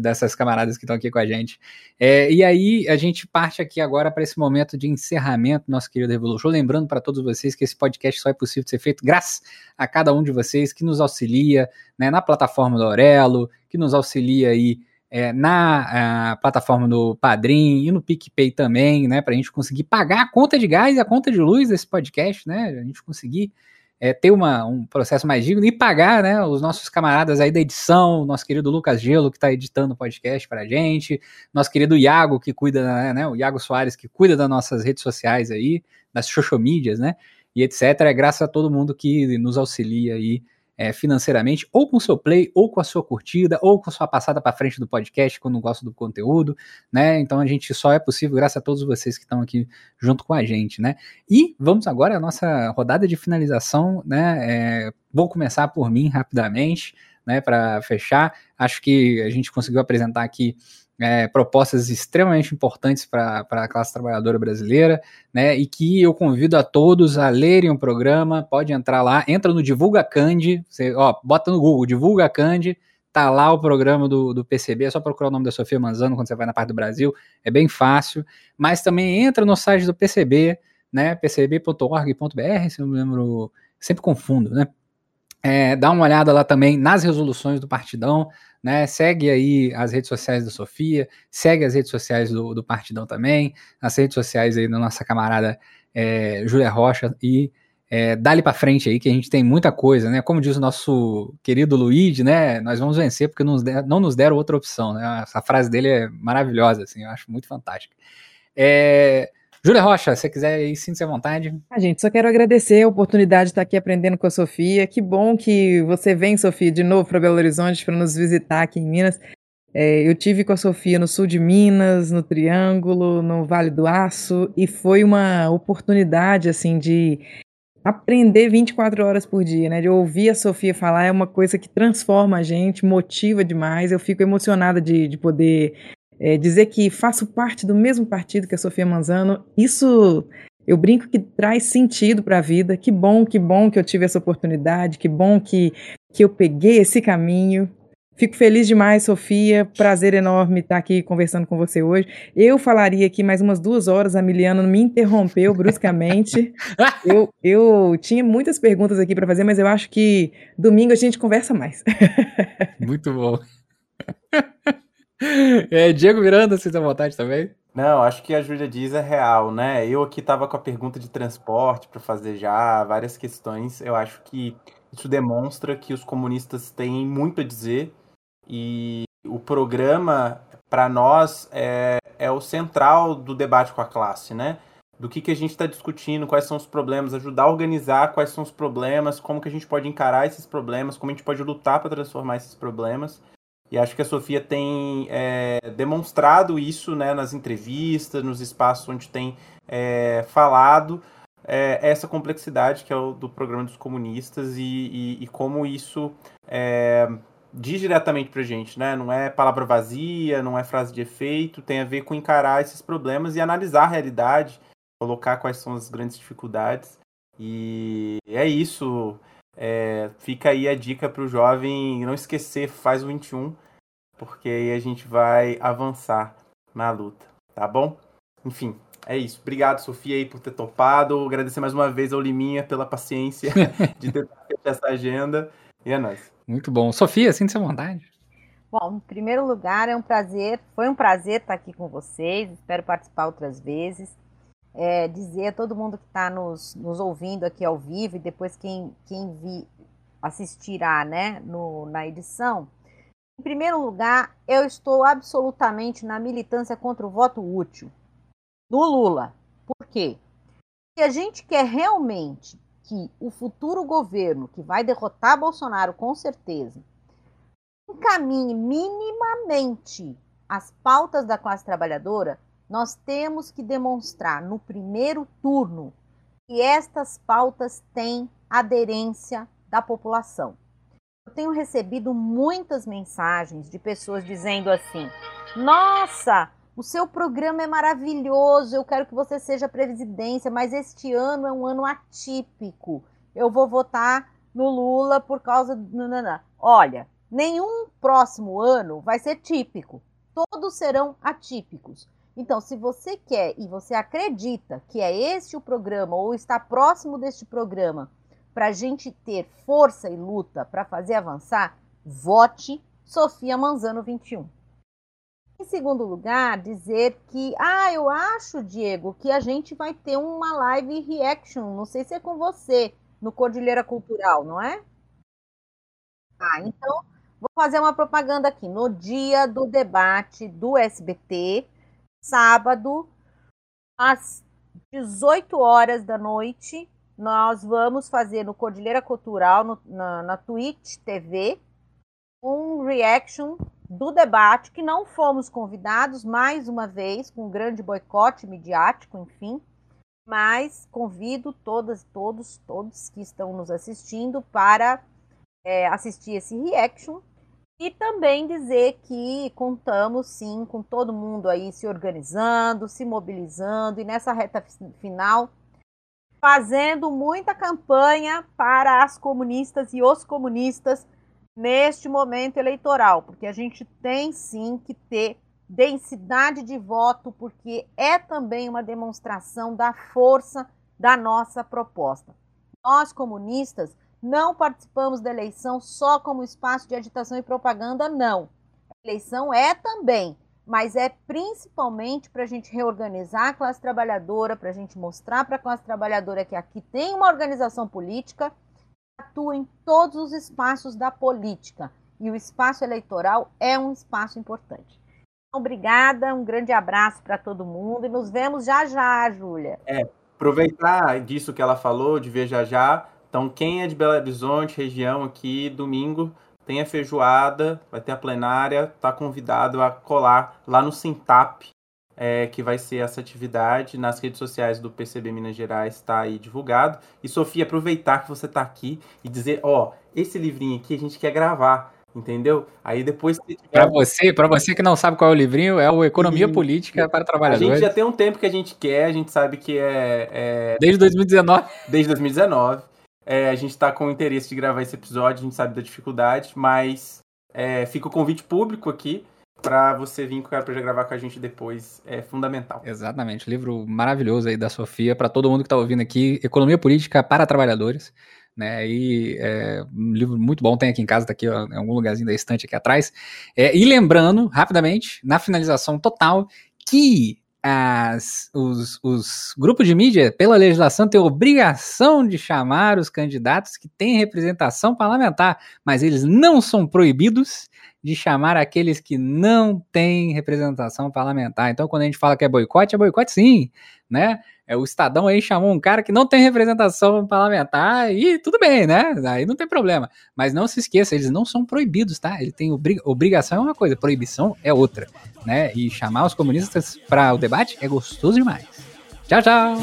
dessas camaradas que estão aqui com a gente. É, e aí, a gente parte aqui agora para esse momento de encerramento nosso querido Revolution. Lembrando para todos vocês que esse podcast só é possível ser feito graças a cada um de vocês que nos auxilia né, na plataforma do Aurelo, que nos auxilia aí é, na plataforma do Padrim e no PicPay também, né, para a gente conseguir pagar a conta de gás e a conta de luz desse podcast, né, a gente conseguir é, ter uma, um processo mais digno e pagar, né, os nossos camaradas aí da edição, nosso querido Lucas Gelo, que está editando o podcast para a gente, nosso querido Iago, que cuida, né, o Iago Soares, que cuida das nossas redes sociais aí, das social mídias, né, e etc. É graças a todo mundo que nos auxilia aí é, financeiramente, ou com o seu play, ou com a sua curtida, ou com a sua passada para frente do podcast quando gosta do conteúdo, né? Então a gente só é possível graças a todos vocês que estão aqui junto com a gente, né? E vamos agora à nossa rodada de finalização, né? É, vou começar por mim rapidamente, né? Para fechar, acho que a gente conseguiu apresentar aqui é, propostas extremamente importantes para a classe trabalhadora brasileira, né? E que eu convido a todos a lerem o programa. Pode entrar lá, entra no Divulga Cande, você, ó, bota no Google Divulga Cande, tá lá o programa do, do PCB, é só procurar o nome da Sofia Manzano quando você vai na parte do Brasil, é bem fácil. Mas também entra no site do PCB, né? pcb.org.br, se eu não me lembro, sempre confundo, né? É, dá uma olhada lá também nas resoluções do Partidão, né? Segue aí as redes sociais da Sofia, segue as redes sociais do, do Partidão também, as redes sociais aí da nossa camarada é, Júlia Rocha e é, dali para frente aí que a gente tem muita coisa, né? Como diz o nosso querido Luigi, né? Nós vamos vencer porque nos, der, não nos deram outra opção, né? Essa frase dele é maravilhosa, assim, eu acho muito fantástica. É, Júlia Rocha, se você quiser aí, sinta-se à vontade. Ah, gente, só quero agradecer a oportunidade de estar aqui aprendendo com a Sofia. Que bom que você vem, Sofia, de novo para Belo Horizonte para nos visitar aqui em Minas. É, eu tive com a Sofia no sul de Minas, no Triângulo, no Vale do Aço, e foi uma oportunidade, assim, de aprender 24 horas por dia, né? De ouvir a Sofia falar é uma coisa que transforma a gente, motiva demais. Eu fico emocionada de, de poder é, dizer que faço parte do mesmo partido que a Sofia Manzano, isso eu brinco que traz sentido para a vida. Que bom, que bom que eu tive essa oportunidade, que bom que, que eu peguei esse caminho. Fico feliz demais, Sofia. Prazer enorme estar aqui conversando com você hoje. Eu falaria aqui mais umas duas horas, a Miliana me interrompeu bruscamente. <laughs> eu, eu tinha muitas perguntas aqui para fazer, mas eu acho que domingo a gente conversa mais. Muito bom. <laughs> É, Diego Miranda, você tem vontade também? Não, acho que a Júlia diz é real, né? Eu aqui tava com a pergunta de transporte para fazer já, várias questões. Eu acho que isso demonstra que os comunistas têm muito a dizer e o programa para nós é, é o central do debate com a classe, né? Do que, que a gente está discutindo, quais são os problemas, ajudar a organizar quais são os problemas, como que a gente pode encarar esses problemas, como a gente pode lutar para transformar esses problemas. E acho que a Sofia tem é, demonstrado isso né, nas entrevistas, nos espaços onde tem é, falado é, essa complexidade que é o do programa dos comunistas e, e, e como isso é, diz diretamente para gente, né? Não é palavra vazia, não é frase de efeito, tem a ver com encarar esses problemas e analisar a realidade, colocar quais são as grandes dificuldades. E é isso. É, fica aí a dica para o jovem não esquecer, faz o 21, porque aí a gente vai avançar na luta, tá bom? Enfim, é isso. Obrigado, Sofia, aí, por ter topado. Agradecer mais uma vez ao Liminha pela paciência <laughs> de ter feito essa agenda. E é nóis. Muito bom. Sofia, sinta-se à vontade. Bom, em primeiro lugar, é um prazer, foi um prazer estar aqui com vocês, espero participar outras vezes é, dizer a todo mundo que está nos, nos ouvindo aqui ao vivo e depois quem, quem vi, assistirá né, no, na edição. Em primeiro lugar, eu estou absolutamente na militância contra o voto útil do Lula. Por quê? Se a gente quer realmente que o futuro governo, que vai derrotar Bolsonaro com certeza, encaminhe minimamente as pautas da classe trabalhadora, nós temos que demonstrar no primeiro turno que estas pautas têm aderência da população. Eu tenho recebido muitas mensagens de pessoas dizendo assim: Nossa, o seu programa é maravilhoso, eu quero que você seja presidência, mas este ano é um ano atípico. Eu vou votar no Lula por causa do. Olha, nenhum próximo ano vai ser típico. Todos serão atípicos. Então, se você quer e você acredita que é este o programa ou está próximo deste programa para a gente ter força e luta para fazer avançar, vote Sofia Manzano 21. Em segundo lugar, dizer que, ah, eu acho, Diego, que a gente vai ter uma live reaction, não sei se é com você, no Cordilheira Cultural, não é? Ah, então, vou fazer uma propaganda aqui. No dia do debate do SBT, sábado, às 18 horas da noite, nós vamos fazer no Cordilheira Cultural, no, na, na Twitch TV, um reaction do debate, que não fomos convidados, mais uma vez, com um grande boicote midiático, enfim, mas convido todas, todos, todos que estão nos assistindo para é, assistir esse reaction e também dizer que contamos sim com todo mundo aí se organizando, se mobilizando e nessa reta final fazendo muita campanha para as comunistas e os comunistas neste momento eleitoral, porque a gente tem sim que ter densidade de voto, porque é também uma demonstração da força da nossa proposta. Nós comunistas não participamos da eleição só como espaço de agitação e propaganda, não. A eleição é também, mas é principalmente para a gente reorganizar a classe trabalhadora, para a gente mostrar para a classe trabalhadora que aqui tem uma organização política que atua em todos os espaços da política. E o espaço eleitoral é um espaço importante. Obrigada, um grande abraço para todo mundo e nos vemos já já, Júlia. É, aproveitar disso que ela falou, de ver já já, então, quem é de Belo Horizonte, região aqui, domingo, tem a feijoada, vai ter a plenária, está convidado a colar lá no Sintap, é, que vai ser essa atividade. Nas redes sociais do PCB Minas Gerais está aí divulgado. E, Sofia, aproveitar que você está aqui e dizer, ó, esse livrinho aqui a gente quer gravar entendeu? Aí depois tiver... para você, para você que não sabe qual é o livrinho, é o Economia e... Política para Trabalhadores. A gente já tem um tempo que a gente quer, a gente sabe que é, é... desde 2019. Desde 2019. É, a gente está com interesse de gravar esse episódio, a gente sabe da dificuldade, mas é, fica o convite público aqui para você vir para gravar com a gente depois é fundamental. Exatamente, livro maravilhoso aí da Sofia para todo mundo que está ouvindo aqui, Economia Política para Trabalhadores, né? E é, um livro muito bom, tem aqui em casa, tá aqui ó, em algum lugarzinho da estante aqui atrás. É, e lembrando, rapidamente, na finalização total, que as, os, os, grupos de mídia, pela legislação, têm obrigação de chamar os candidatos que têm representação parlamentar, mas eles não são proibidos de chamar aqueles que não têm representação parlamentar. Então, quando a gente fala que é boicote, é boicote sim, né? É, o Estadão aí chamou um cara que não tem representação parlamentar e tudo bem, né? Aí não tem problema. Mas não se esqueça, eles não são proibidos, tá? Ele tem obrig... obrigação é uma coisa, proibição é outra, né? E chamar os comunistas para o debate é gostoso demais. Tchau, tchau.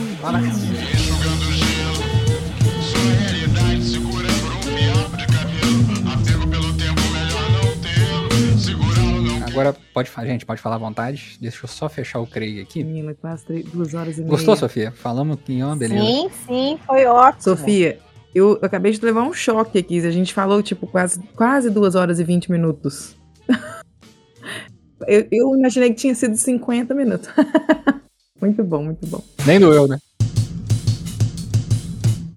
Agora pode falar, gente, pode falar à vontade. Deixa eu só fechar o Craig aqui. Menina, quase três, duas horas e meia. Gostou, Sofia? Falamos que é uma beleza. Sim, sim, foi ótimo. Sofia, eu, acabei de levar um choque aqui. A gente falou, tipo, quase, quase duas horas e vinte minutos. <laughs> eu, eu imaginei que tinha sido 50 minutos. <laughs> muito bom, muito bom. Nem doeu, né?